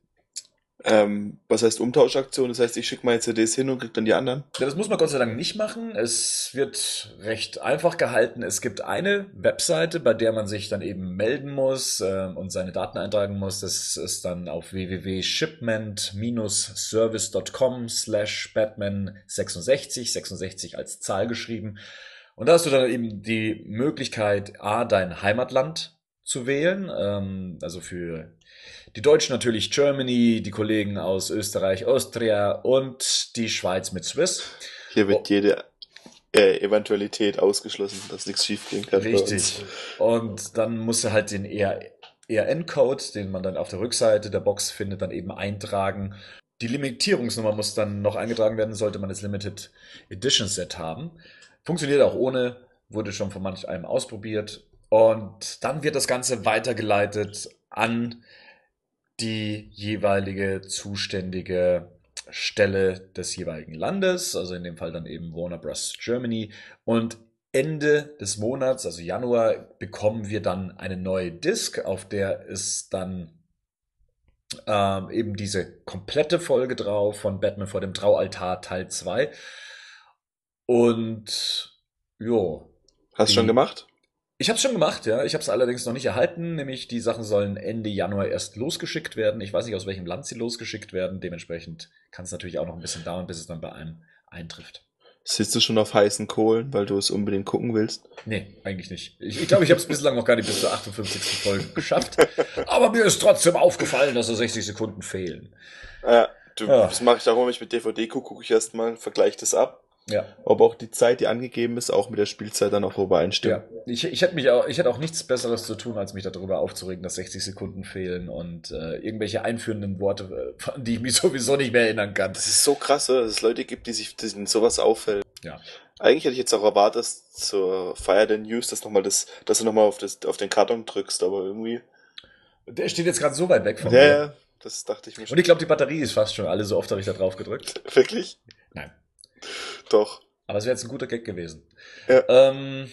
Ähm, was heißt Umtauschaktion? Das heißt, ich schicke meine CDs hin und krieg dann die anderen? Ja, das muss man Gott sei Dank nicht machen. Es wird recht einfach gehalten. Es gibt eine Webseite, bei der man sich dann eben melden muss äh, und seine Daten eintragen muss. Das ist dann auf www.shipment-service.com slash Batman 66, 66 als Zahl geschrieben. Und da hast du dann eben die Möglichkeit, A, dein Heimatland zu wählen, ähm, also für die Deutschen natürlich Germany, die Kollegen aus Österreich, Austria und die Schweiz mit Swiss. Hier wird Oh. jede äh, Eventualität ausgeschlossen, dass nichts schiefgehen kann. Richtig. Und dann musst du halt den ER ERN-Code, den man dann auf der Rückseite der Box findet, dann eben eintragen. Die Limitierungsnummer muss dann noch eingetragen werden, sollte man das Limited Edition Set haben. Funktioniert auch ohne, wurde schon von manch einem ausprobiert. Und dann wird das Ganze weitergeleitet an die jeweilige zuständige Stelle des jeweiligen Landes, also in dem Fall dann eben Warner Bros. Germany. Und Ende des Monats, also Januar, bekommen wir dann eine neue Disc, auf der ist dann ähm, eben diese komplette Folge drauf von Batman vor dem Traualtar Teil 2. Und jo, Hast du schon gemacht? Ich habe es schon gemacht, ja. Ich habe es allerdings noch nicht erhalten. Nämlich die Sachen sollen Ende Januar erst losgeschickt werden. Ich weiß nicht, aus welchem Land sie losgeschickt werden. Dementsprechend kann es natürlich auch noch ein bisschen dauern, bis es dann bei einem eintrifft. Sitzt du schon auf heißen Kohlen, weil du es unbedingt gucken willst? Nee, eigentlich nicht. Ich glaube, ich, glaub, ich habe es bislang noch gar nicht bis zur 58. Folge geschafft. Aber mir ist trotzdem aufgefallen, dass so 60 Sekunden fehlen. Äh, du, Ja. Das mache ich auch, wenn ich mit DVD gucke, gucke ich erstmal, vergleiche das ab. Ja. Ob auch die Zeit, die angegeben ist, auch mit der Spielzeit dann auch übereinstimmt. Ja, ich, ich hätte mich auch, ich hätte auch nichts Besseres zu tun, als mich darüber aufzuregen, dass 60 Sekunden fehlen und äh, irgendwelche einführenden Worte, äh, an die ich mich sowieso nicht mehr erinnern kann. Das ist so krass, oder? dass es Leute gibt, die sich denen sowas auffällt. Ja. Eigentlich hätte ich jetzt auch erwartet, dass zur Feier der News, dass, noch mal das, dass du nochmal auf, das, auf den Karton drückst, aber irgendwie. Der steht jetzt gerade so weit weg von Ja, mir. ja, das dachte ich mir schon. Und ich glaube, die Batterie ist fast schon alle, so oft habe ich da drauf gedrückt. Wirklich? Nein. Doch. Aber es wäre jetzt ein guter Gag gewesen. Ja. Ähm,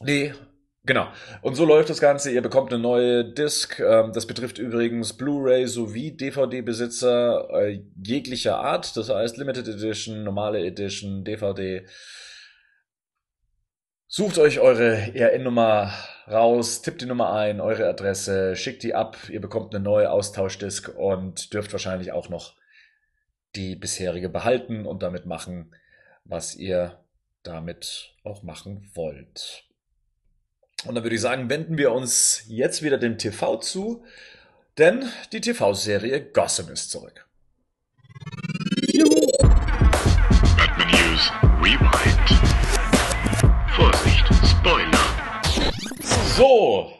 nee, genau. Und so läuft das Ganze. Ihr bekommt eine neue Disc. Ähm, das betrifft übrigens Blu-ray sowie DVD-Besitzer äh, jeglicher Art. Das heißt Limited Edition, normale Edition, DVD. Sucht euch eure ERN-Nummer raus, tippt die Nummer ein, eure Adresse, schickt die ab. Ihr bekommt eine neue Austauschdisk und dürft wahrscheinlich auch noch die bisherige behalten und damit machen, was ihr damit auch machen wollt. Und dann würde ich sagen, wenden wir uns jetzt wieder dem TV zu, denn die TV-Serie Gotham ist zurück. Batman News Rewind. Vorsicht, Spoiler. So,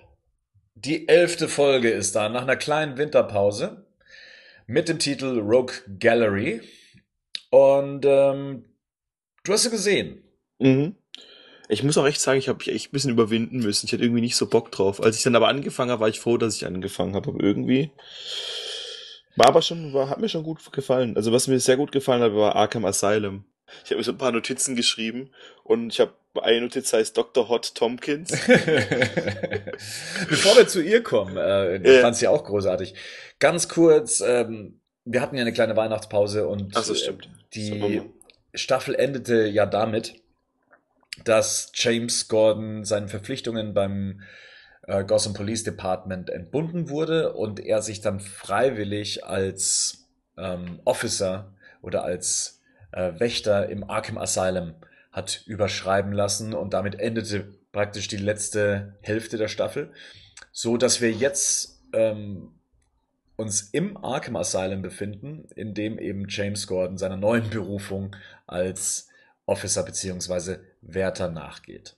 die elfte Folge ist da, nach einer kleinen Winterpause, mit dem Titel Rogue Gallery. Und ähm, du hast sie gesehen. Mhm. Ich muss auch echt sagen, ich habe mich echt ein bisschen überwinden müssen. Ich hatte irgendwie nicht so Bock drauf. Als ich dann aber angefangen habe, war ich froh, dass ich angefangen habe. Aber irgendwie war aber schon, war, hat mir schon gut gefallen. Also was mir sehr gut gefallen hat, war Arkham Asylum. Ich habe mir so ein paar Notizen geschrieben und ich habe eine Notiz heißt Dr. Hot Tompkins. Bevor wir zu ihr kommen, äh, ich Ja. fand sie auch großartig. Ganz kurz, ähm, wir hatten ja eine kleine Weihnachtspause und Ach äh, die. Staffel endete ja damit, dass James Gordon seinen Verpflichtungen beim äh, Gotham Police Department entbunden wurde und er sich dann freiwillig als ähm, Officer oder als äh, Wächter im Arkham Asylum hat überschreiben lassen und damit endete praktisch die letzte Hälfte der Staffel, so dass wir jetzt ähm, uns im Arkham Asylum befinden, in dem eben James Gordon seiner neuen Berufung als Officer bzw. Wärter nachgeht.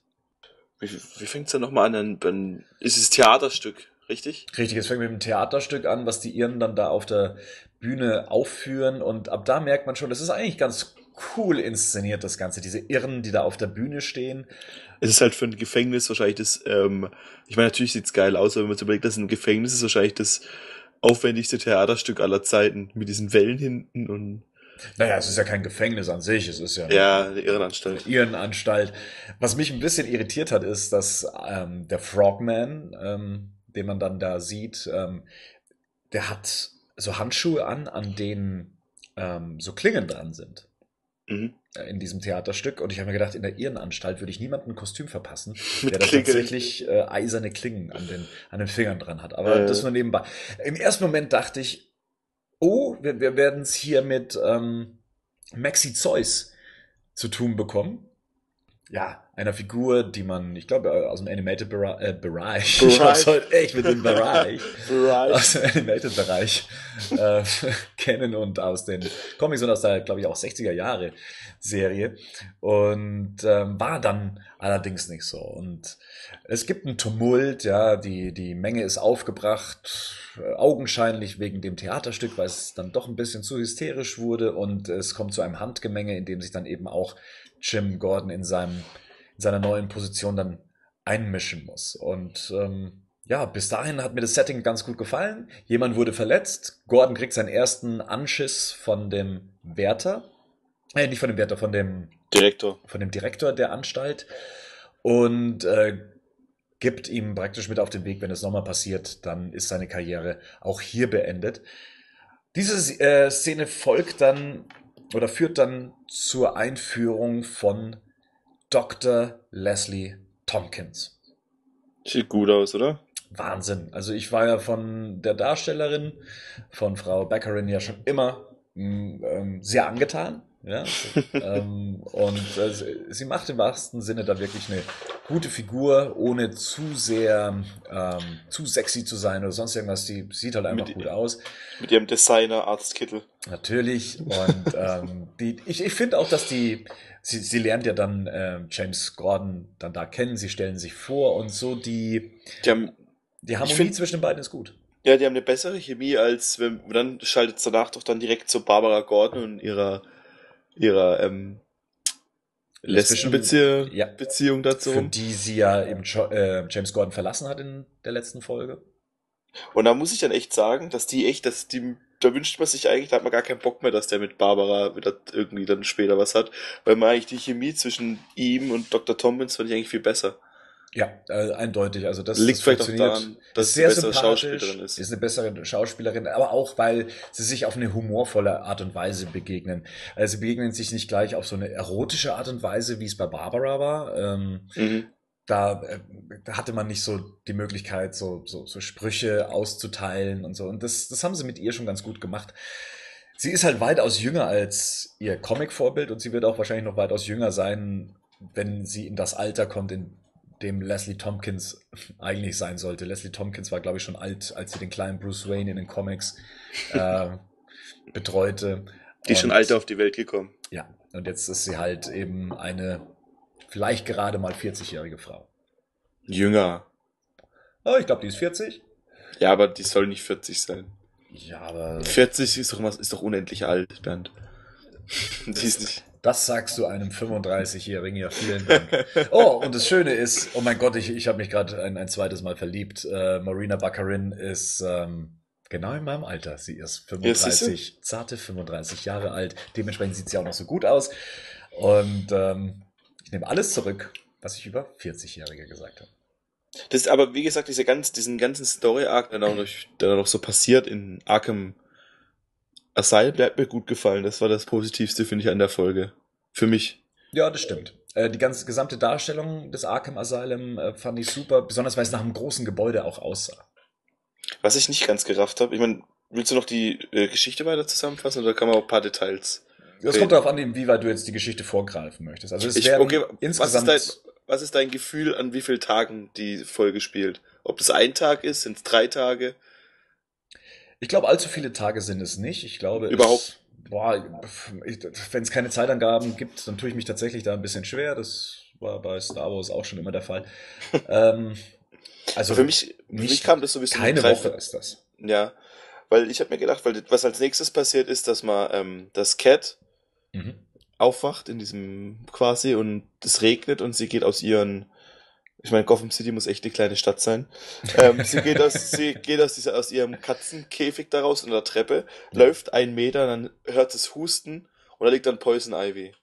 Wie, wie fängt es denn nochmal an? Dann, ist es Theaterstück, richtig? Richtig, es fängt mit einem Theaterstück an, was die Iren dann da auf der Bühne aufführen und ab da merkt man schon, das ist eigentlich ganz cool inszeniert, das Ganze. Diese Irren, die da auf der Bühne stehen. Es ist halt für ein Gefängnis wahrscheinlich das, ähm, ich meine, natürlich sieht's geil aus, aber wenn man sich überlegt, dass ein Gefängnis ist wahrscheinlich das aufwendigste Theaterstück aller Zeiten mit diesen Wellen hinten und Naja, es ist ja kein Gefängnis an sich, es ist ja eine ja, eine Irrenanstalt. Irrenanstalt. Was mich ein bisschen irritiert hat, ist, dass ähm, der Frogman, ähm, den man dann da sieht, ähm, der hat so Handschuhe an, an denen ähm, so Klingen dran sind. Mhm. äh, in diesem Theaterstück. Und ich habe mir gedacht, in der Irrenanstalt würde ich niemandem ein Kostüm verpassen, der da tatsächlich äh, eiserne Klingen an den, an den Fingern dran hat. Aber Äh. das nur nebenbei. Im ersten Moment dachte ich, oh, wir, wir werden es hier mit ähm, Maxi Zeus zu tun bekommen. Ja, einer Figur, die man, ich glaube, aus dem Animated-Bereich, äh, Bereich, ich hab's heute echt mit dem Bereich, aus dem Animated-Bereich äh, kennen und aus den Comics und aus der, glaube ich, auch 60er Jahre Serie. Und ähm, war dann allerdings nicht so. Und es gibt einen Tumult, ja, die, die Menge ist aufgebracht, äh, augenscheinlich wegen dem Theaterstück, weil es dann doch ein bisschen zu hysterisch wurde. Und es kommt zu einem Handgemenge, in dem sich dann eben auch Jim Gordon in seinem, in seiner neuen Position dann einmischen muss. Und ähm, ja, bis dahin hat mir das Setting ganz gut gefallen. Jemand wurde verletzt. Gordon kriegt seinen ersten Anschiss von dem Wärter. Äh, nicht von dem Wärter, von dem, Direktor. von dem Direktor der Anstalt. Und äh, gibt ihm praktisch mit auf den Weg, wenn es nochmal passiert, dann ist seine Karriere auch hier beendet. Diese äh, Szene folgt dann oder führt dann zur Einführung von Dr. Leslie Tompkins. Sieht gut aus, oder? Wahnsinn. Also ich war ja von der Darstellerin, von Frau Beckerin ja schon immer mh, ähm, sehr angetan. Ja, ähm, und äh, sie- sie macht im wahrsten Sinne da wirklich eine gute Figur, ohne zu sehr ähm, zu sexy zu sein oder sonst irgendwas. Die sieht halt einfach Mit- gut aus. Mit ihrem Designer-Arztkittel. Natürlich. Und ähm, die, ich, ich finde auch, dass die, sie, sie lernt ja dann ähm, James Gordon dann da kennen, sie stellen sich vor und so die, Die haben, die Harmonie find- zwischen den beiden ist gut. ja, die haben eine bessere Chemie als wenn, dann schaltet es danach doch dann direkt zu Barbara Gordon und ihrer, ihrer, ähm, Lesbischen- Lesbenbeziehung Ja. Beziehung dazu Für die sie ja eben jo äh, James Gordon verlassen hat in der letzten Folge. Und da muss ich dann echt sagen, dass die echt, dass die, da wünscht man sich eigentlich, da hat man gar keinen Bock mehr, dass der mit Barbara wieder irgendwie dann später was hat, weil man eigentlich die Chemie zwischen ihm und Dr. Tompkins fand ich eigentlich viel besser. Ja, äh, eindeutig. Also das Liegt das vielleicht auch daran, dass ist sie sehr eine bessere Schauspielerin ist. Ist eine bessere Schauspielerin, aber auch, weil sie sich auf eine humorvolle Art und Weise begegnen. Also sie begegnen sich nicht gleich auf so eine erotische Art und Weise, wie es bei Barbara war. Ähm, Mhm. da, äh, da hatte man nicht so die Möglichkeit, so, so, so Sprüche auszuteilen und so. Und das, das haben sie mit ihr schon ganz gut gemacht. Sie ist halt weitaus jünger als ihr Comic-Vorbild und sie wird auch wahrscheinlich noch weitaus jünger sein, wenn sie in das Alter kommt, in dem Leslie Tompkins eigentlich sein sollte. Leslie Tompkins war, glaube ich, schon alt, als sie den kleinen Bruce Wayne in den Comics äh, betreute. Die ist schon alt auf die Welt gekommen. Ja, und jetzt ist sie halt eben eine vielleicht gerade mal 40-jährige Frau. Jünger. Oh, ich glaube, die ist 40. Ja, aber die soll nicht 40 sein. Ja, aber 40 ist doch, immer- ist doch unendlich alt, Bernd. Die ist nicht. Das sagst du einem 35-Jährigen. Ja, vielen Dank. Oh, und das Schöne ist, oh mein Gott, ich, ich habe mich gerade ein, ein zweites Mal verliebt. Äh, Marina Baccarin ist ähm, genau in meinem Alter. Sie ist Ja, siehste. 35, zarte 35 Jahre alt. Dementsprechend sieht sie auch noch so gut aus. Und ähm, ich nehme alles zurück, was ich über 40-Jährige gesagt habe. Das ist aber, wie gesagt, diese ganz, diesen ganzen Story-Arc, der noch, der noch so passiert in Arkham Asylum, hat mir gut gefallen. Das war das Positivste, finde ich, an der Folge. Für mich. Ja, das stimmt. Äh, die ganze gesamte Darstellung des Arkham Asylum äh, fand ich super, besonders weil es nach einem großen Gebäude auch aussah. Was ich nicht ganz gerafft habe, ich meine, Willst du noch die äh, Geschichte weiter zusammenfassen oder kann man auch ein paar Details? Das kommt darauf an, inwieweit du jetzt die Geschichte vorgreifen möchtest. Also es Ich, okay, insgesamt was ist, dein, was ist dein Gefühl, an wie vielen Tagen die Folge spielt? Ob das ein Tag ist, sind es drei Tage? Ich glaube, allzu viele Tage sind es nicht. Ich glaube, Überhaupt? Es, boah, wenn es keine Zeitangaben gibt, dann tue ich mich tatsächlich da ein bisschen schwer. Das war bei Star Wars auch schon immer der Fall. ähm, also für mich, für nicht- mich kam das so ein bisschen keine Woche ist das. Ja, weil ich habe mir gedacht, weil was als nächstes passiert ist, dass man ähm, das Cat Mhm. aufwacht in diesem quasi und es regnet und sie geht aus ihren ich meine, Gotham City muss echt eine kleine Stadt sein. Ähm, sie geht aus, sie geht aus, dieser, aus ihrem Katzenkäfig daraus in der Treppe, läuft einen Meter, dann hört es Husten und da liegt dann Poison Ivy.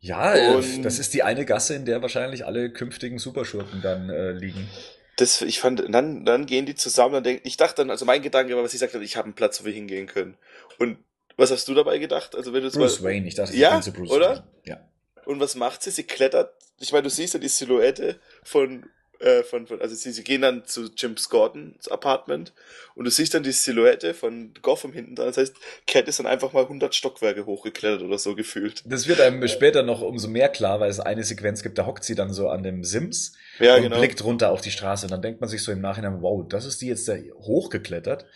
Ja, äh, Und- das ist die eine Gasse, in der wahrscheinlich alle künftigen Superschurken dann äh, liegen. Das, ich fand, dann, dann gehen die zusammen, dann denk, ich dachte dann, also mein Gedanke war, was ich sagte, ich habe einen Platz, wo wir hingehen können. Und was hast du dabei gedacht? Also wenn du Bruce mal, Wayne, ich dachte, sie Ja, gehen zu Bruce oder? Wayne. Ja. Und was macht sie? Sie klettert. Ich meine, du siehst ja die Silhouette von, äh, von, von also sie, sie gehen dann zu Jim Gordons Apartment und du siehst dann die Silhouette von Gotham hinten dran. Das heißt, Cat ist dann einfach mal 100 Stockwerke hochgeklettert oder so gefühlt. Das wird einem später noch umso mehr klar, weil es eine Sequenz gibt, da hockt sie dann so an dem Sims Ja, und genau. blickt runter auf die Straße. Und dann denkt man sich so im Nachhinein, wow, das ist die jetzt da hochgeklettert.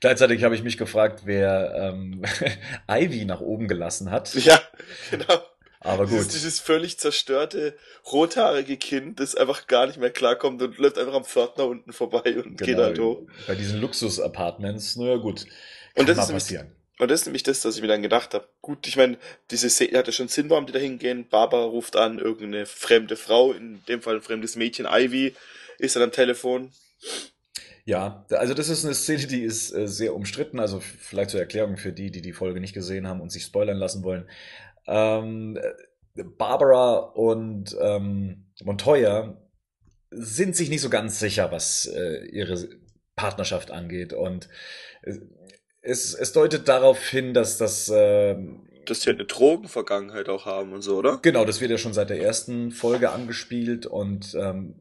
Gleichzeitig habe ich mich gefragt, wer ähm, Ivy nach oben gelassen hat. Ja, genau. Aber Dieses, gut. dieses völlig zerstörte, rothaarige Kind, das einfach gar nicht mehr klarkommt und läuft einfach am Pförtner unten vorbei und geht halt hoch. Genau. Bei diesen Luxus-Apartments, naja gut. Und das mal ist nämlich- passieren. Und das ist nämlich das, was ich mir dann gedacht habe. Gut, ich meine, diese Szene hat ja schon Sinn, warum die da hingehen. Barbara ruft an, irgendeine fremde Frau, in dem Fall ein fremdes Mädchen, Ivy, ist dann am Telefon. Ja, also das ist eine Szene, die ist äh, sehr umstritten. Also vielleicht zur Erklärung für die, die die Folge nicht gesehen haben und sich spoilern lassen wollen. Ähm, äh, Barbara und ähm, Montoya sind sich nicht so ganz sicher, was äh, ihre Partnerschaft angeht. Und äh, es, es deutet darauf hin, dass das ähm, Dass die halt eine Drogenvergangenheit auch haben und so, oder? Genau, das wird ja schon seit der ersten Folge angespielt und ähm,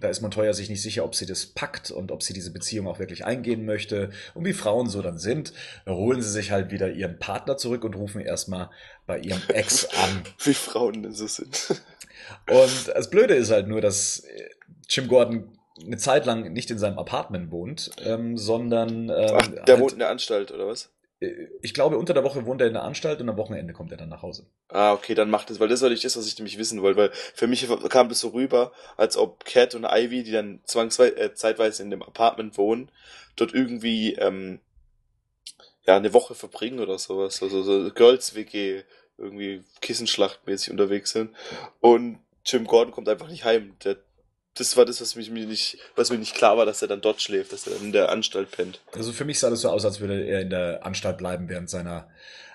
da ist Montoya sich nicht sicher, ob sie das packt und ob sie diese Beziehung auch wirklich eingehen möchte. Und wie Frauen so dann sind, holen sie sich halt wieder ihren Partner zurück und rufen erstmal bei ihrem Ex an. Wie Frauen denn so sind. Und das Blöde ist halt nur, dass äh, Jim Gordon eine Zeit lang nicht in seinem Apartment wohnt, ähm, sondern ähm, Ach, der halt, wohnt in der Anstalt, oder was? Äh, ich glaube, unter der Woche wohnt er in der Anstalt und am Wochenende kommt er dann nach Hause. Ah, okay, dann macht es, weil das war nicht das, was ich nämlich wissen wollte, weil für mich kam das so rüber, als ob Cat und Ivy, die dann zwangsweise, äh, zeitweise in dem Apartment wohnen, dort irgendwie, ähm, ja, eine Woche verbringen oder sowas, also so Girls WG, irgendwie Kissenschlachtmäßig unterwegs sind. Und Jim Gordon kommt einfach nicht heim. Der, das war das, was mich mir nicht, was mir nicht klar war, dass er dann dort schläft, dass er in der Anstalt pennt. Also für mich sah das so aus, als würde er in der Anstalt bleiben während seiner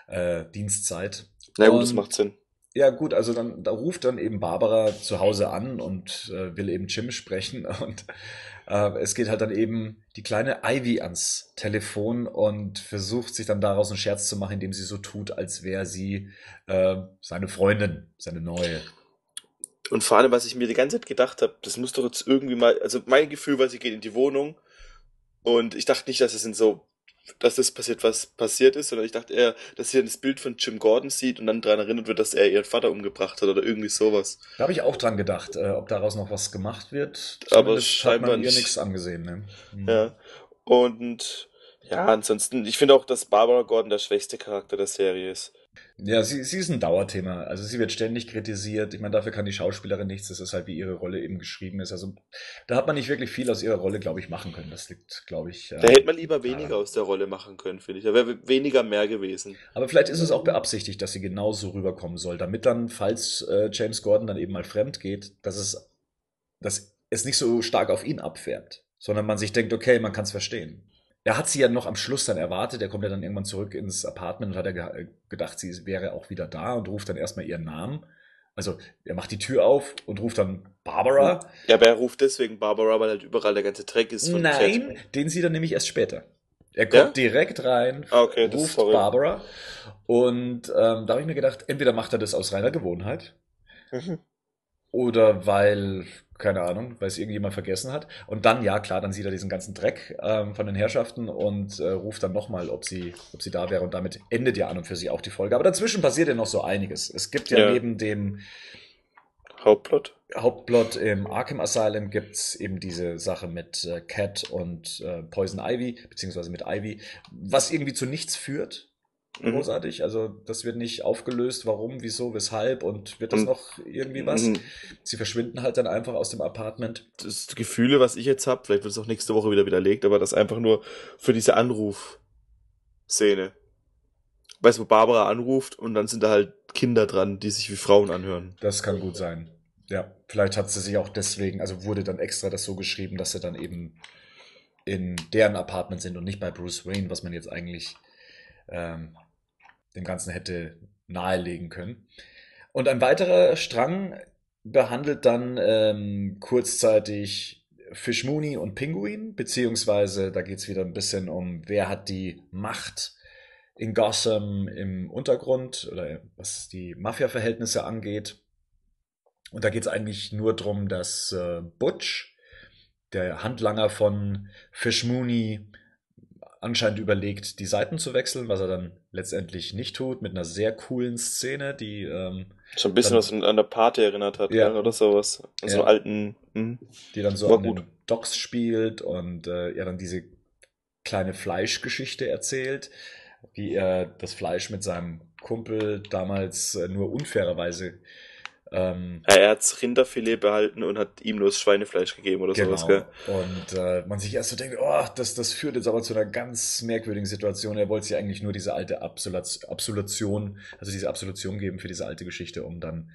äh, Dienstzeit. Na gut, das Und- macht Sinn. Ja gut, also dann da ruft dann eben Barbara zu Hause an und äh, will eben Jim sprechen und äh, es geht halt dann eben die kleine Ivy ans Telefon und versucht sich dann daraus einen Scherz zu machen, indem sie so tut, als wäre sie äh, seine Freundin, seine neue. Und vor allem, was ich mir die ganze Zeit gedacht habe, das muss doch jetzt irgendwie mal, also mein Gefühl war, sie geht in die Wohnung und ich dachte nicht, dass es in so, dass das passiert, was passiert ist, sondern ich dachte eher, dass sie dann das Bild von Jim Gordon sieht und dann daran erinnert wird, dass er ihren Vater umgebracht hat oder irgendwie sowas. Da habe ich auch dran gedacht, äh, ob daraus noch was gemacht wird. Aber Zumindest scheinbar hat man ihr nicht. nichts angesehen. Ne? Mhm. Ja. Und ja, ansonsten, ich finde auch, dass Barbara Gordon der schwächste Charakter der Serie ist. Ja, sie, sie ist ein Dauerthema. Also sie wird ständig kritisiert. Ich meine, dafür kann die Schauspielerin nichts. Das ist halt, wie ihre Rolle eben geschrieben ist. Also da hat man nicht wirklich viel aus ihrer Rolle, glaube ich, machen können. Das liegt, glaube ich. äh, Da hätte man lieber Ja. weniger aus der Rolle machen können, finde ich. Da wäre weniger mehr gewesen. Aber vielleicht ist es auch beabsichtigt, dass sie genauso rüberkommen soll, damit dann, falls äh, James Gordon dann eben mal fremd geht, dass es, dass es nicht so stark auf ihn abfärbt, sondern man sich denkt, okay, man kann es verstehen. Er hat sie ja noch am Schluss dann erwartet, er kommt ja dann irgendwann zurück ins Apartment und hat er ge gedacht, sie wäre auch wieder da und ruft dann erstmal ihren Namen. Also er macht die Tür auf und ruft dann Barbara. Ja, aber er ruft deswegen Barbara, weil halt überall der ganze Dreck ist von Nein, Cat. den sieht er nämlich erst später. Er kommt Ja? direkt rein, Ah, okay, ruft. Barbara. Und ähm, da habe ich mir gedacht, entweder macht er das aus reiner Gewohnheit Mhm. oder weil, keine Ahnung, weil es irgendjemand vergessen hat. Und dann, ja klar, dann sieht er diesen ganzen Dreck ähm, von den Herrschaften und äh, ruft dann nochmal, ob sie, ob sie da wäre. Und damit endet ja an und für sich auch die Folge. Aber dazwischen passiert ja noch so einiges. Es gibt ja, Ja. neben dem Hauptplot. Hauptplot im Arkham Asylum gibt's eben diese Sache mit äh, Cat und äh, Poison Ivy, beziehungsweise mit Ivy, was irgendwie zu nichts führt. Mhm. Großartig. Also das wird nicht aufgelöst, warum, wieso, weshalb und wird das Und- noch irgendwie was. Mhm. Sie verschwinden halt dann einfach aus dem Apartment. Das Gefühle, was ich jetzt habe, vielleicht wird es auch nächste Woche wieder widerlegt, aber das einfach nur für diese Anruf-Szene. Weißt du, wo Barbara anruft und dann sind da halt Kinder dran, die sich wie Frauen anhören. Das kann gut sein. Ja, vielleicht hat sie sich auch deswegen, also wurde dann extra das so geschrieben, dass sie dann eben in deren Apartment sind und nicht bei Bruce Wayne, was man jetzt eigentlich ähm, dem Ganzen hätte nahelegen können. Und ein weiterer Strang behandelt dann ähm, kurzzeitig Fish Mooney und Pinguin, beziehungsweise da geht es wieder ein bisschen um, wer hat die Macht in Gotham im Untergrund oder was die Mafia-Verhältnisse angeht. Und da geht es eigentlich nur darum, dass äh, Butch, der Handlanger von Fish Mooney, anscheinend überlegt, die Seiten zu wechseln, was er dann letztendlich nicht tut, mit einer sehr coolen Szene, die, ähm, Schon ein bisschen Dann- was an der Party erinnert hat, Ja. ja. oder sowas. An so Ja. alten. Mhm. die dann so War an gut. den Docks spielt und äh, er dann diese kleine Fleischgeschichte erzählt, wie er das Fleisch mit seinem Kumpel damals äh, nur unfairerweise ähm, Ja, er hat's Rinderfilet behalten und hat ihm nur das Schweinefleisch gegeben oder Genau. sowas, gell? Und äh, man sich erst so denkt, oh, das, das führt jetzt aber zu einer ganz merkwürdigen Situation. Er wollte sich eigentlich nur diese alte Absolut Absolution, also diese Absolution geben für diese alte Geschichte, um dann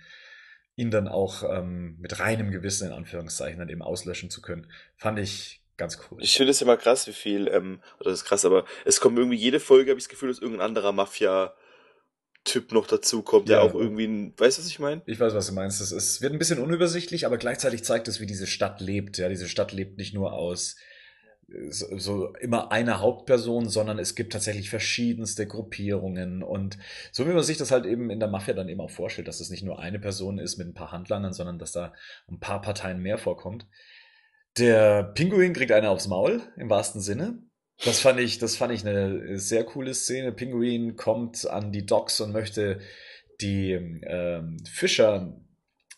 ihn dann auch ähm, mit reinem Gewissen in Anführungszeichen dann eben auslöschen zu können. Fand ich ganz cool. Ich finde es immer krass, wie viel, ähm, oder das ist krass, aber es kommt irgendwie jede Folge, habe ich das Gefühl, dass irgendein anderer Mafia-Typ noch dazu kommt, der Ja. auch irgendwie, ein, weißt du, was ich meine? Ich weiß, was du meinst. Es ist, wird ein bisschen unübersichtlich, aber gleichzeitig zeigt es, wie diese Stadt lebt. Ja, diese Stadt lebt nicht nur aus so, so immer einer Hauptperson, sondern es gibt tatsächlich verschiedenste Gruppierungen und so wie man sich das halt eben in der Mafia dann eben auch vorstellt, dass es nicht nur eine Person ist mit ein paar Handlangern, sondern dass da ein paar Parteien mehr vorkommt. Der Pinguin kriegt eine aufs Maul, im wahrsten Sinne. Das fand ich, das fand ich eine sehr coole Szene. Pinguin kommt an die Docks und möchte die ähm, Fischer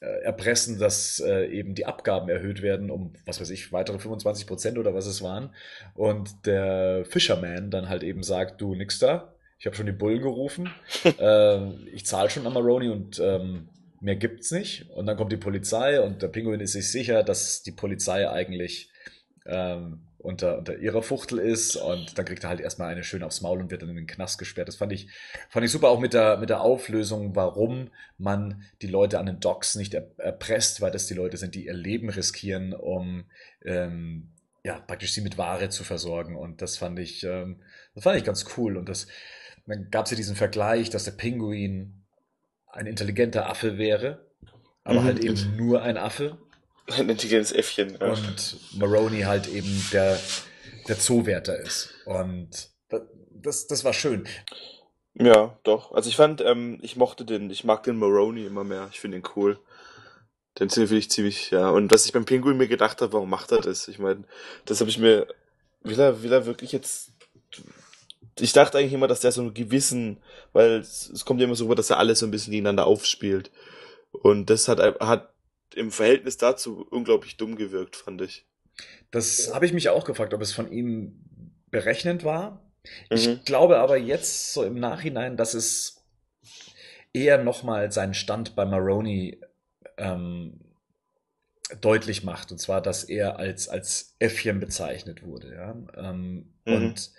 äh, erpressen, dass äh, eben die Abgaben erhöht werden um, was weiß ich, weitere 25 Prozent oder was es waren. Und der Fisherman dann halt eben sagt, du nix da, ich habe schon die Bullen gerufen, äh, ich zahle schon an Maroni und ähm, mehr gibt's nicht. Und dann kommt die Polizei und der Pinguin ist sich sicher, dass die Polizei eigentlich ähm, unter, unter ihrer Fuchtel ist und dann kriegt er halt erstmal eine schön aufs Maul und wird dann in den Knast gesperrt. Das fand ich, fand ich super, auch mit der, mit der Auflösung, warum man die Leute an den Docks nicht er, erpresst, weil das die Leute sind, die ihr Leben riskieren, um ähm, ja, praktisch sie mit Ware zu versorgen. Und das fand ich, ähm, das fand ich ganz cool. Und das, dann gab es ja diesen Vergleich, dass der Pinguin ein intelligenter Affe wäre, aber Mhm. halt eben nur ein Affe Ein intelligentes Äffchen. Ja. und Maroney halt eben der, der Zoowärter ist. Und da- das, das war schön. Ja, doch. Also ich fand, ähm, ich mochte den, ich mag den Maroney immer mehr. Ich finde ihn cool. Den finde ich ziemlich, ja. Und was ich beim Pinguin mir gedacht habe, warum macht er das? Ich meine, das habe ich mir, will er, will er wirklich jetzt, ich dachte eigentlich immer, dass der so einen gewissen, weil es, es kommt ja immer so rüber, dass er alles so ein bisschen gegeneinander aufspielt. Und das hat, hat im Verhältnis dazu unglaublich dumm gewirkt, fand ich. Das habe ich mich auch gefragt, ob es von ihm berechnend war. Ich Mhm. glaube aber jetzt so im Nachhinein, dass es eher nochmal seinen Stand bei Maroney ähm, deutlich macht. Und zwar, dass er als, als Äffchen bezeichnet wurde. Ja? Ähm, Mhm. Und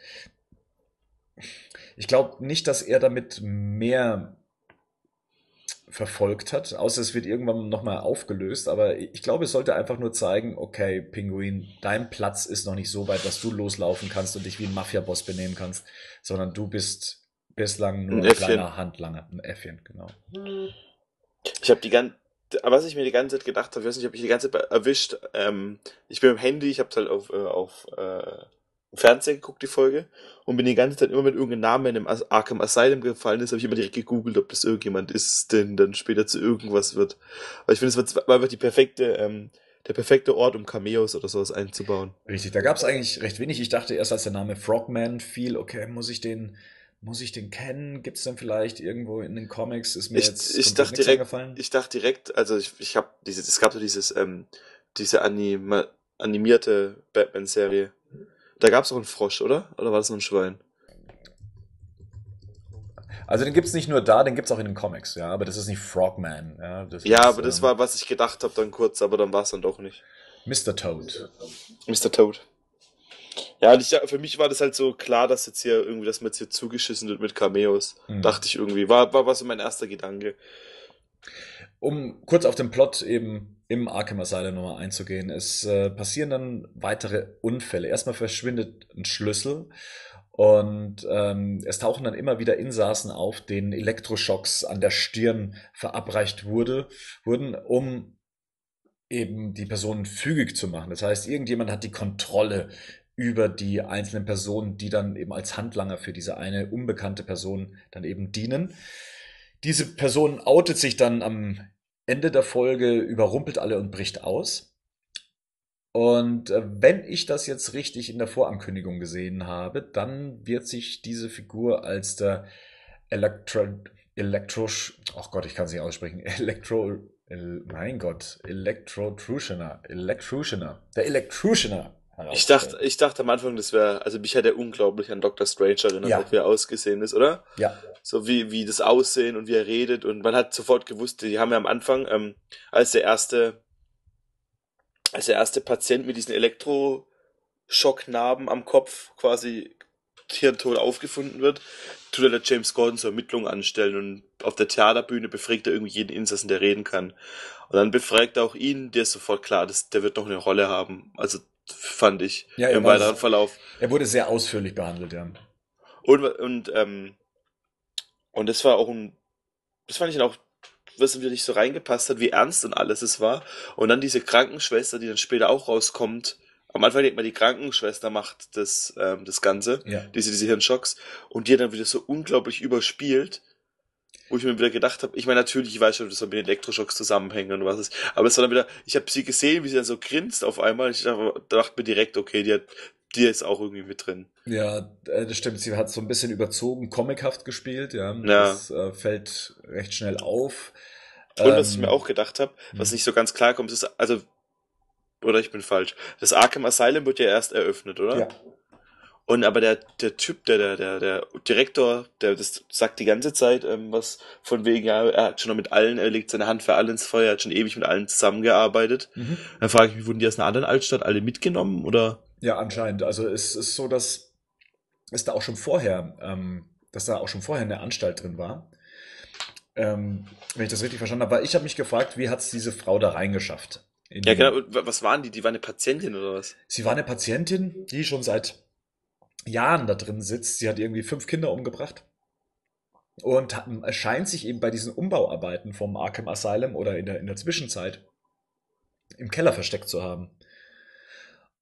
ich glaube nicht, dass er damit mehr verfolgt hat, außer es wird irgendwann nochmal aufgelöst, aber ich glaube, es sollte einfach nur zeigen, okay, Pinguin, dein Platz ist noch nicht so weit, dass du loslaufen kannst und dich wie ein Mafia-Boss benehmen kannst, sondern du bist bislang nur Ein ein, kleiner Handlanger, ein Äffchen, genau. Ich habe die ganze, was ich mir die ganze Zeit gedacht habe, ich weiß nicht, ob ich die ganze Zeit erwischt. Ähm, ich bin im Handy, ich habe halt auf äh, auf äh, im Fernsehen geguckt, die Folge, und bin die ganze Zeit immer mit irgendeinem Namen in dem As- Arkham Asylum gefallen ist, habe ich immer direkt gegoogelt, ob das irgendjemand ist, denn dann später zu irgendwas wird. Weil ich finde, es wird- war einfach die perfekte, ähm, der perfekte Ort, um Cameos oder sowas einzubauen. Richtig, da gab es eigentlich recht wenig. Ich dachte erst, als der Name Frogman fiel, okay, muss ich den, muss ich den kennen? Gibt es denn vielleicht irgendwo in den Comics? Ist mir Ich, jetzt ich dachte direkt, eingefallen. ich dachte direkt, also ich, ich habe diese, es gab so dieses, ähm, diese anima, animierte Batman-Serie. Da gab es auch einen Frosch, oder? Oder war das nur ein Schwein? Also den gibt's nicht nur da, den gibt's auch in den Comics, ja, aber das ist nicht Frogman. Ja, Ja, ist, aber das ähm, war, was ich gedacht habe dann kurz, aber dann war es dann doch nicht. Mr. Toad. Mr. Toad. Ja, ich, für mich war das halt so klar, dass jetzt hier irgendwie, dass man jetzt hier zugeschissen wird mit Cameos. Mhm. Dachte ich irgendwie. War, war, war so mein erster Gedanke. Um kurz auf den Plot eben im Arkham Asylum nochmal einzugehen, es äh, passieren dann weitere Unfälle. Erstmal verschwindet ein Schlüssel und ähm, es tauchen dann immer wieder Insassen auf, denen Elektroschocks an der Stirn verabreicht wurde, wurden, um eben die Personen fügig zu machen. Das heißt, irgendjemand hat die Kontrolle über die einzelnen Personen, die dann eben als Handlanger für diese eine unbekannte Person dann eben dienen. Diese Person outet sich dann am Ende der Folge, überrumpelt alle und bricht aus. Und äh, wenn ich das jetzt richtig in der Vorankündigung gesehen habe, dann wird sich diese Figur als der Elektro, Elektrosch, ach Gott, ich kann es nicht aussprechen, Elektro, El, mein Gott, Electrotrutioner, Electrotioner, der Electrotioner. Ich dachte, ich dachte am Anfang, das wäre, also mich hat er unglaublich an Dr. Strange erinnert, Ja. wie er ausgesehen ist, oder? ja, So wie, wie das Aussehen und wie er redet und man hat sofort gewusst, die haben ja am Anfang, ähm, als der erste, als der erste Patient mit diesen Elektroschocknarben am Kopf quasi hirntot aufgefunden wird, tut er der James Gordon zur Ermittlung anstellen und auf der Theaterbühne befragt er irgendwie jeden Insassen, der reden kann. Und dann befragt er auch ihn, der ist sofort klar, dass der wird noch eine Rolle haben. Also fand ich Ja, im weiteren Verlauf. er wurde sehr ausführlich behandelt, ja. Und, und, ähm, und das war auch ein, das fand ich dann auch, was mir nicht so reingepasst hat, wie ernst und alles es war. Und dann diese Krankenschwester, die dann später auch rauskommt. Am Anfang denkt man, die Krankenschwester macht das, ähm, das Ganze, Ja. diese, diese Hirnschocks, und die dann wieder so unglaublich überspielt, wo ich mir wieder gedacht habe, ich meine, natürlich, ich weiß schon, dass das mit den Elektroschocks zusammenhängt und was ist, aber es war dann wieder, ich habe sie gesehen, wie sie dann so grinst auf einmal, ich dachte, dachte mir direkt, okay, die hat, die ist auch irgendwie mit drin. Ja, äh, das stimmt. Sie hat so ein bisschen überzogen, comichaft gespielt, ja. Ja. Das äh, fällt recht schnell auf. Und was ich Ähm, mir auch gedacht habe, was hm. nicht so ganz klar kommt, ist, also, oder ich bin falsch. Das Arkham Asylum wird ja erst eröffnet, oder? Ja. Und aber der, der Typ, der, der, der, der Direktor, der das sagt die ganze Zeit, ähm, was von wegen, ja, er hat schon noch mit allen, er legt seine Hand für alle ins Feuer, er hat schon ewig mit allen zusammengearbeitet. Mhm. Dann frage ich mich, wurden die aus einer anderen Altstadt alle mitgenommen, oder? Ja, anscheinend. Also es ist so, dass es da auch schon vorher, ähm, dass da auch schon vorher eine Anstalt drin war. Ähm, wenn ich das richtig verstanden habe, weil ich habe mich gefragt, wie hat es diese Frau da reingeschafft? In Ja, genau. Was waren die? Die war eine Patientin oder was? Sie war eine Patientin, die schon seit Jahren da drin sitzt. Sie hat irgendwie fünf Kinder umgebracht. Und scheint sich eben bei diesen Umbauarbeiten vom Arkham Asylum oder in der, in der Zwischenzeit im Keller versteckt zu haben.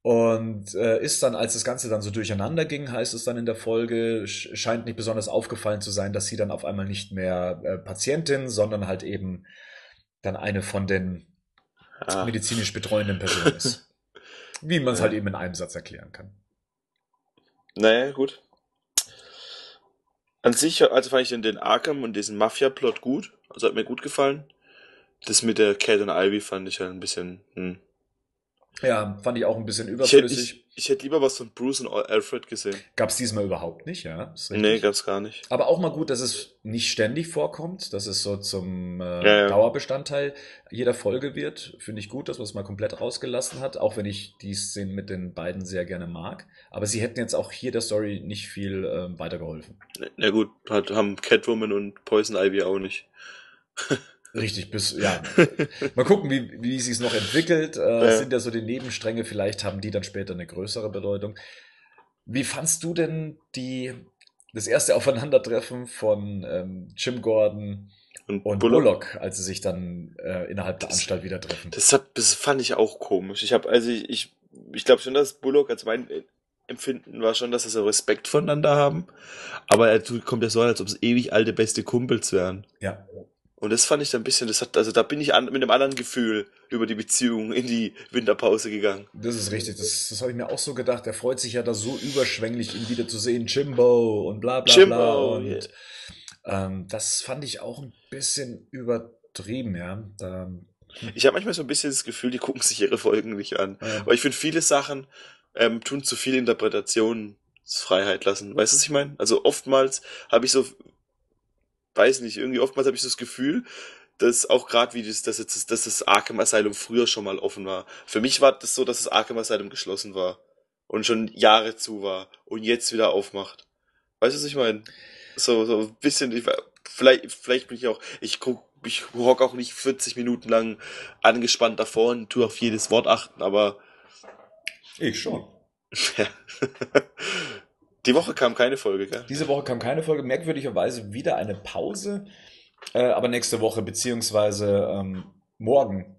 Und äh, ist dann, als das Ganze dann so durcheinander ging, heißt es dann in der Folge, sch- scheint nicht besonders aufgefallen zu sein, dass sie dann auf einmal nicht mehr äh, Patientin, sondern halt eben dann eine von den Ah. medizinisch betreuenden Personen ist. Wie man es halt eben in einem Satz erklären kann. Naja, gut. An sich, also fand ich den, den Arkham und diesen Mafia-Plot gut. Also hat mir gut gefallen. Das mit der Cat und Ivy fand ich halt ein bisschen, hm. Ja, fand ich auch ein bisschen Ich hätte, überflüssig. ich, ich hätte lieber was von Bruce und Alfred gesehen. Gab's diesmal überhaupt nicht, ja. Nee, gab's gar nicht. Aber auch mal gut, dass es nicht ständig vorkommt, dass es so zum äh, Ja, ja. Dauerbestandteil jeder Folge wird. Finde ich gut, dass man es mal komplett rausgelassen hat, auch wenn ich die Szenen mit den beiden sehr gerne mag. Aber sie hätten jetzt auch hier der Story nicht viel ähm, weitergeholfen. Na gut, hat, haben Catwoman und Poison Ivy auch nicht. Richtig, bis, ja. Mal gucken, wie, wie sie es noch entwickelt. Äh, Ja. Sind ja so die Nebenstränge, vielleicht haben die dann später eine größere Bedeutung. Wie fandst du denn die, das erste Aufeinandertreffen von ähm, Jim Gordon Und, und Bullock, als sie sich dann äh, innerhalb der Das- Anstalt wieder treffen? Das, hat, das fand ich auch komisch. Ich habe also ich, ich, ich glaube schon, dass Bullock, also mein, Empfinden war schon, dass sie so Respekt voneinander haben. Aber er kommt ja so, an, als ob es ewig alte beste Kumpels wären. Ja. Und das fand ich dann ein bisschen, das hat, also da bin ich an, mit einem anderen Gefühl über die Beziehung in die Winterpause gegangen. Das ist richtig. Das, das habe ich mir auch so gedacht. Er freut sich ja da so überschwänglich, ihn wieder zu sehen. Jimbo und bla bla bla. Jimbo, Und yeah. ähm, das fand ich auch ein bisschen übertrieben, ja. Da, Ich habe manchmal so ein bisschen das Gefühl, die gucken sich ihre Folgen nicht an. äh, Aber ich finde, viele Sachen ähm, tun zu viel Interpretationsfreiheit lassen. Weißt du, was ich meine? Also oftmals habe ich so, weiß nicht, irgendwie oftmals habe ich das Gefühl, dass auch gerade wie das, dass, jetzt, dass das Arkham Asylum früher schon mal offen war. Für mich war das so, dass das Arkham Asylum geschlossen war und schon Jahre zu war und jetzt wieder aufmacht. Weißt du, was ich meine? So, so ein bisschen, ich, vielleicht, vielleicht bin ich auch, ich guck, ich hock auch nicht 40 Minuten lang angespannt davor und tu auf jedes Wort achten, aber ich schon. ja. Die Woche kam keine Folge, gell? Diese Woche kam keine Folge, merkwürdigerweise wieder eine Pause. Äh, aber nächste Woche, beziehungsweise ähm, morgen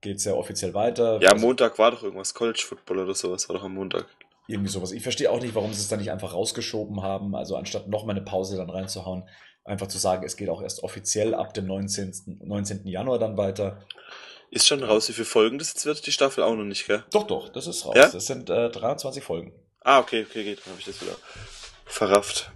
geht es ja offiziell weiter. Ja, am Also Montag war doch irgendwas, College Football oder sowas, war doch am Montag. Irgendwie sowas. Ich verstehe auch nicht, warum sie es dann nicht einfach rausgeschoben haben. Also anstatt noch mal eine Pause dann reinzuhauen, einfach zu sagen, es geht auch erst offiziell ab dem 19. 19. Januar dann weiter. Ist schon raus, wie viele Folgen das jetzt wird, die Staffel auch noch nicht, gell? Doch, doch, das ist raus. Ja? Das sind äh, 23 Folgen. Ah, okay, okay, geht, dann habe ich das wieder verrafft.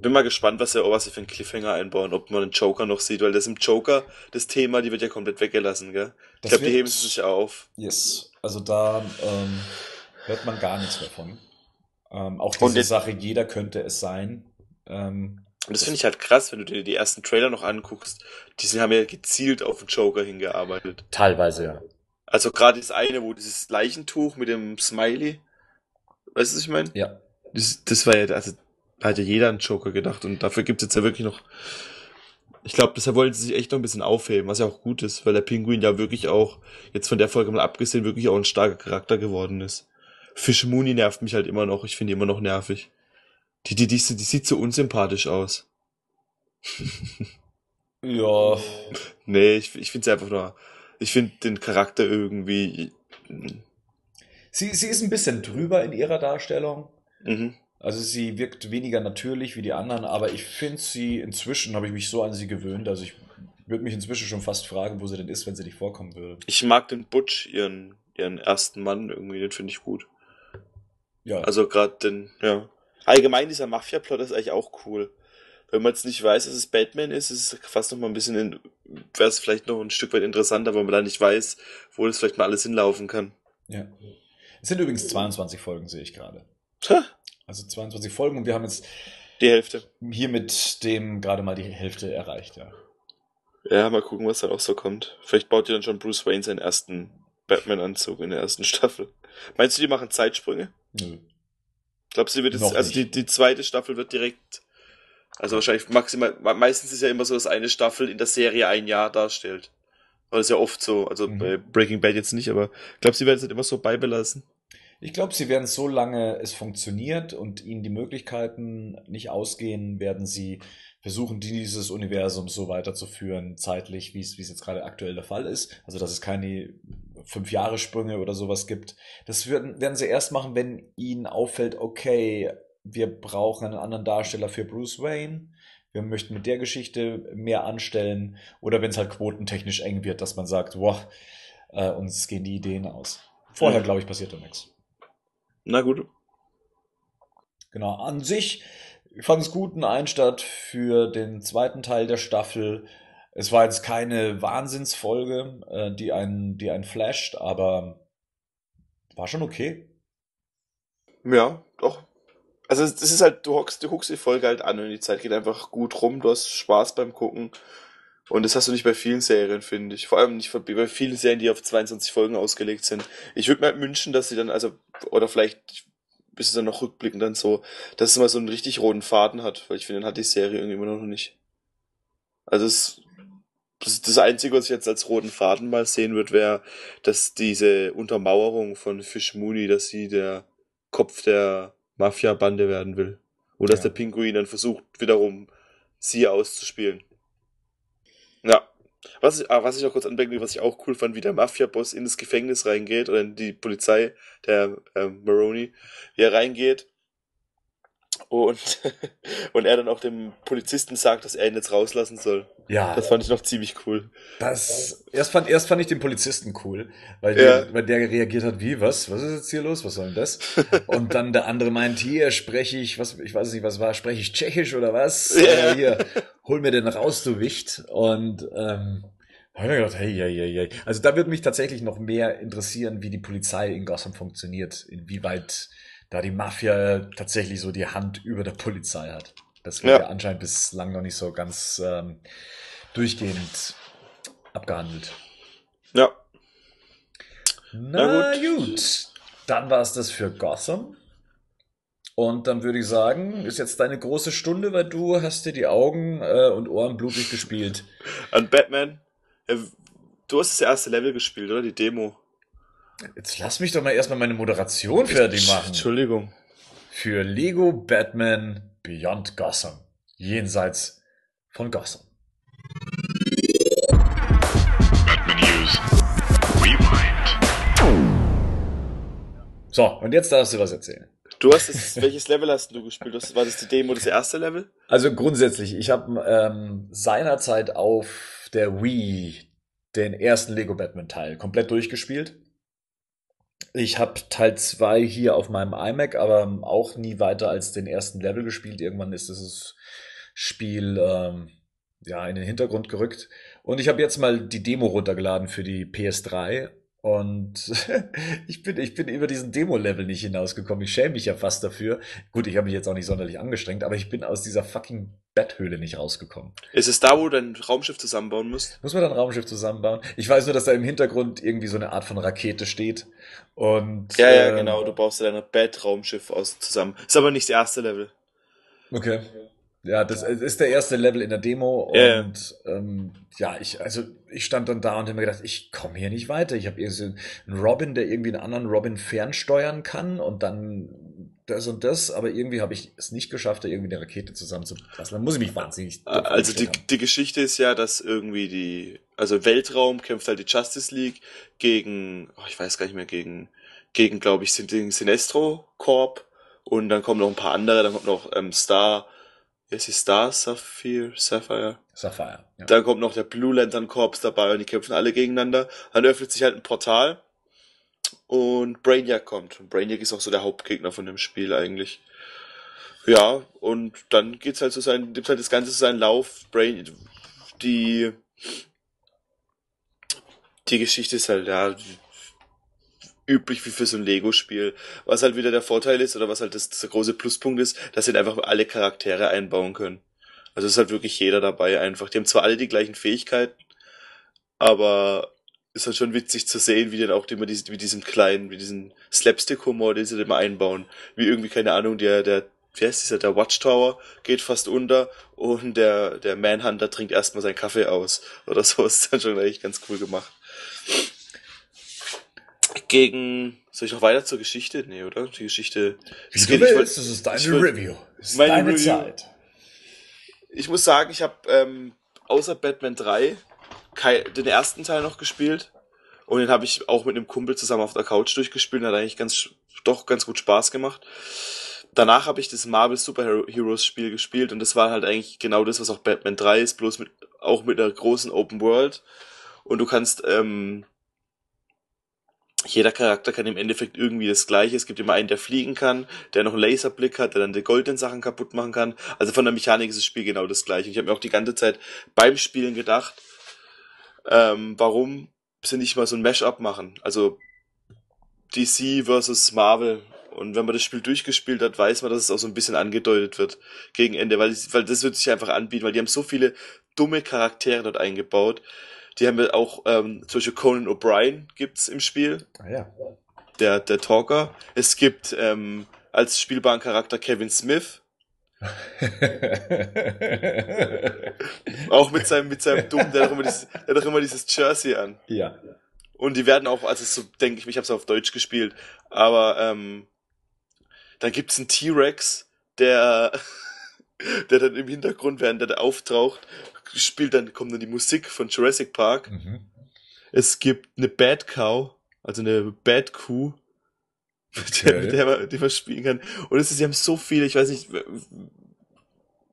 Bin mal gespannt, was er was sie für einen Cliffhanger einbauen, ob man den Joker noch sieht, weil das im Joker, das Thema, die wird ja komplett weggelassen, gell? Ich Das glaube, die heben sie sich auf. Yes. Also da ähm, hört man gar nichts mehr von. Ähm, auch diese Sache, jeder könnte es sein. Ähm, Und das finde ich halt krass, wenn du dir die ersten Trailer noch anguckst. Die haben ja gezielt auf den Joker hingearbeitet. teilweise, ja. Also gerade das eine, wo dieses Leichentuch mit dem Smiley, weißt du, was ich meine? Ja. Das, das war ja, also hat ja jeder einen Joker gedacht und dafür gibt es jetzt ja wirklich noch. Ich glaube, deshalb wollten sie sich echt noch ein bisschen aufheben, was ja auch gut ist, weil der Pinguin ja wirklich auch, jetzt von der Folge mal abgesehen, wirklich auch ein starker Charakter geworden ist. Fish Mooney nervt mich halt immer noch, ich finde die immer noch nervig. Die, die, die, die sieht so unsympathisch aus. Ja, Nee, ich, ich finde sie einfach nur, ich finde den Charakter irgendwie, sie, sie ist ein bisschen drüber in ihrer Darstellung. mhm. Also sie wirkt weniger natürlich wie die anderen, aber ich finde sie inzwischen, habe ich mich so an sie gewöhnt. Also ich würde mich inzwischen schon fast fragen, wo sie denn ist, wenn sie nicht vorkommen würde. ich mag den Butch, ihren, ihren ersten Mann irgendwie, den finde ich gut. Ja, Also gerade den, ja. Allgemein dieser Mafia-Plot ist eigentlich auch cool. Wenn man jetzt nicht weiß, dass es Batman ist, ist es fast noch mal ein bisschen, wäre es vielleicht noch ein Stück weit interessanter, weil man da nicht weiß, wo das vielleicht mal alles hinlaufen kann. ja. Es sind übrigens 22 Folgen, sehe ich gerade. Also 22 Folgen und wir haben jetzt die Hälfte. hier mit dem gerade mal die Hälfte erreicht, ja. Ja, mal gucken, was dann auch so kommt. Vielleicht baut ihr dann schon Bruce Wayne seinen ersten Batman-Anzug in der ersten Staffel. Meinst du, die machen Zeitsprünge? Nö. Glaubst du, die wird jetzt, Noch also die, die zweite Staffel wird direkt, also wahrscheinlich maximal, meistens ist ja immer so, dass eine Staffel in der Serie ein Jahr darstellt. Das ist ja oft so, also Mhm. bei Breaking Bad jetzt nicht, aber glaubst du, die werden es halt immer so beibelassen? Ich glaube, sie werden so lange es funktioniert und ihnen die Möglichkeiten nicht ausgehen, werden sie versuchen, dieses Universum so weiterzuführen, zeitlich, wie es wie es jetzt gerade aktuell der Fall ist. Also, dass es keine fünf Jahre Sprünge oder sowas gibt. Das werden, werden sie erst machen, wenn ihnen auffällt, okay, wir brauchen einen anderen Darsteller für Bruce Wayne. Wir möchten mit der Geschichte mehr anstellen. Oder wenn es halt quotentechnisch eng wird, dass man sagt, wow, äh, uns gehen die Ideen aus. Vorher, glaube ich, passiert da nichts. Na gut. Genau, an sich, ich fand es gut, ein Einstart für den zweiten Teil der Staffel. Es war jetzt keine Wahnsinnsfolge, äh, die einen, die einen flasht, aber war schon okay. Ja, doch. Also das ist halt, du hockst, du guckst die Folge halt an und die Zeit geht einfach gut rum, du hast Spaß beim Gucken. Und das hast du nicht bei vielen Serien, finde ich. Vor allem nicht bei vielen Serien, die auf 22 Folgen ausgelegt sind. Ich würde mir halt wünschen, dass sie dann, also, oder vielleicht bis es dann noch rückblickend dann so, dass es mal so einen richtig roten Faden hat, weil ich finde, den hat die Serie irgendwie immer noch nicht. Also es, das, ist das Einzige, was ich jetzt als roten Faden mal sehen würde, wäre, dass diese Untermauerung von Fish Mooney, dass sie der Kopf der Mafia-Bande werden will. Und dass Ja. der Pinguin dann versucht, wiederum sie auszuspielen. Ja, Was ich, ah, was ich noch kurz anmerken will, was ich auch cool fand, wie der Mafia-Boss in das Gefängnis reingeht oder in die Polizei, der ähm, Maroney, wie er reingeht und, und er dann auch dem Polizisten sagt, dass er ihn jetzt rauslassen soll. Ja, Das fand ich noch ziemlich cool. das, erst fand, erst fand ich den Polizisten cool, weil Ja. der, weil der reagiert hat, wie, was, was ist jetzt hier los, was soll denn das? Und dann der andere meint, hier spreche ich, was, ich weiß nicht, was war, spreche ich Tschechisch oder was? Ja. Äh, hier, hol mir den raus, du Wicht. Und, ähm, da hab ich gedacht, hey, hey, hey, hey. Also da würde mich tatsächlich noch mehr interessieren, wie die Polizei in Gotham funktioniert, inwieweit da die Mafia tatsächlich so die Hand über der Polizei hat. Das wird Ja. ja anscheinend bislang noch nicht so ganz ähm, durchgehend abgehandelt. Ja, Na, Na gut. Dann war es das für Gotham. Und dann würde ich sagen, ist jetzt deine große Stunde, weil du hast dir die Augen äh, und Ohren blutig gespielt. an Batman. Ja, du hast das erste Level gespielt, oder? Die Demo. Jetzt lass mich doch mal erstmal meine Moderation fertig machen. Entschuldigung. Für Lego Batman Beyond Gotham. Jenseits von Gotham. Batman News Rewind. So, und jetzt darfst du was erzählen. Du hast es, welches Level hast du gespielt? Das, war das die Demo, das erste Level? Also grundsätzlich, ich habe ähm, seinerzeit auf der Wii den ersten Lego Batman Teil komplett durchgespielt. Ich habe Teil 2 hier auf meinem iMac, aber auch nie weiter als den ersten Level gespielt. Irgendwann ist dieses Spiel ähm, ja in den Hintergrund gerückt. Und ich habe jetzt mal die Demo runtergeladen für die PS3 und ich bin, ich bin über diesen Demo-Level nicht hinausgekommen. Ich schäme mich ja fast dafür. Gut, ich habe mich jetzt auch nicht sonderlich angestrengt, aber ich bin aus dieser fucking Betthöhle nicht rausgekommen. Ist es da, wo du dein Raumschiff zusammenbauen musst? Muss man dann ein Raumschiff zusammenbauen? Ich weiß nur, dass da im Hintergrund irgendwie so eine Art von Rakete steht. Und Ja, ja, ähm, genau. Du baust dein Bat-Raumschiff aus zusammen. Ist aber nicht das erste Level. Okay. Ja, das ist der erste Level in der Demo Ja, und ähm, ja, ich also ich stand dann da und habe mir gedacht, ich komme hier nicht weiter. Ich habe irgendwie einen Robin, der irgendwie einen anderen Robin fernsteuern kann und dann das und das, aber irgendwie habe ich es nicht geschafft, da irgendwie eine Rakete zusammenzubasteln. Dann muss ich mich wahnsinnig. doof Also die, haben. die Geschichte ist ja, dass irgendwie die, also Weltraum kämpft halt die Justice League gegen, oh, ich weiß gar nicht mehr, gegen, gegen, glaube ich, den Sinestro Corp und dann kommen noch ein paar andere, dann kommt noch ähm, Star, heißt die Star Sapphire, Sapphire? Sapphire. Ja. Dann kommt noch der Blue Lantern Corps dabei und die kämpfen alle gegeneinander. Dann öffnet sich halt ein Portal und Brainiac kommt. Und Brainiac ist auch so der Hauptgegner von dem Spiel eigentlich. Ja, und dann geht's halt so sein, nimmt halt das Ganze so seinen Lauf. Brain, die, die Geschichte ist halt, ja, üblich wie für so ein Lego-Spiel. Was halt wieder der Vorteil ist, oder was halt das, der große Pluspunkt ist, dass sie halt einfach alle Charaktere einbauen können. Also ist halt wirklich jeder dabei einfach. Die haben zwar alle die gleichen Fähigkeiten, aber ist halt schon witzig zu sehen, wie dann auch immer diese, mit diesem kleinen, mit diesem Slapstick-Humor, den sie dann immer einbauen. Wie irgendwie, keine Ahnung, der, der, wie heißt dieser, der Watchtower geht fast unter und der, der Manhunter trinkt erstmal seinen Kaffee aus. Oder so ist dann schon eigentlich ganz cool gemacht. Gegen, soll ich noch weiter zur Geschichte? Nee, oder? Die Geschichte. Wie du ich willst, wollt- das ist deine ich Review. Das ist Meine deine Review. Zeit. Ich muss sagen, ich habe ähm, außer Batman 3 kei- den ersten Teil noch gespielt. Und den habe ich auch mit einem Kumpel zusammen auf der Couch durchgespielt. Hat eigentlich ganz, doch ganz gut Spaß gemacht. Danach habe ich das Marvel Super Heroes Spiel gespielt und das war halt eigentlich genau das, was auch Batman 3 ist, bloß mit, auch mit einer großen Open World. Und du kannst, ähm, jeder Charakter kann im Endeffekt irgendwie das Gleiche. Es gibt immer einen, der fliegen kann, der noch einen Laserblick hat, der dann die goldenen Sachen kaputt machen kann. Also von der Mechanik ist das Spiel genau das Gleiche. Und ich habe mir auch die ganze Zeit beim Spielen gedacht, ähm, warum sie nicht mal so ein Mashup machen? Also DC versus Marvel. Und wenn man das Spiel durchgespielt hat, weiß man, dass es auch so ein bisschen angedeutet wird gegen Ende, weil, weil das wird sich einfach anbieten, weil die haben so viele dumme Charaktere dort eingebaut. Die haben wir auch, ähm, zum Beispiel Conan O'Brien gibt's im Spiel, Ah, ja. der, der Talker. Es gibt ähm, als spielbaren Charakter Kevin Smith, auch mit seinem, mit seinem Dumm, der hat doch immer dieses, der hat doch immer dieses Jersey an. ja. Und die werden auch, also so denke ich, ich habe es auf Deutsch gespielt, aber ähm, dann gibt's einen T-Rex, der, der dann im Hintergrund, während der da auftaucht, spielt dann, kommt dann die Musik von Jurassic Park. Mhm. Es gibt eine Bad Cow, also eine Bad Kuh, mit der, Okay. mit der man, die man spielen kann. Und es ist, sie haben so viele, ich weiß nicht, wer-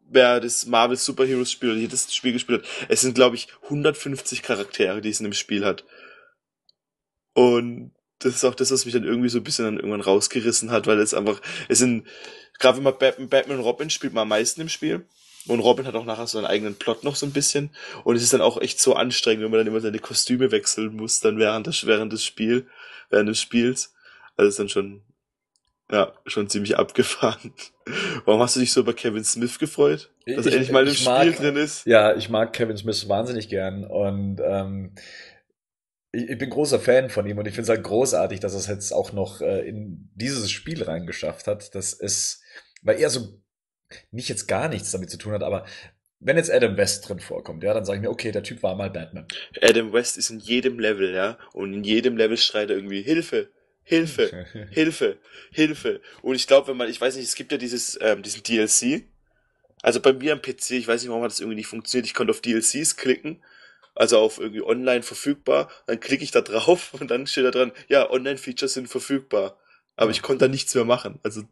wer das Marvel Superheroes Spiel oder jedes Spiel gespielt hat. Es sind, glaube ich, 150 Charaktere, die es in dem Spiel hat. Und das ist auch das, was mich dann irgendwie so ein bisschen dann irgendwann rausgerissen hat, weil es einfach, es sind, gerade wenn man Batman, Batman und Robin spielt, man am meisten im Spiel. Und Robin hat auch nachher so einen eigenen Plot noch so ein bisschen. Und es ist dann auch echt so anstrengend, wenn man dann immer seine Kostüme wechseln muss, dann während des, während des Spiel, während des Spiels. Also ist dann schon, ja, schon ziemlich abgefahren. Warum hast du dich so über Kevin Smith gefreut? Dass Ich- er endlich mal im Spiel mag- drin ist? Ja, ich mag Kevin Smith wahnsinnig gern und ähm, ich, ich bin großer Fan von ihm und ich finde es halt großartig, dass er es jetzt auch noch äh, in dieses Spiel reingeschafft hat. Das ist, weil er so nicht jetzt gar nichts damit zu tun hat, aber wenn jetzt Adam West drin vorkommt, ja, dann sage ich mir, okay, der Typ war mal Batman. Adam West ist in jedem Level, ja. Und in jedem Level schreit er irgendwie Hilfe, Hilfe, Hilfe, Hilfe. Und ich glaube, wenn man, ich weiß nicht, es gibt ja dieses, ähm, diesen DLC. Also bei mir am PC, ich weiß nicht, warum hat das irgendwie nicht funktioniert. Ich konnte auf DLCs klicken, also auf irgendwie online verfügbar. Dann klicke ich da drauf und dann steht da dran, ja, Online-Features sind verfügbar. Aber ich konnte da nichts mehr machen. Also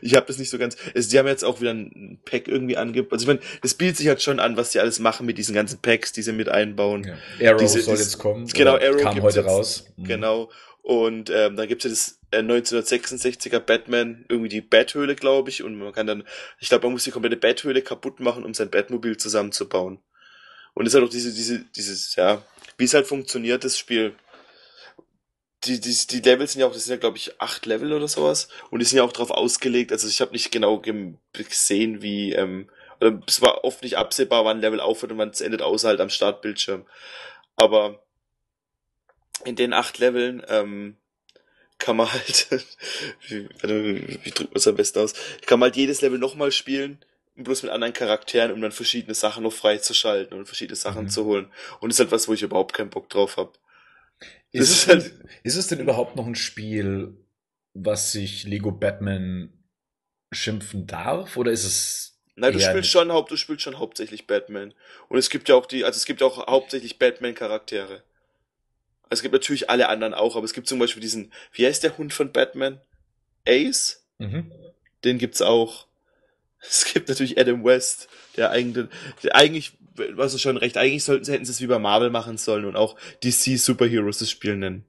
ich habe das nicht so ganz. Also, die haben jetzt auch wieder ein Pack irgendwie angeboten. Also ich meine, das bietet sich halt schon an, was die alles machen mit diesen ganzen Packs, die sie mit einbauen. Ja. Arrow Diese- soll jetzt kommen. genau, Arrow kam heute jetzt. raus. Mhm. Genau. Und ähm, dann gibt's ja das äh, 1966er Batman, irgendwie die Bathöhle, glaube ich. Und man kann dann, ich glaube, man muss die komplette Bathöhle kaputt machen, um sein Batmobil zusammenzubauen. Und es ist halt auch diese, diese, dieses, ja, wie es halt funktioniert, das Spiel. Die, die, die Levels sind ja auch, das sind ja, glaube ich, acht Level oder sowas. Und die sind ja auch drauf ausgelegt. Also ich habe nicht genau gesehen, wie, ähm, oder es war oft nicht absehbar, wann ein Level aufhört und wann es endet, außer halt am Startbildschirm. Aber in den acht Leveln ähm, kann man halt, wie, wie, wie drückt man es am besten aus? Kann man halt jedes Level nochmal spielen, bloß mit anderen Charakteren, um dann verschiedene Sachen noch freizuschalten und verschiedene Sachen Mhm. zu holen. Und das ist halt was, wo ich überhaupt keinen Bock drauf habe. Ist es, halt- denn, ist es denn überhaupt noch ein Spiel, was sich Lego Batman schimpfen darf? Oder ist es. Nein, du spielst schon haupt, du spielst schon hauptsächlich Batman. Und es gibt ja auch die, also es gibt auch hauptsächlich Batman-Charaktere. Also es gibt natürlich alle anderen auch, aber es gibt zum Beispiel diesen, wie heißt der Hund von Batman? Ace? Mhm. Den gibt's auch. Es gibt natürlich Adam West, der eigentlich, der eigentlich, was ist schon recht, eigentlich sollten sie, hätten sie es wie bei Marvel machen sollen und auch DC Superheroes das Spiel nennen.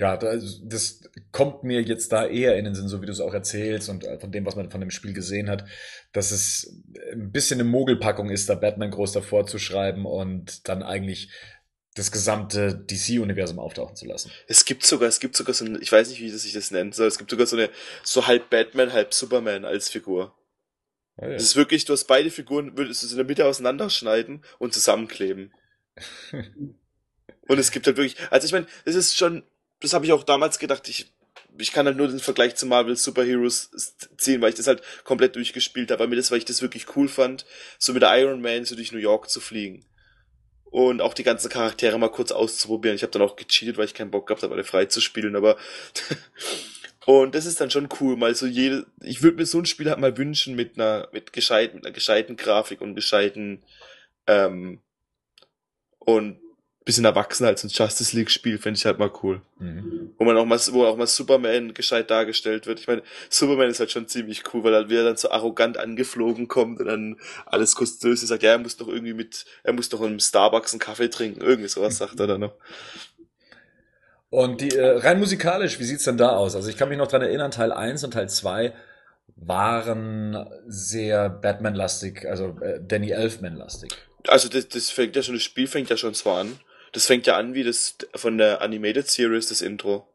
Ja, das, das kommt mir jetzt da eher in den Sinn, so wie du es auch erzählst und äh, von dem, was man von dem Spiel gesehen hat, dass es ein bisschen eine Mogelpackung ist, da Batman groß davor zu schreiben und dann eigentlich das gesamte DC-Universum auftauchen zu lassen. Es gibt sogar, es gibt sogar so ein, ich weiß nicht, wie das sich das nennt soll, es gibt sogar so eine, so halb Batman, halb Superman als Figur. Ja. Es ist wirklich, du hast beide Figuren, würdest du sie in der Mitte auseinanderschneiden und zusammenkleben. Und es gibt halt wirklich, also ich meine, das ist schon, das habe ich auch damals gedacht, ich, ich kann halt nur den Vergleich zu Marvel Superheroes ziehen, weil ich das halt komplett durchgespielt habe, weil mir das, weil ich das wirklich cool fand, so mit der Iron Man so durch New York zu fliegen. Und auch die ganzen Charaktere mal kurz auszuprobieren. Ich habe dann auch gecheatet, weil ich keinen Bock gehabt habe, alle frei zu spielen, aber und das ist dann schon cool, mal so jede, ich würde mir so ein Spiel halt mal wünschen mit einer, mit gescheit, mit einer gescheiten Grafik und gescheiten, ähm, und bisschen erwachsener als ein Justice League Spiel, fände ich halt mal cool. Mhm. Wo man auch mal, wo auch mal Superman gescheit dargestellt wird. Ich meine, Superman ist halt schon ziemlich cool, weil er wieder dann so arrogant angeflogen kommt und dann alles kostenlos sagt, ja, er muss doch irgendwie mit, er muss doch im Starbucks einen Kaffee trinken, irgendwie sowas sagt er dann noch. Und die, äh, rein musikalisch, wie sieht's denn da aus? Also ich kann mich noch dran erinnern, Teil 1 und Teil 2 waren sehr Batman-lastig, also äh, Danny Elfman-lastig. Also das, das fängt ja schon, das Spiel fängt ja schon zwar an. Das fängt ja an wie das von der Animated Series, das Intro.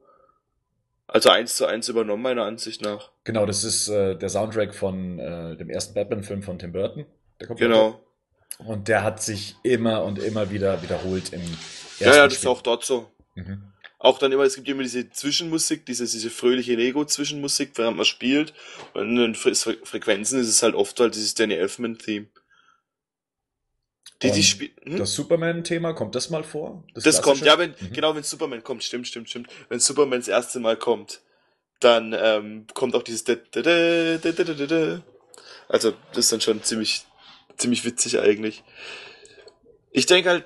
Also eins zu eins übernommen, meiner Ansicht nach. Genau, das ist äh, der Soundtrack von äh, dem ersten Batman-Film von Tim Burton. Genau. Und der hat sich immer und immer wieder wiederholt im ersten Ja, ja, das ist Spiel. auch dort so. Mhm. Auch dann immer, es gibt immer diese Zwischenmusik, diese, diese fröhliche Lego-Zwischenmusik, während man spielt. Und in den Fre Fre Frequenzen ist es halt oft halt dieses Danny Elfman-Theme. Die, die spielen. Hm? Das Superman-Thema, kommt das mal vor? Das kommt, klassische? ja, wenn, Mhm. genau, wenn Superman kommt, stimmt, stimmt, stimmt. Wenn Superman das erste Mal kommt, dann ähm, kommt auch dieses. Also, das ist dann schon ziemlich, ziemlich witzig eigentlich. Ich denke halt,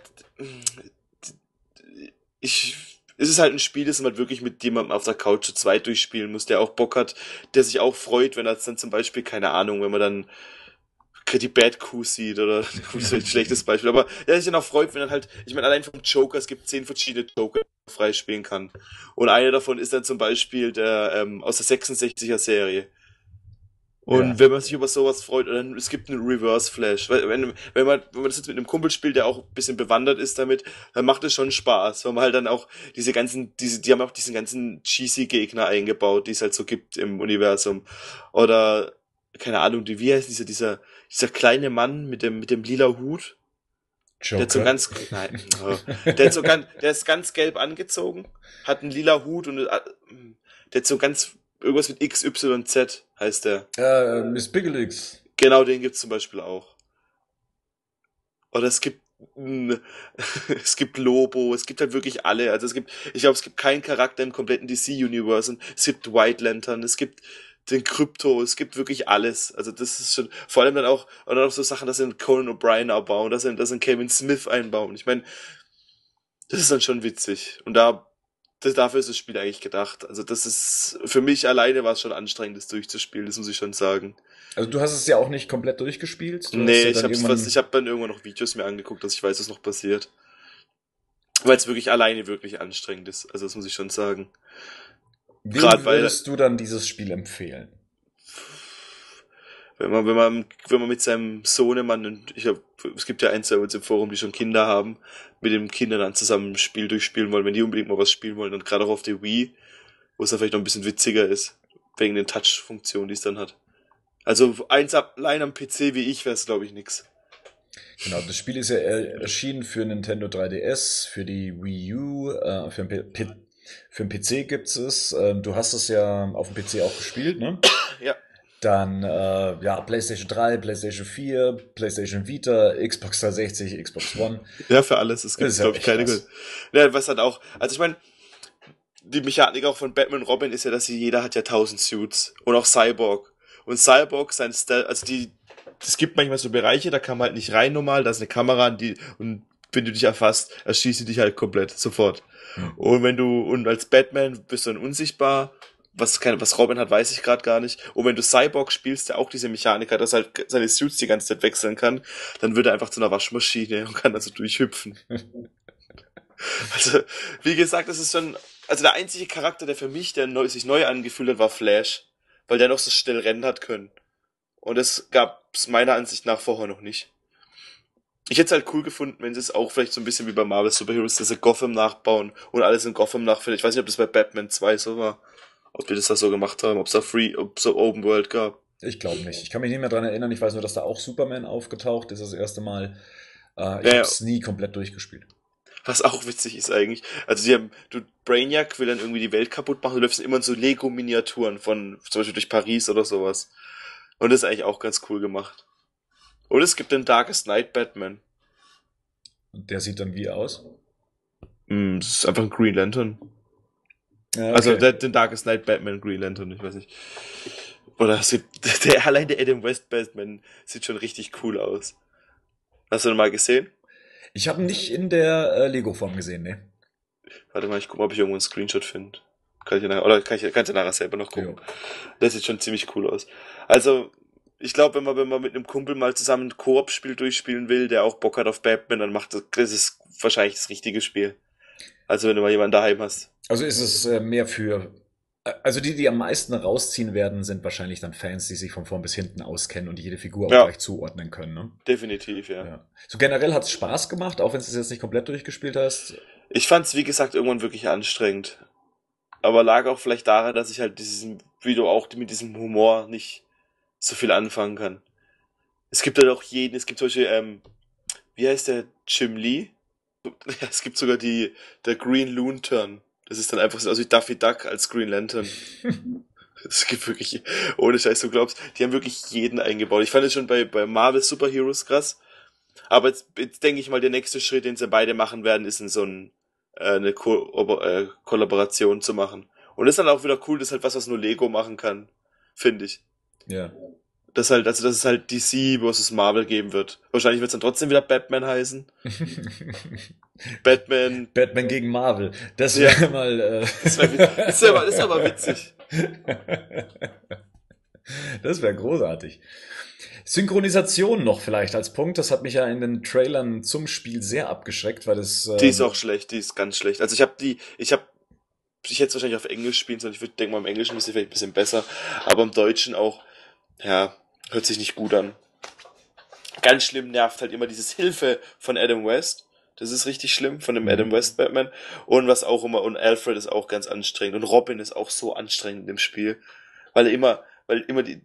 ich, es ist halt ein Spiel, das man halt wirklich mit jemandem auf der Couch zu zweit durchspielen muss, der auch Bock hat, der sich auch freut, wenn er dann zum Beispiel, keine Ahnung, wenn man dann die Bad Coup sieht oder das ein schlechtes Beispiel, aber der sich dann auch freut, wenn er halt, ich meine, allein vom Joker, es gibt zehn verschiedene Joker, die man freispielen kann. Und einer davon ist dann zum Beispiel der ähm, aus der 66er Serie. Und Ja. wenn man sich über sowas freut, oder es gibt einen Reverse Flash. Wenn, wenn man, wenn man das jetzt mit einem Kumpel spielt, der auch ein bisschen bewandert ist damit, dann macht es schon Spaß, weil man halt dann auch diese ganzen, diese, die haben auch diesen ganzen cheesy Gegner eingebaut, die es halt so gibt im Universum. Oder, keine Ahnung, die, wie heißt dieser, dieser, dieser kleine Mann mit dem, mit dem lila Hut? Der hat so Joker. ganz, nein, oh. der hat so ganz, der ist ganz gelb angezogen, hat einen lila Hut und, äh, der hat so ganz, irgendwas mit XYZ heißt der. äh, Miss Piggelix. Genau, den gibt's zum Beispiel auch. Oder es gibt es gibt Lobo, es gibt halt wirklich alle. Also es gibt, ich glaube, es gibt keinen Charakter im kompletten DC-Universe. Und Es gibt White Lantern, es gibt den Krypto, es gibt wirklich alles. Also das ist schon, vor allem dann auch, und dann auch so Sachen, dass sie einen Conan O'Brien abbauen, dass sie, dass sie einen Kevin Smith einbauen. Ich meine, das ist dann schon witzig. Und da, das, dafür ist das Spiel eigentlich gedacht. Also das ist, für mich alleine war es schon anstrengend, das durchzuspielen, das muss ich schon sagen. Also du hast es ja auch nicht komplett durchgespielt. Du Nee, ja ich hab's irgendwann- habe dann irgendwann noch Videos mir angeguckt, dass ich weiß, was noch passiert. Weil es wirklich alleine wirklich anstrengend ist. Also das muss ich schon sagen. Wem grad weil- würdest du dann dieses Spiel empfehlen? Wenn man, wenn man, wenn man mit seinem Sohnemann und ich hab, es gibt ja ein, zwei uns im Forum, die schon Kinder haben, mit den Kindern dann zusammen ein Spiel durchspielen wollen, wenn die unbedingt mal was spielen wollen, und gerade auch auf der Wii, wo es dann vielleicht noch ein bisschen witziger ist, wegen den Touch-Funktionen, die es dann hat. Also eins allein am PC wie ich wäre es, glaube ich, nix. Genau, das Spiel ist ja er- erschienen für Nintendo 3DS, für die Wii U, äh, für, den P P für den PC gibt's es. Ähm, du hast es ja auf dem PC auch gespielt, ne? Ja. Dann äh, ja, PlayStation 3, PlayStation 4, PlayStation Vita, Xbox 360, Xbox One. Ja, für alles. Es gibt, glaube ich, keine. Gründe. Ja, was hat auch, also ich meine, die Mechanik auch von Batman Robin ist ja, dass sie, jeder hat ja tausend Suits. Und auch Cyborg. Und Cyborg, sein Style, also die, es gibt manchmal so Bereiche, da kann man halt nicht rein normal, da ist eine Kamera, die, und wenn du dich erfasst, erschießt sie dich halt komplett, sofort. Hm. Und wenn du, und als Batman bist du dann unsichtbar, was, keine, was Robin hat, weiß ich gerade gar nicht. Und wenn du Cyborg spielst, der auch diese Mechanik hat, dass er halt seine Suits die ganze Zeit wechseln kann, dann wird er einfach zu einer Waschmaschine und kann also durchhüpfen. Also, wie gesagt, das ist schon, also der einzige Charakter, der für mich, der neu, sich neu angefühlt hat, war Flash, weil der noch so schnell rennen hat können. Und das gab's meiner Ansicht nach vorher noch nicht. Ich hätte es halt cool gefunden, wenn sie es auch vielleicht so ein bisschen wie bei Marvel Superheroes, diese Gotham nachbauen und alles in Gotham nachfinden. Ich weiß nicht, ob das bei Batman 2 so war. Ob wir das da so gemacht haben, ob es da Free, ob es so Open World gab. Ich glaube nicht. Ich kann mich nicht mehr dran erinnern. Ich weiß nur, dass da auch Superman aufgetaucht ist das erste Mal. Äh, ich Ja, es nie komplett durchgespielt. Was auch witzig ist eigentlich. Also die haben, du, Brainiac will dann irgendwie die Welt kaputt machen, du läufst immer in so Lego-Miniaturen von, zum Beispiel durch Paris oder sowas. Und das ist eigentlich auch ganz cool gemacht. Und es gibt den Darkest Night Batman. Und der sieht dann wie aus? Mm, das ist einfach ein Green Lantern. Ja, Also okay. der, den Darkest Night Batman, Green Lantern, ich weiß nicht. Oder gibt, der, allein der Adam West Batman sieht schon richtig cool aus. Hast du den mal gesehen? ich habe ihn nicht in der äh, Lego-Form gesehen, ne? Warte mal, ich guck mal, ob ich irgendwo einen Screenshot finde. Kann ich dir nachher, oder kann ich, kannst du nachher selber noch gucken. Jo. Das sieht schon ziemlich cool aus. Also, ich glaube, wenn man, wenn man mit einem Kumpel mal zusammen ein Koop-Spiel durchspielen will, der auch Bock hat auf Batman, dann macht das, das ist wahrscheinlich das richtige Spiel. Also, wenn du mal jemanden daheim hast. Also ist es äh, mehr für. äh, Also die, die am meisten rausziehen werden, sind wahrscheinlich dann Fans, die sich von vorn bis hinten auskennen und jede Figur auch Ja. gleich zuordnen können. Ne? Definitiv, ja. Ja. So generell hat es Spaß gemacht, auch wenn du es jetzt nicht komplett durchgespielt hast. Ich fand's, wie gesagt, irgendwann wirklich anstrengend. Aber lag auch vielleicht daran, dass ich halt diesen, wie du auch mit diesem Humor nicht so viel anfangen kann. Es gibt halt auch jeden, es gibt solche, ähm, wie heißt der, Jim Lee? Es gibt sogar die, der Green Lantern. Das ist dann einfach so, also wie Daffy Duck als Green Lantern. Es gibt wirklich, ohne Scheiß, du glaubst, die haben wirklich jeden eingebaut. Ich fand es schon bei, bei Marvel Superheroes krass. Aber jetzt, jetzt denke ich mal, der nächste Schritt, den sie beide machen werden, ist in so ein, äh, eine Ko äh, Kollaboration zu machen. Und das ist dann auch wieder cool, das ist halt was, was nur Lego machen kann. Finde ich. Ja. Dass halt, also dass es halt DC versus Marvel geben wird. Wahrscheinlich wird es dann trotzdem wieder Batman heißen. Batman. Batman gegen Marvel. Das Ja. wäre mal. Äh, Das wäre wär, wär aber witzig. das wäre großartig. Synchronisation noch vielleicht als Punkt. Das hat mich ja in den Trailern zum Spiel sehr abgeschreckt, weil das. Die ist ähm, auch schlecht, die ist ganz schlecht. Also ich habe die, ich habe, ich hätte es wahrscheinlich auf Englisch spielen sollen. Ich würde denken mal im Englischen ist sie vielleicht ein bisschen besser, aber im Deutschen auch, ja, hört sich nicht gut an. Ganz schlimm nervt halt immer dieses Hilfe von Adam West. Das ist richtig schlimm von dem Mhm. Adam West Batman. Und was auch immer, und Alfred ist auch ganz anstrengend. Und Robin ist auch so anstrengend in dem Spiel. Weil er immer, weil immer die,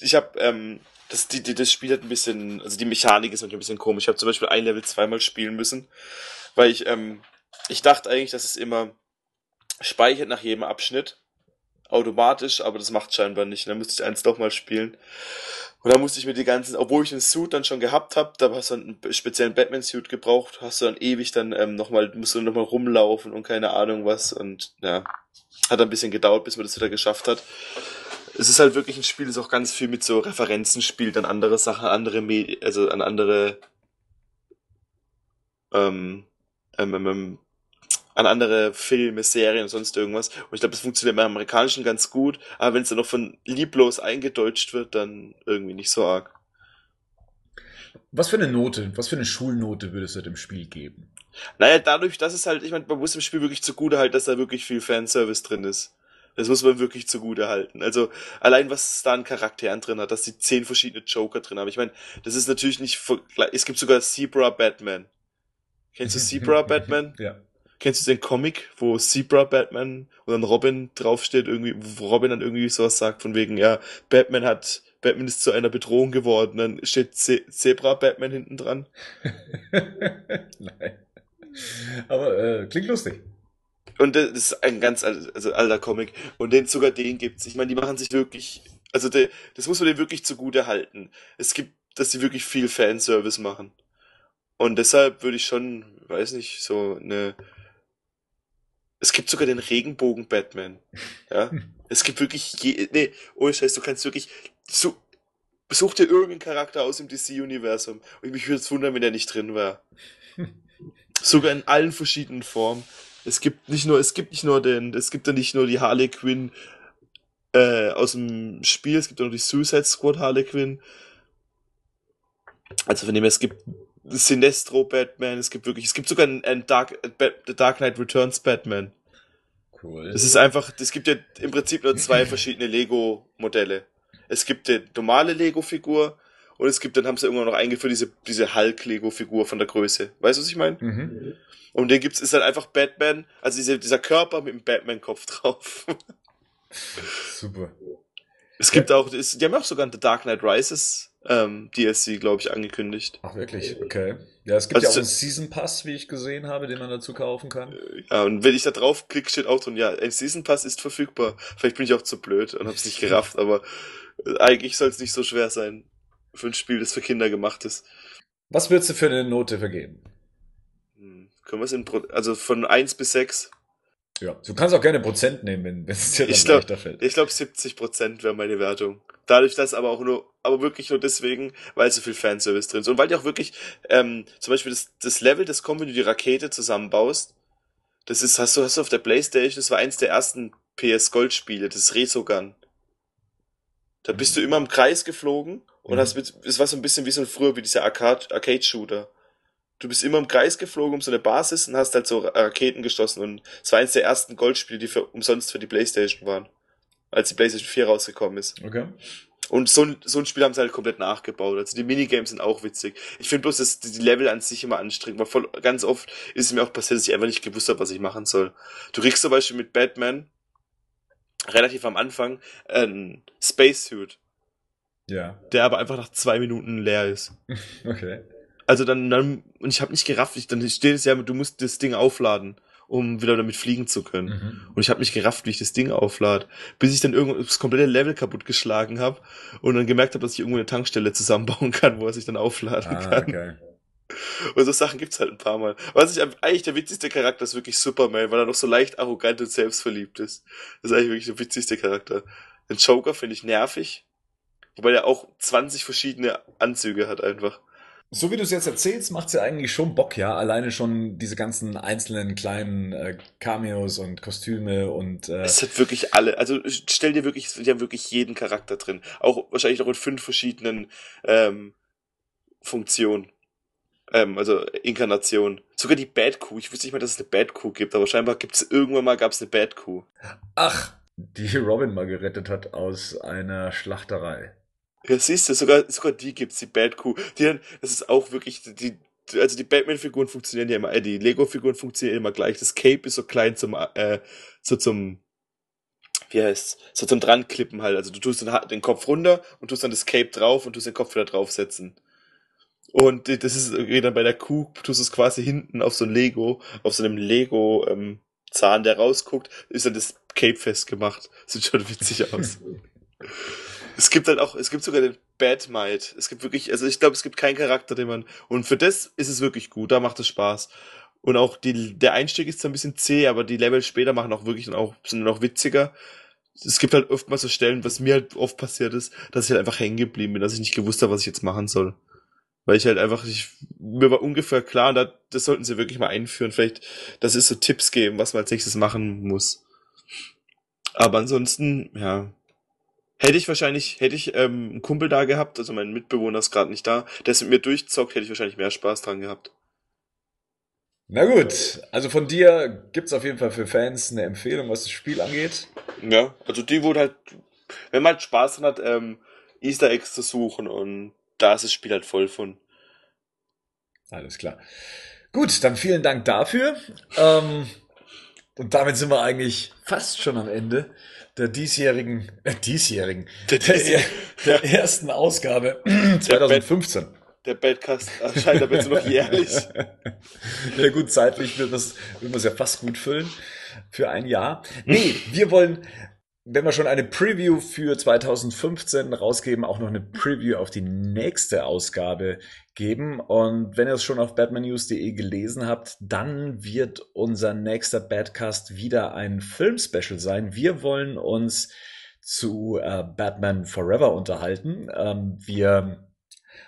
ich habe ähm, das, die, die, das Spiel hat ein bisschen, also die Mechanik ist manchmal ein bisschen komisch. Ich habe zum Beispiel ein Level zweimal spielen müssen, weil ich, ähm, ich dachte eigentlich, dass es immer speichert nach jedem Abschnitt automatisch, aber das macht scheinbar nicht. Dann musste ich eins doch mal spielen. Und dann musste ich mir die ganzen, obwohl ich den Suit dann schon gehabt habe, da hast du einen speziellen Batman-Suit gebraucht, hast du dann ewig dann ähm, nochmal, musst du nochmal rumlaufen und keine Ahnung was und ja, hat ein bisschen gedauert, bis man das wieder geschafft hat. Es ist halt wirklich ein Spiel, das auch ganz viel mit so Referenzen spielt an andere Sachen, andere Medien, also an andere ähm, ähm, ähm, ähm, an andere Filme, Serien und sonst irgendwas. Und ich glaube, das funktioniert im Amerikanischen ganz gut, aber wenn es dann noch von lieblos eingedeutscht wird, dann irgendwie nicht so arg. Was für eine Note, was für eine Schulnote würdest du dem Spiel geben? Naja, dadurch, dass es halt, ich meine, man muss dem Spiel wirklich zugute halten, dass da wirklich viel Fanservice drin ist. Das muss man wirklich zugute halten. Also allein was da an Charakteren drin hat, dass die zehn verschiedene Joker drin haben. Ich meine, das ist natürlich nicht Es gibt sogar Zebra Batman. Kennst du Zebra Batman? Ja. Kennst du den Comic, wo Zebra Batman und dann Robin draufsteht, irgendwie, wo Robin dann irgendwie sowas sagt, von wegen, ja, Batman hat, Batman ist zu einer Bedrohung geworden, dann steht Ze Zebra Batman hinten dran. Nein. Aber äh, klingt lustig. Und das ist ein ganz al- also alter Comic. Und den, sogar den gibt's. Ich meine, die machen sich wirklich, also der, das muss man denen wirklich zugute halten. Es gibt, dass die wirklich viel Fanservice machen. Und deshalb würde ich schon, weiß nicht, so eine, es gibt sogar den Regenbogen-Batman. Ja. Es gibt wirklich je, nee, ohne Scheiß, du kannst wirklich, so, such dir irgendeinen Charakter aus dem DC-Universum. Und mich würde es wundern, wenn der nicht drin war. Sogar in allen verschiedenen Formen. Es gibt nicht nur, es gibt nicht nur den, es gibt ja nicht nur die Harley Quinn äh, aus dem Spiel, es gibt auch noch die Suicide Squad Harley Quinn. Also von dem her, es gibt Sinestro Batman, es gibt wirklich, es gibt sogar einen, einen Dark, The Dark Knight Returns Batman. Cool. Es ist einfach, es gibt ja im Prinzip nur zwei verschiedene Lego-Modelle. Es gibt die normale Lego-Figur und es gibt, dann haben sie irgendwann noch eingeführt, diese, diese Hulk-Lego-Figur von der Größe. Weißt du, was ich meine? mhm. Und den gibt's, ist dann einfach Batman, also diese, dieser Körper mit dem Batman-Kopf drauf. Super. Es gibt auch, es, die haben auch sogar The Dark Knight Rises ähm, DLC, glaube ich, angekündigt. Ach, wirklich? Okay. Ja, es gibt Also ja auch einen Season Pass, wie ich gesehen habe, den man dazu kaufen kann. Ja, und wenn ich da drauf klicke, steht auch drin, ja, ein Season Pass ist verfügbar. Vielleicht bin ich auch zu blöd und hab's nicht gerafft, aber äh, eigentlich soll es nicht so schwer sein für ein Spiel, das für Kinder gemacht ist. Was würdest du für eine Note vergeben? Hm, können wir es in, Pro also von 1 bis 6? Ja, du kannst auch gerne Prozent nehmen, wenn wenn es dir dann Ich glaub- leichter fällt. Ich glaube 70 Prozent wäre meine Wertung. Dadurch, dass aber auch nur, aber wirklich nur deswegen, weil so viel Fanservice drin ist. Und weil die auch wirklich, ähm, zum Beispiel das, das Level, das kommt, wenn du die Rakete zusammenbaust, das ist, hast du, hast du auf der Playstation, das war eins der ersten PS Gold Spiele, das ist Resogun. Da bist du immer im Kreis geflogen und Mhm. hast mit, es war so ein bisschen wie so ein früher, wie dieser Arcade, Arcade Shooter. Du bist immer im Kreis geflogen um so eine Basis und hast halt so Raketen geschossen und es war eins der ersten Goldspiele, die für, umsonst für die Playstation waren als die PlayStation 4 rausgekommen ist. Okay. Und so ein, so ein Spiel haben sie halt komplett nachgebaut. Also die Minigames sind auch witzig. Ich finde bloß, dass die Level an sich immer anstrengend, weil voll, ganz oft ist es mir auch passiert, dass ich einfach nicht gewusst habe, was ich machen soll. Du kriegst zum Beispiel mit Batman relativ am Anfang einen Spacesuit, Ja. der aber einfach nach zwei Minuten leer ist. Okay. Also dann, dann und ich habe nicht gerafft, ich, dann steht es ja, du musst das Ding aufladen, um wieder damit fliegen zu können. Mhm. Und ich habe nicht gerafft, wie ich das Ding auflade, bis ich dann irgendwo das komplette Level kaputt geschlagen habe und dann gemerkt habe, dass ich irgendwo eine Tankstelle zusammenbauen kann, wo er sich dann aufladen Ah, kann. okay. Und so Sachen gibt's halt ein paar Mal. Was ich eigentlich der witzigste Charakter ist wirklich Superman, weil er noch so leicht arrogant und selbstverliebt ist. Das ist eigentlich wirklich der witzigste Charakter. Den Joker finde ich nervig. Wobei der auch 20 verschiedene Anzüge hat einfach. So wie du es jetzt erzählst, macht's ja eigentlich schon Bock, ja. Alleine schon diese ganzen einzelnen kleinen äh, Cameos und Kostüme und äh, Es hat wirklich alle, also stell dir wirklich, die haben wirklich jeden Charakter drin. Auch wahrscheinlich noch in fünf verschiedenen ähm, Funktionen. Ähm, also Inkarnationen. Sogar die Bad Kuh. Ich wusste nicht mal, dass es eine Bad Kuh gibt, aber scheinbar gibt es irgendwann mal gab es eine Bad Kuh. ach, die Robin mal gerettet hat aus einer Schlachterei. Ja, siehst du, sogar, sogar die gibt's, die Bad Kuh. Die dann, das ist auch wirklich, die, also die Batman-Figuren funktionieren ja immer, äh, die Lego-Figuren funktionieren immer gleich. Das Cape ist so klein zum, äh, so zum, wie heißt's, so zum Dranklippen halt. Also du tust den, den Kopf runter und tust dann das Cape drauf und tust den Kopf wieder draufsetzen. Und das ist irgendwie dann bei der Kuh, tust du es quasi hinten auf so ein Lego, auf so einem Lego, ähm, Zahn, der rausguckt, ist dann das Cape festgemacht. Sieht schon witzig aus. Es gibt halt auch, es gibt sogar den Batmite. Es gibt wirklich, also ich glaube, es gibt keinen Charakter, den man, und für das ist es wirklich gut, da macht es Spaß. Und auch die, der Einstieg ist zwar ein bisschen zäh, aber die Level später machen auch wirklich dann auch, sind dann auch witziger. Es gibt halt oftmals so Stellen, was mir halt oft passiert ist, dass ich halt einfach hängen geblieben bin, dass ich nicht gewusst habe, was ich jetzt machen soll. Weil ich halt einfach, ich, mir war ungefähr klar, da, das sollten sie wirklich mal einführen. Vielleicht, das ist so Tipps geben, was man als nächstes machen muss. Aber ansonsten, ja. Hätte ich wahrscheinlich, hätte ich ähm, einen Kumpel da gehabt, also mein Mitbewohner ist gerade nicht da, der ist mit mir durchzockt, hätte ich wahrscheinlich mehr Spaß dran gehabt. Na gut, also von dir gibt's auf jeden Fall für Fans eine Empfehlung, was das Spiel angeht. Ja, also die wurde halt, wenn man halt Spaß dran hat, ähm, Easter Eggs zu suchen und da ist das Spiel halt voll von. Alles klar. Gut, dann vielen Dank dafür. Ähm, und damit sind wir eigentlich fast schon am Ende der diesjährigen, äh, diesjährigen, Der der, der ersten Ausgabe 2015. Der Badcast erscheint aber jetzt noch jährlich. Ja gut, zeitlich wird das, wird man es ja fast gut füllen für ein Jahr. Nee, wir wollen, wenn wir schon eine Preview für 2015 rausgeben, auch noch eine Preview auf die nächste Ausgabe geben. Und wenn ihr es schon auf batmannews.de gelesen habt, dann wird unser nächster Badcast wieder ein Filmspecial sein. Wir wollen uns zu äh, Batman Forever unterhalten. Ähm, wir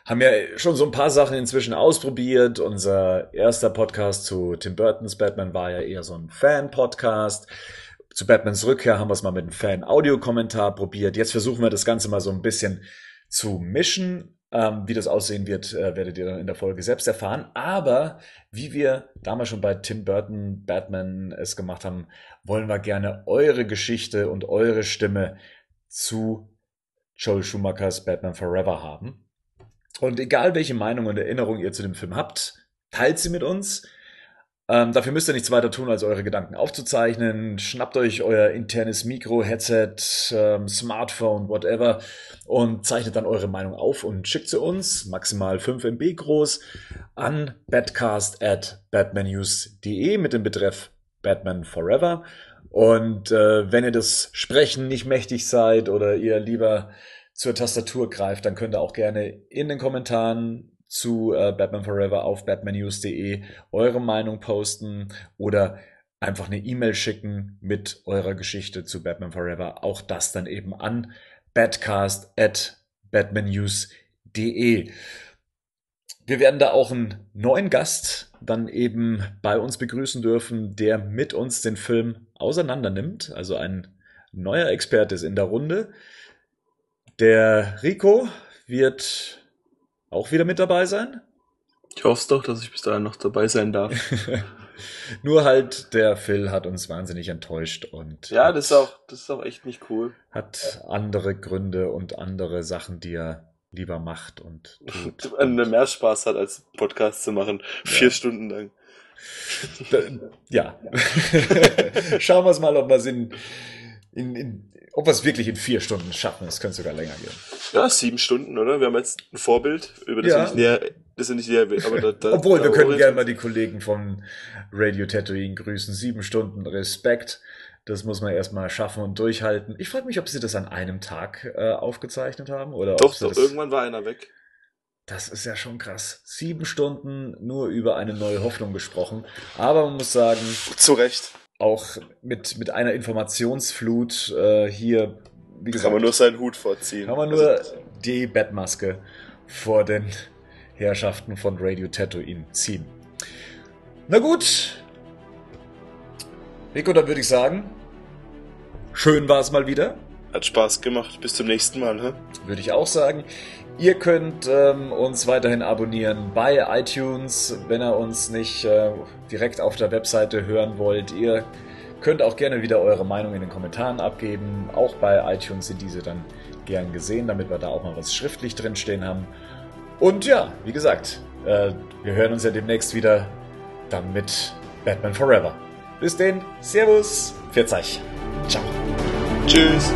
haben ja schon so ein paar Sachen inzwischen ausprobiert. Unser erster Podcast zu Tim Burtons Batman war ja eher so ein Fan-Podcast. Zu Batmans Rückkehr haben wir es mal mit einem Fan-Audio-Kommentar probiert. Jetzt versuchen wir das Ganze mal so ein bisschen zu mischen. Ähm, wie das aussehen wird, äh, werdet ihr dann in der Folge selbst erfahren. Aber wie wir damals schon bei Tim Burton Batman es gemacht haben, wollen wir gerne eure Geschichte und eure Stimme zu Joel Schumachers Batman Forever haben. Und egal welche Meinung und Erinnerung ihr zu dem Film habt, teilt sie mit uns. Ähm, dafür müsst ihr nichts weiter tun, als eure Gedanken aufzuzeichnen. Schnappt euch euer internes Mikro, Headset, ähm, Smartphone, whatever und zeichnet dann eure Meinung auf und schickt sie uns, maximal 5 MB groß, an badcast at batmannews.de mit dem Betreff Batman Forever. Und äh, wenn ihr das Sprechen nicht mächtig seid oder ihr lieber zur Tastatur greift, dann könnt ihr auch gerne in den Kommentaren zu äh, Batman Forever auf batmannews.de eure Meinung posten oder einfach eine E-Mail schicken mit eurer Geschichte zu Batman Forever. Auch das dann eben an badcast at batmannews.de. Wir werden da auch einen neuen Gast dann eben bei uns begrüßen dürfen, der mit uns den Film auseinander nimmt. Also ein neuer Experte ist in der Runde. Der Rico wird auch wieder mit dabei sein. Ich hoffe doch, dass ich bis dahin noch dabei sein darf. Nur halt, der Phil hat uns wahnsinnig enttäuscht und Ja, das ist auch, das ist auch echt nicht cool. hat andere Gründe und andere Sachen, die er lieber macht und tut. Eine mehr Spaß hat, als Podcast zu machen. Vier Stunden lang. Ja. Schauen wir es mal, ob wir es in, in, in, ob wir es wirklich in vier Stunden schaffen. Es könnte sogar länger gehen. Ja, sieben Stunden, oder? Wir haben jetzt ein Vorbild, über das Ja. wir nicht näher, das wir nicht näher, aber da, da, Obwohl, da wir können gerne mal die Kollegen von Radio Tatooine grüßen. Sieben Stunden Respekt. Das muss man erstmal schaffen und durchhalten. Ich frage mich, ob sie das an einem Tag äh, aufgezeichnet haben oder ob Doch, sie doch, das, irgendwann war einer weg. Das ist ja schon krass. Sieben Stunden nur über eine neue Hoffnung gesprochen. Aber man muss sagen, Zu Recht. Auch mit, mit einer Informationsflut äh, hier wie gesagt, Kann man nur seinen Hut vorziehen. kann man Also, nur die Bettmaske vor den Herrschaften von Radio Tatooine ziehen. Na gut. Rico, dann würde ich sagen, schön war es mal wieder. hat Spaß gemacht. Bis zum nächsten Mal. Hä? würde ich auch sagen. Ihr könnt ähm, uns weiterhin abonnieren bei iTunes, wenn ihr uns nicht äh, direkt auf der Webseite hören wollt. Ihr könnt auch gerne wieder eure Meinung in den Kommentaren abgeben. Auch bei iTunes sind diese dann gern gesehen, damit wir da auch mal was schriftlich drin stehen haben. Und ja, wie gesagt, äh, wir hören uns ja demnächst wieder dann mit Batman Forever. Bis denn, Servus, pfiat euch. Ciao. Tschüss.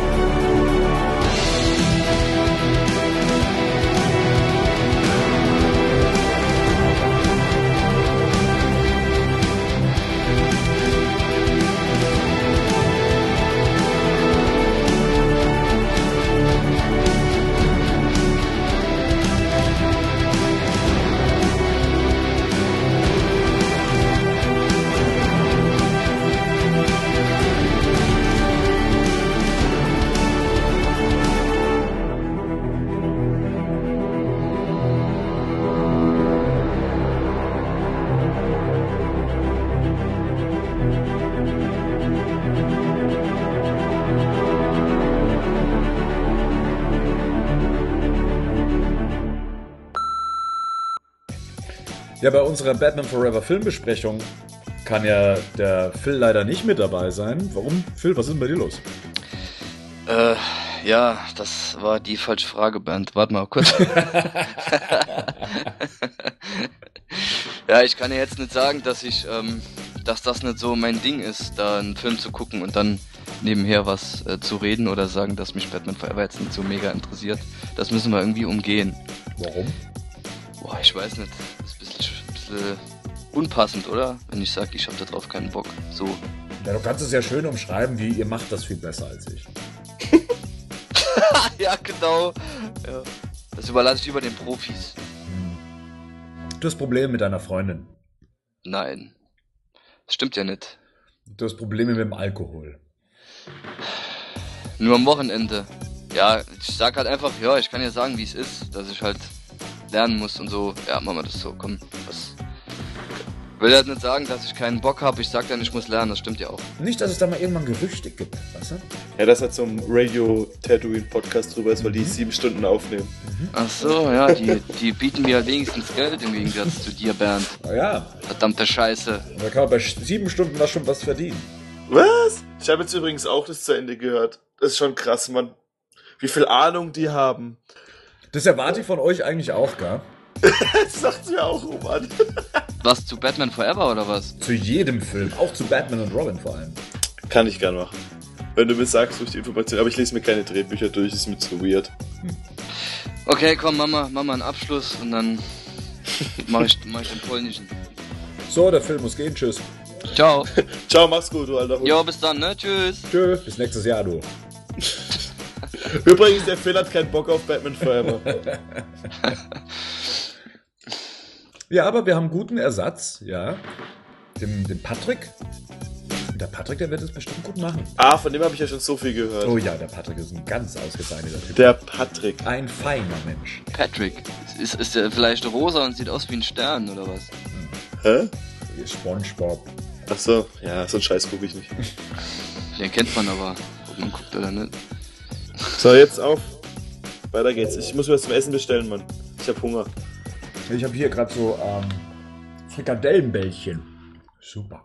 Bei unserer Batman Forever Filmbesprechung kann ja der Phil leider nicht mit dabei sein. Warum? Phil, was ist denn bei dir los? Äh, ja, das war die falsche Frage, Bernd. Warte mal kurz. ja, ich kann ja jetzt nicht sagen, dass ich, ähm, dass das nicht so mein Ding ist, da einen Film zu gucken und dann nebenher was äh, zu reden oder sagen, dass mich Batman Forever jetzt nicht so mega interessiert. Das müssen wir irgendwie umgehen. Warum? Boah, ich weiß nicht. Das ist ein bisschen, bisschen unpassend, oder? Wenn ich sage, ich habe da drauf keinen Bock. So. Ja, du kannst es ja schön umschreiben, wie ihr macht das viel besser als ich. ja, genau. Ja. Das überlasse ich über den Profis. Du hast Probleme mit deiner Freundin. Nein. Das stimmt ja nicht. Du hast Probleme mit dem Alkohol. Nur am Wochenende. Ja, ich sag halt einfach, ja, ich kann ja sagen, wie es ist, dass ich halt lernen muss und so. Ja, machen wir das so, komm. Was. Will halt nicht sagen, dass ich keinen Bock habe. Ich sag dann, ich muss lernen, das stimmt ja auch. Nicht, dass es da mal irgendwann Gerüchte gibt, weißt du? Ja, das hat so ein Radio Tatooine Podcast drüber ist, weil die sieben Stunden aufnehmen. Ach so, ja, die, die bieten mir halt wenigstens Geld im Gegensatz zu dir, Bernd. Na ja, Verdammte Scheiße. da kann man bei sieben Stunden da schon was verdienen. Was? Ich habe jetzt übrigens auch das zu Ende gehört. Das ist schon krass, Mann. Wie viel Ahnung die haben. Das erwarte ich von euch eigentlich auch, gell? Das sagt sie auch, oh Mann. Was, zu Batman Forever oder was? Zu jedem Film, auch zu Batman und Robin vor allem. Kann ich gern machen. Wenn du mir sagst, durch die Information. Aber ich lese mir keine Drehbücher durch, ist mir zu weird. Okay, komm, Mama, Mama einen Abschluss und dann mach ich, mach ich den polnischen. So, der Film muss gehen. Tschüss. Ciao. Ciao, mach's gut, du alter Hund. Jo, bis dann, ne? Tschüss. Tschö. Bis nächstes Jahr, du. Übrigens, der Phil hat keinen Bock auf Batman Forever. Ja, aber wir haben guten Ersatz, ja. Den, den Patrick. Der Patrick, der wird es bestimmt gut machen. ah, von dem habe ich ja schon so viel gehört. Oh ja, der Patrick ist ein ganz ausgezeichneter Typ. Der Patrick. Ein feiner Mensch. Patrick. Ist, ist der vielleicht rosa und sieht aus wie ein Stern oder was? Hä? Spongebob. Ach so, ja, so einen Scheiß gucke ich nicht. Den kennt man aber, ob man guckt oder nicht. So, jetzt auf. Weiter geht's. Ich muss mir was zum Essen bestellen, Mann. Ich hab Hunger. Ich habe hier gerade so ähm, Frikadellenbällchen. Super.